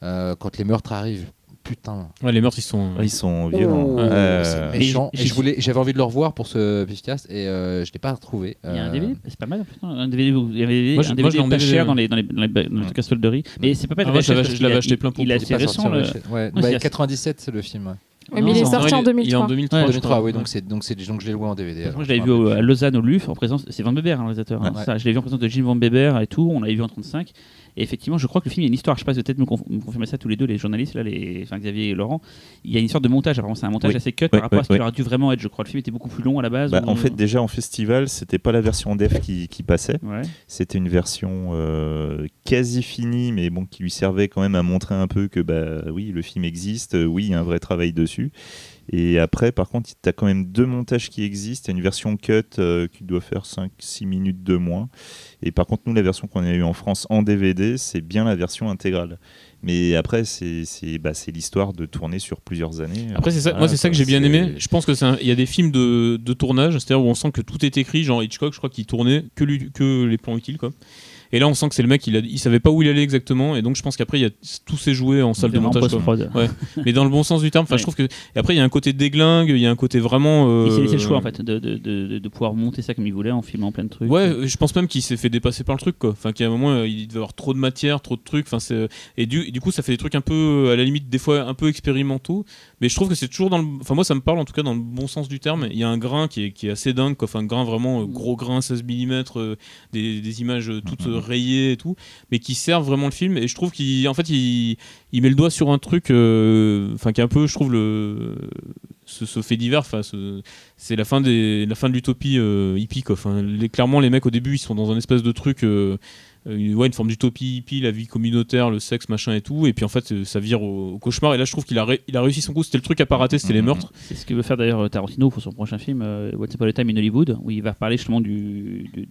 Quand les meurtres arrivent, putain. Ouais, les meurtres, ils sont. Ouais, ils sont violents. Oh, Euh, c'est méchant. et Et, j'ai- je voulais, j'avais envie de le revoir pour ce podcast et euh, je l'ai pas retrouvé. Il y a un Euh, DVD, c'est pas mal. putain, Un DVD, il y avait Moi, un moi, DVD en pas cher ouais. dans les dans les dans les, dans les solderie. Mais c'est pas Ah, moi, je l'avais- acheté plein pot Il est pour- assez pas récent. sorti le-. Ouais, Ouais, bah, c'est- 97 c'est le film. Ouais. Mais il est sorti Non, en il est- 2003. Il est en 2003. Ouais, je 2003, crois. oui, donc c'est donc c'est donc je l'ai loué en DVD. Moi, je l'avais vu au- à. Lausanne au Louvre en présence. C'est Van Beber, hein, le réalisateur. hein. Ouais. Ça, je l'ai vu en présence de Jim Van Beber et tout. On l'avait vu en 35. Et effectivement, je crois que le film, il y a une histoire. Je sais pas si vous peut-être me, conf- me confirmer ça tous les deux, les journalistes, là, les... Enfin, Xavier et Laurent. Il y a une histoire de montage. Apparemment, c'est un montage Oui. assez cut Oui, par rapport oui, à ce qu'il aurait dû vraiment être. Je crois le film était beaucoup plus long à la base. bah, ou- en fait, déjà en festival, c'était pas la version def qui, qui passait. Ouais. C'était une version euh, quasi finie, mais bon, qui lui servait quand même à montrer un peu que bah oui, le film existe, oui, il y a un vrai travail dessus. Et après, par contre, tu as quand même deux montages qui existent. Il y a une version cut euh, qui doit faire 5-6 minutes de moins. Et par contre, nous, la version qu'on a eue en France en DVD, c'est bien la version intégrale. Mais après, c'est bah, l'histoire de tourner sur plusieurs années. Après, c'est ça, Voilà, moi, c'est ça que j'ai bien aimé. Je pense que c'est un- il y a des films de, de tournage, c'est-à-dire où on sent que tout est écrit. Genre Hitchcock, je crois qu'il tournait que, lui- que les plans utiles, quoi. Et là, on sent que c'est le mec, il, a, il savait pas où il allait exactement, et donc je pense qu'après, il y a tout s'est joué en salle de montage. quoi. post-prod. Ouais. Mais dans le bon sens du terme. Enfin, Ouais. je trouve que. Et après, il y a un côté déglingue, il y a un côté vraiment. euh, Il s'est laissé le choix en fait de, de, de, de pouvoir monter ça comme il voulait en filmant plein de trucs. Ouais, je pense même qu'il s'est fait dépasser par le truc, quoi. Enfin, qu'à un moment, euh, il devait avoir trop de matière, trop de trucs. Enfin, et du, et du coup, ça fait des trucs un peu, à la limite, des fois un peu expérimentaux. Mais je trouve que c'est toujours dans le. Enfin, moi, ça me parle en tout cas dans le bon sens du terme. Il y a un grain qui est, qui est assez dingue. Enfin, un grain vraiment euh, gros grain, 16 mm, des, des images euh, toutes euh, rayées et tout, mais qui servent vraiment le film. Et je trouve qu'il, en fait, il, il met le doigt sur un truc, euh, enfin, qui est un peu, je trouve, le ce, fait divers. C'est la fin la fin de l'utopie euh, hippie clairement les mecs au début ils sont dans un espèce de truc euh, euh, une- ouais, une forme d'utopie hippie, la vie communautaire, le sexe, machin et tout, et puis en fait euh, ça vire au, au cauchemar. Et là je trouve qu'il a, ré- il a réussi son coup. C'était le truc à pas rater, c'était les Mhm. meurtres. C'est ce que veut faire d'ailleurs Tarantino pour son prochain film, euh, What's Upon a Time in Hollywood, où il va parler justement du, du-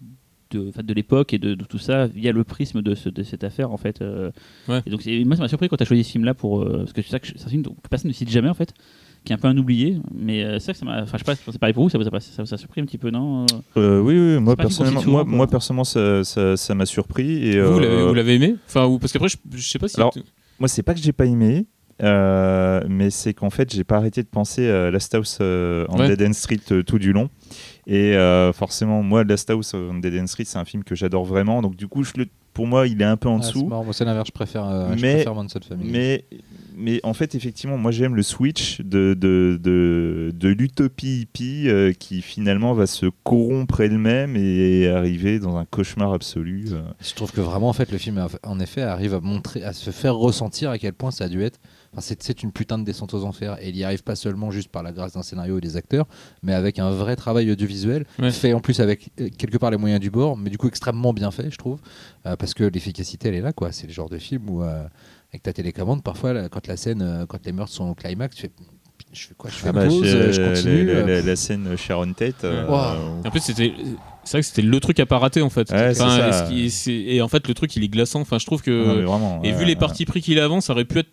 de, de l'époque et de, de tout ça via le prisme de, ce- de cette affaire en fait. euh. Ouais. Et donc moi ça m'a surpris quand tu as choisi ce film là pour euh, parce que c'est ça que c'est un film dont personne ne cite jamais en fait, qui est un peu un oublié, mais euh, c'est ça que ça m'a. Enfin je sais pas, c'est pareil pour vous, ça vous a, pas- ça vous a surpris un petit peu non Euh, oui, oui, moi personnellement, moi, souvent, quoi. moi, personnellement, ça ça- ça m'a surpris. Et, Vous, vous l'avez- euh, vous l'avez aimé? Enfin, ou, parce qu'après je, je sais pas si. Alors, Moi, c'est pas que j'ai pas aimé, euh, mais c'est qu'en fait, j'ai pas arrêté de penser à Last House euh, Ouais. Dead End Street euh, tout du long. Et euh, forcément, moi, Last House on Dead End Street, c'est un film que j'adore vraiment. Donc, du coup, je le, pour moi, il est un peu en Ah, dessous. c'est l'inverse, je préfère, euh, je Mais- préfère Manson Family. mais, mais en fait, effectivement, moi, j'aime le switch de, de, de, de l'utopie hippie euh, qui finalement va se corrompre elle-même et arriver dans un cauchemar absolu. euh. Je trouve que vraiment, en fait, le film, en effet, arrive à montrer, à se faire ressentir à quel point ça a dû être. Enfin, c'est, une putain de descente aux enfers. Et il y arrive pas seulement juste par la grâce d'un scénario et des acteurs, mais avec un vrai travail audiovisuel, Ouais. fait en plus avec euh, quelque part les moyens du bord, mais du coup extrêmement bien fait, je trouve. Euh, parce que l'efficacité, elle est là, quoi. C'est le genre de film où, euh, avec ta télécommande, parfois, là, quand la scène, euh, quand les meurtres sont au climax, tu fais. Je fais quoi? Je fais Ah bah, pause, euh, je la- continue. la, la- la scène Sharon Tate. euh, Wow. En plus, c'était. C'est vrai que c'était le truc à pas rater en fait. Ouais, Enfin, et en fait, le truc il est glaçant. Enfin, je trouve que. non, vraiment, Et ouais, vu les ouais. parties pris qu'il a avant, ça aurait pu être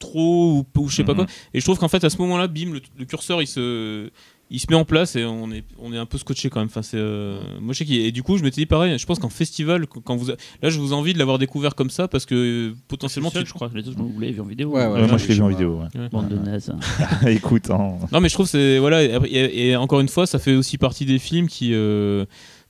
trop ou, ou je sais pas Mhm. quoi. Et je trouve qu'en fait, à ce moment-là, bim, le, le curseur il se, il se met en place et on est, on est un peu scotché quand même. Enfin, c'est, euh, moi, je sais qu'il- Et du coup, je m'étais dit pareil. Je pense qu'en festival, quand vous, a- là, je vous envie de l'avoir découvert comme ça parce que euh, potentiellement, Seul, tu- je crois. Les autres, je vous l'avez vu en vidéo. Ouais, ouais, Ouais, moi, je l'ai vu en vidéo. ouais. Ouais. Bande de nazes. Écoute, hein. Non, mais je trouve que c'est voilà. Et, après- et- et encore une fois, ça fait aussi partie des films qui, euh,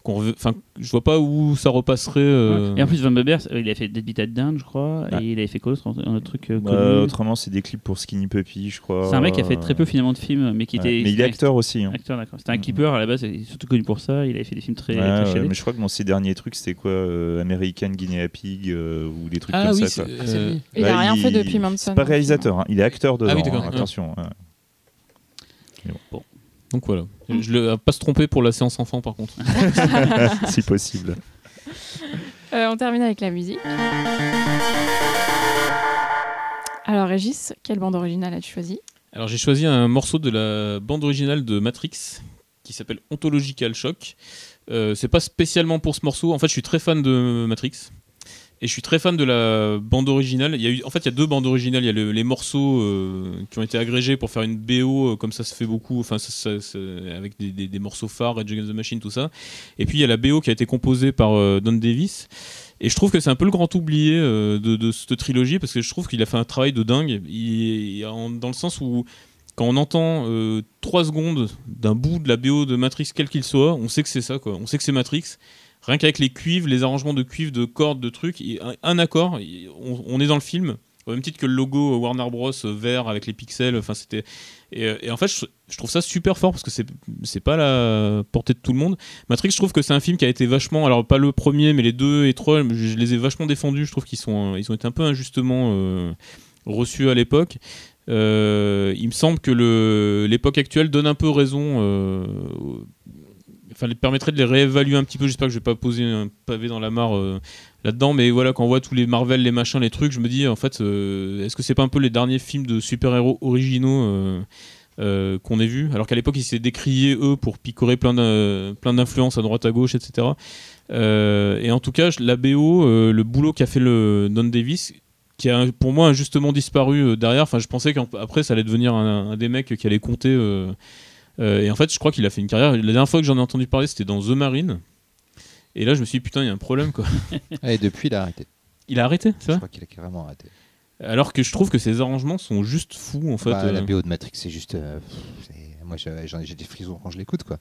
enfin, je vois pas où ça repasserait. euh, Et en plus, Van Beber, il a fait Dead Beat at Down, je crois, et il avait fait quoi d'autre Un autre truc euh, Bah, connu autrement, c'est des clips pour Skinny Puppy, je crois. C'est un mec qui a fait très peu finalement de films, mais qui Ouais. était. Mais il est acteur aussi. hein. Acteur, d'accord. C'était un keeper à la base, il est surtout connu pour ça. Il avait fait des films très, Ouais, très ouais, mais je crois que dans ses derniers trucs, c'était quoi euh, American Guinea Pig euh, ou des trucs Ah comme oui, ça. c'est- quoi. euh, Il Bah, a rien fait depuis Manson. C'est pas réalisateur, hein. il est acteur dedans. Ah oui, d'accord. hein, attention. ouais. Donc voilà. Je le, à pas se tromper pour la séance enfant par contre. si possible. Euh, on termine avec la musique. Alors Régis, quelle bande originale as-tu choisi Alors j'ai choisi un morceau de la bande originale de Matrix qui s'appelle Ontological Shock. Euh, c'est pas spécialement pour ce morceau. En fait, je suis très fan de Matrix et je suis très fan de la bande originale. Il y a eu, en fait, il y a deux bandes originales. Il y a le- les morceaux euh, qui ont été agrégés pour faire une BO, euh, comme ça se fait beaucoup. Enfin, avec des, des- morceaux phares, Rage Against the Machine, tout ça. Et puis il y a la BO qui a été composée par euh, Don Davis. Et je trouve que c'est un peu le grand oublié de, cette trilogie parce que je trouve qu'il a fait un travail de dingue. Dans le sens où quand on entend 3 secondes d'un bout de la BO de Matrix quel qu'il soit, on sait que c'est ça quoi. On sait que c'est Matrix. Rien qu'avec les cuivres, les arrangements de cuivres, de cordes, de trucs, un, un accord, on, est dans le film. Au même titre que le logo Warner Bros euh, vert avec les pixels. Enfin c'était et, euh, en fait je, trouve ça super fort parce que c'est pas la portée de tout le monde. Matrix, je trouve que c'est un film qui a été vachement, alors pas le premier, mais les deux et trois, je, les ai vachement défendus. Je trouve qu'ils sont, ils ont été un peu injustement euh, reçus à l'époque. Euh, il me semble que l'époque actuelle donne un peu raison. euh, Enfin, les permettrait de les réévaluer un petit peu. J'espère que je vais pas poser un pavé dans la mare euh, là-dedans, mais voilà, quand on voit tous les Marvel, les machins, les trucs, je me dis en fait, euh, est-ce que c'est pas un peu les derniers films de super-héros originaux euh, qu'on ait vus? Alors qu'à l'époque, ils s'étaient décriés eux pour picorer plein d'in- plein d'influences à droite à gauche, etc. Et en tout cas, la BO, le boulot qu'a fait le Don Davis, qui a pour moi injustement disparu derrière. Enfin, je pensais qu'après ça allait devenir un des mecs qui allait compter. Euh, et en fait, je crois qu'il a fait une carrière. La dernière fois que j'en ai entendu parler, c'était dans The Marine. Et là, je me suis dit, putain, il y a un problème quoi. Et depuis, il a arrêté. Il a arrêté, c'est Je crois qu'il a carrément arrêté. Alors que je trouve que ses arrangements sont juste fous en fait. Bah, La euh. BO de Matrix, c'est juste. euh, moi, j'ai des frissons quand je l'écoute, quoi.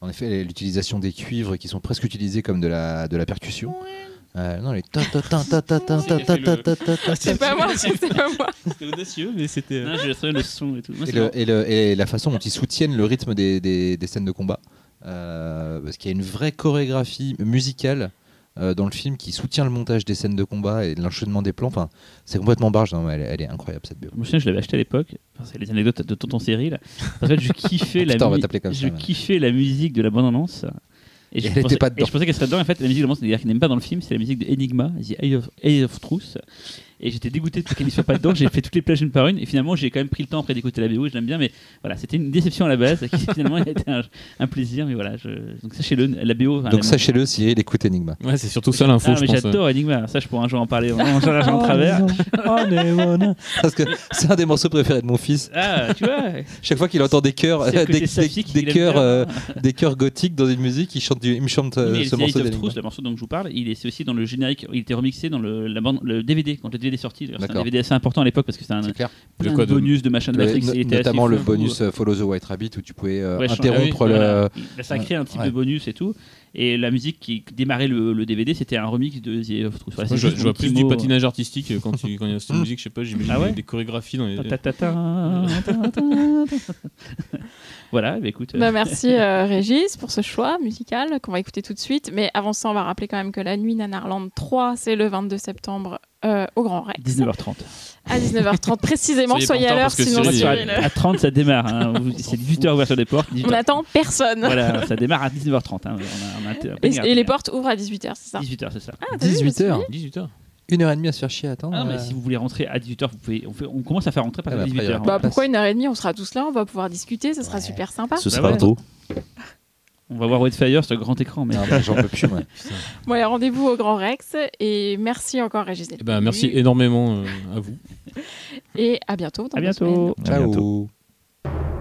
En effet, l'utilisation des cuivres qui sont presque utilisés comme de la, de la percussion. Euh, non, les ta ta ta ta ta ta ta ta ta ta ta ta. C'est pas moi, c'est pas moi. C'était audacieux, mais c'était. Non, j'ai trouvé le son et tout. Moi, Et, c'est le- marrant. et le- et la façon dont ils soutiennent le rythme des, des- des scènes de combat. Euh, parce qu'il y a une vraie chorégraphie musicale euh, dans le film qui soutient le montage des scènes de combat et l'enchaînement des plans. Enfin, c'est complètement barge. Non, mais elle, est- elle est incroyable cette me souviens, je l'avais acheté à l'époque. Enfin, c'est les anecdotes de Tonton Cyril. En fait, je kiffais la, Putain, on va mu- t'appeler comme ça, je kiffais la musique de la bande-annonce. Et, je Et pensais, pas et dedans. je pensais qu'elle serait dedans. En fait, la musique de bande-annonce qu'il n'aime pas dans le film, c'est la musique de Enigma, The Eye of, Eye of Truth. Et j'étais dégoûté de qu'elle ne soit pas dedans. J'ai fait toutes les plages une par une. Et finalement, j'ai quand même pris le temps après d'écouter la BO. Je l'aime bien, mais voilà, c'était une déception à la base. Qui finalement a été un, un plaisir. Mais voilà, je... donc sachez-le, la BO. enfin, Donc sachez-le, Cyril écoute Enigma. Ouais, c'est surtout ça l'info, Ah, mais j'adore Enigma. Ça, je pourrais un jour en parler. Vraiment, j'en j'en travers. Parce que c'est un des morceaux préférés de mon fils. Ah, tu vois. Chaque fois qu'il entend des chœurs, le des, chœurs, euh, des chœurs gothiques dans une musique, il chante, du- il me chante euh, ce The morceau. Truth, le morceau dont je vous parle, il est c'est aussi dans le générique. Il était remixé dans le, la bande, le DVD quand le DVD sorti. C'est un. DVD assez important à l'époque parce que c'était un plein de bonus de machin de Le- Matrix. il était assez notamment le bonus euh, Follow the White Rabbit où tu pouvais euh, Ouais, interrompre ah oui, le. voilà. Là, ça a créé un type Ouais. de bonus et tout. Et la musique qui démarrait le, le DVD, c'était un remix de The Eye of Truth. Voilà, Moi, c'est je, vois plus du mot. patinage artistique euh, quand, tu- quand il y a cette musique, je sais pas, j'imagine Ah ouais des, chorégraphies dans les. Ta, ta, ta, ta, ta, ta, ta. Voilà, bah écoute. euh, Bah, merci euh, Régis pour ce choix musical qu'on va écouter tout de suite. Mais avant ça, on va rappeler quand même que la nuit Nanarland 3, c'est le 22 septembre euh, au Grand Rex. 19h30. À 19h30 précisément. Soyez à l'heure, sinon Cyril, Cyril, à, euh, 30, ça démarre. hein. C'est 18h ouverture des portes. 18h. on n'attend personne. Voilà, ça démarre à 19h30. hein. On a- on a un- un Et, les portes ouvrent à 18h, c'est ça 18h, c'est ça. Ah, t'as vu, je me suis 18h. dit. 18h. Une heure et demie à se faire chier à attendre. Ah non, mais euh, si vous voulez rentrer à 18h, vous pouvez. On, fait- on commence à faire rentrer à partir Ah, de y 18h. aura Bah place. pourquoi une heure et demie On sera tous là, on va pouvoir discuter, ça sera Ouais. super sympa. Ce Bah sera ouais. tôt. On va voir Fire sur grand écran. Mais... non, mais j'en peux plus, moi. Bon, rendez-vous au Grand Rex et merci encore Régis. d'être Eh ben, merci énormément euh, à vous. Et à bientôt. dans À semaines. À bientôt. Ciao.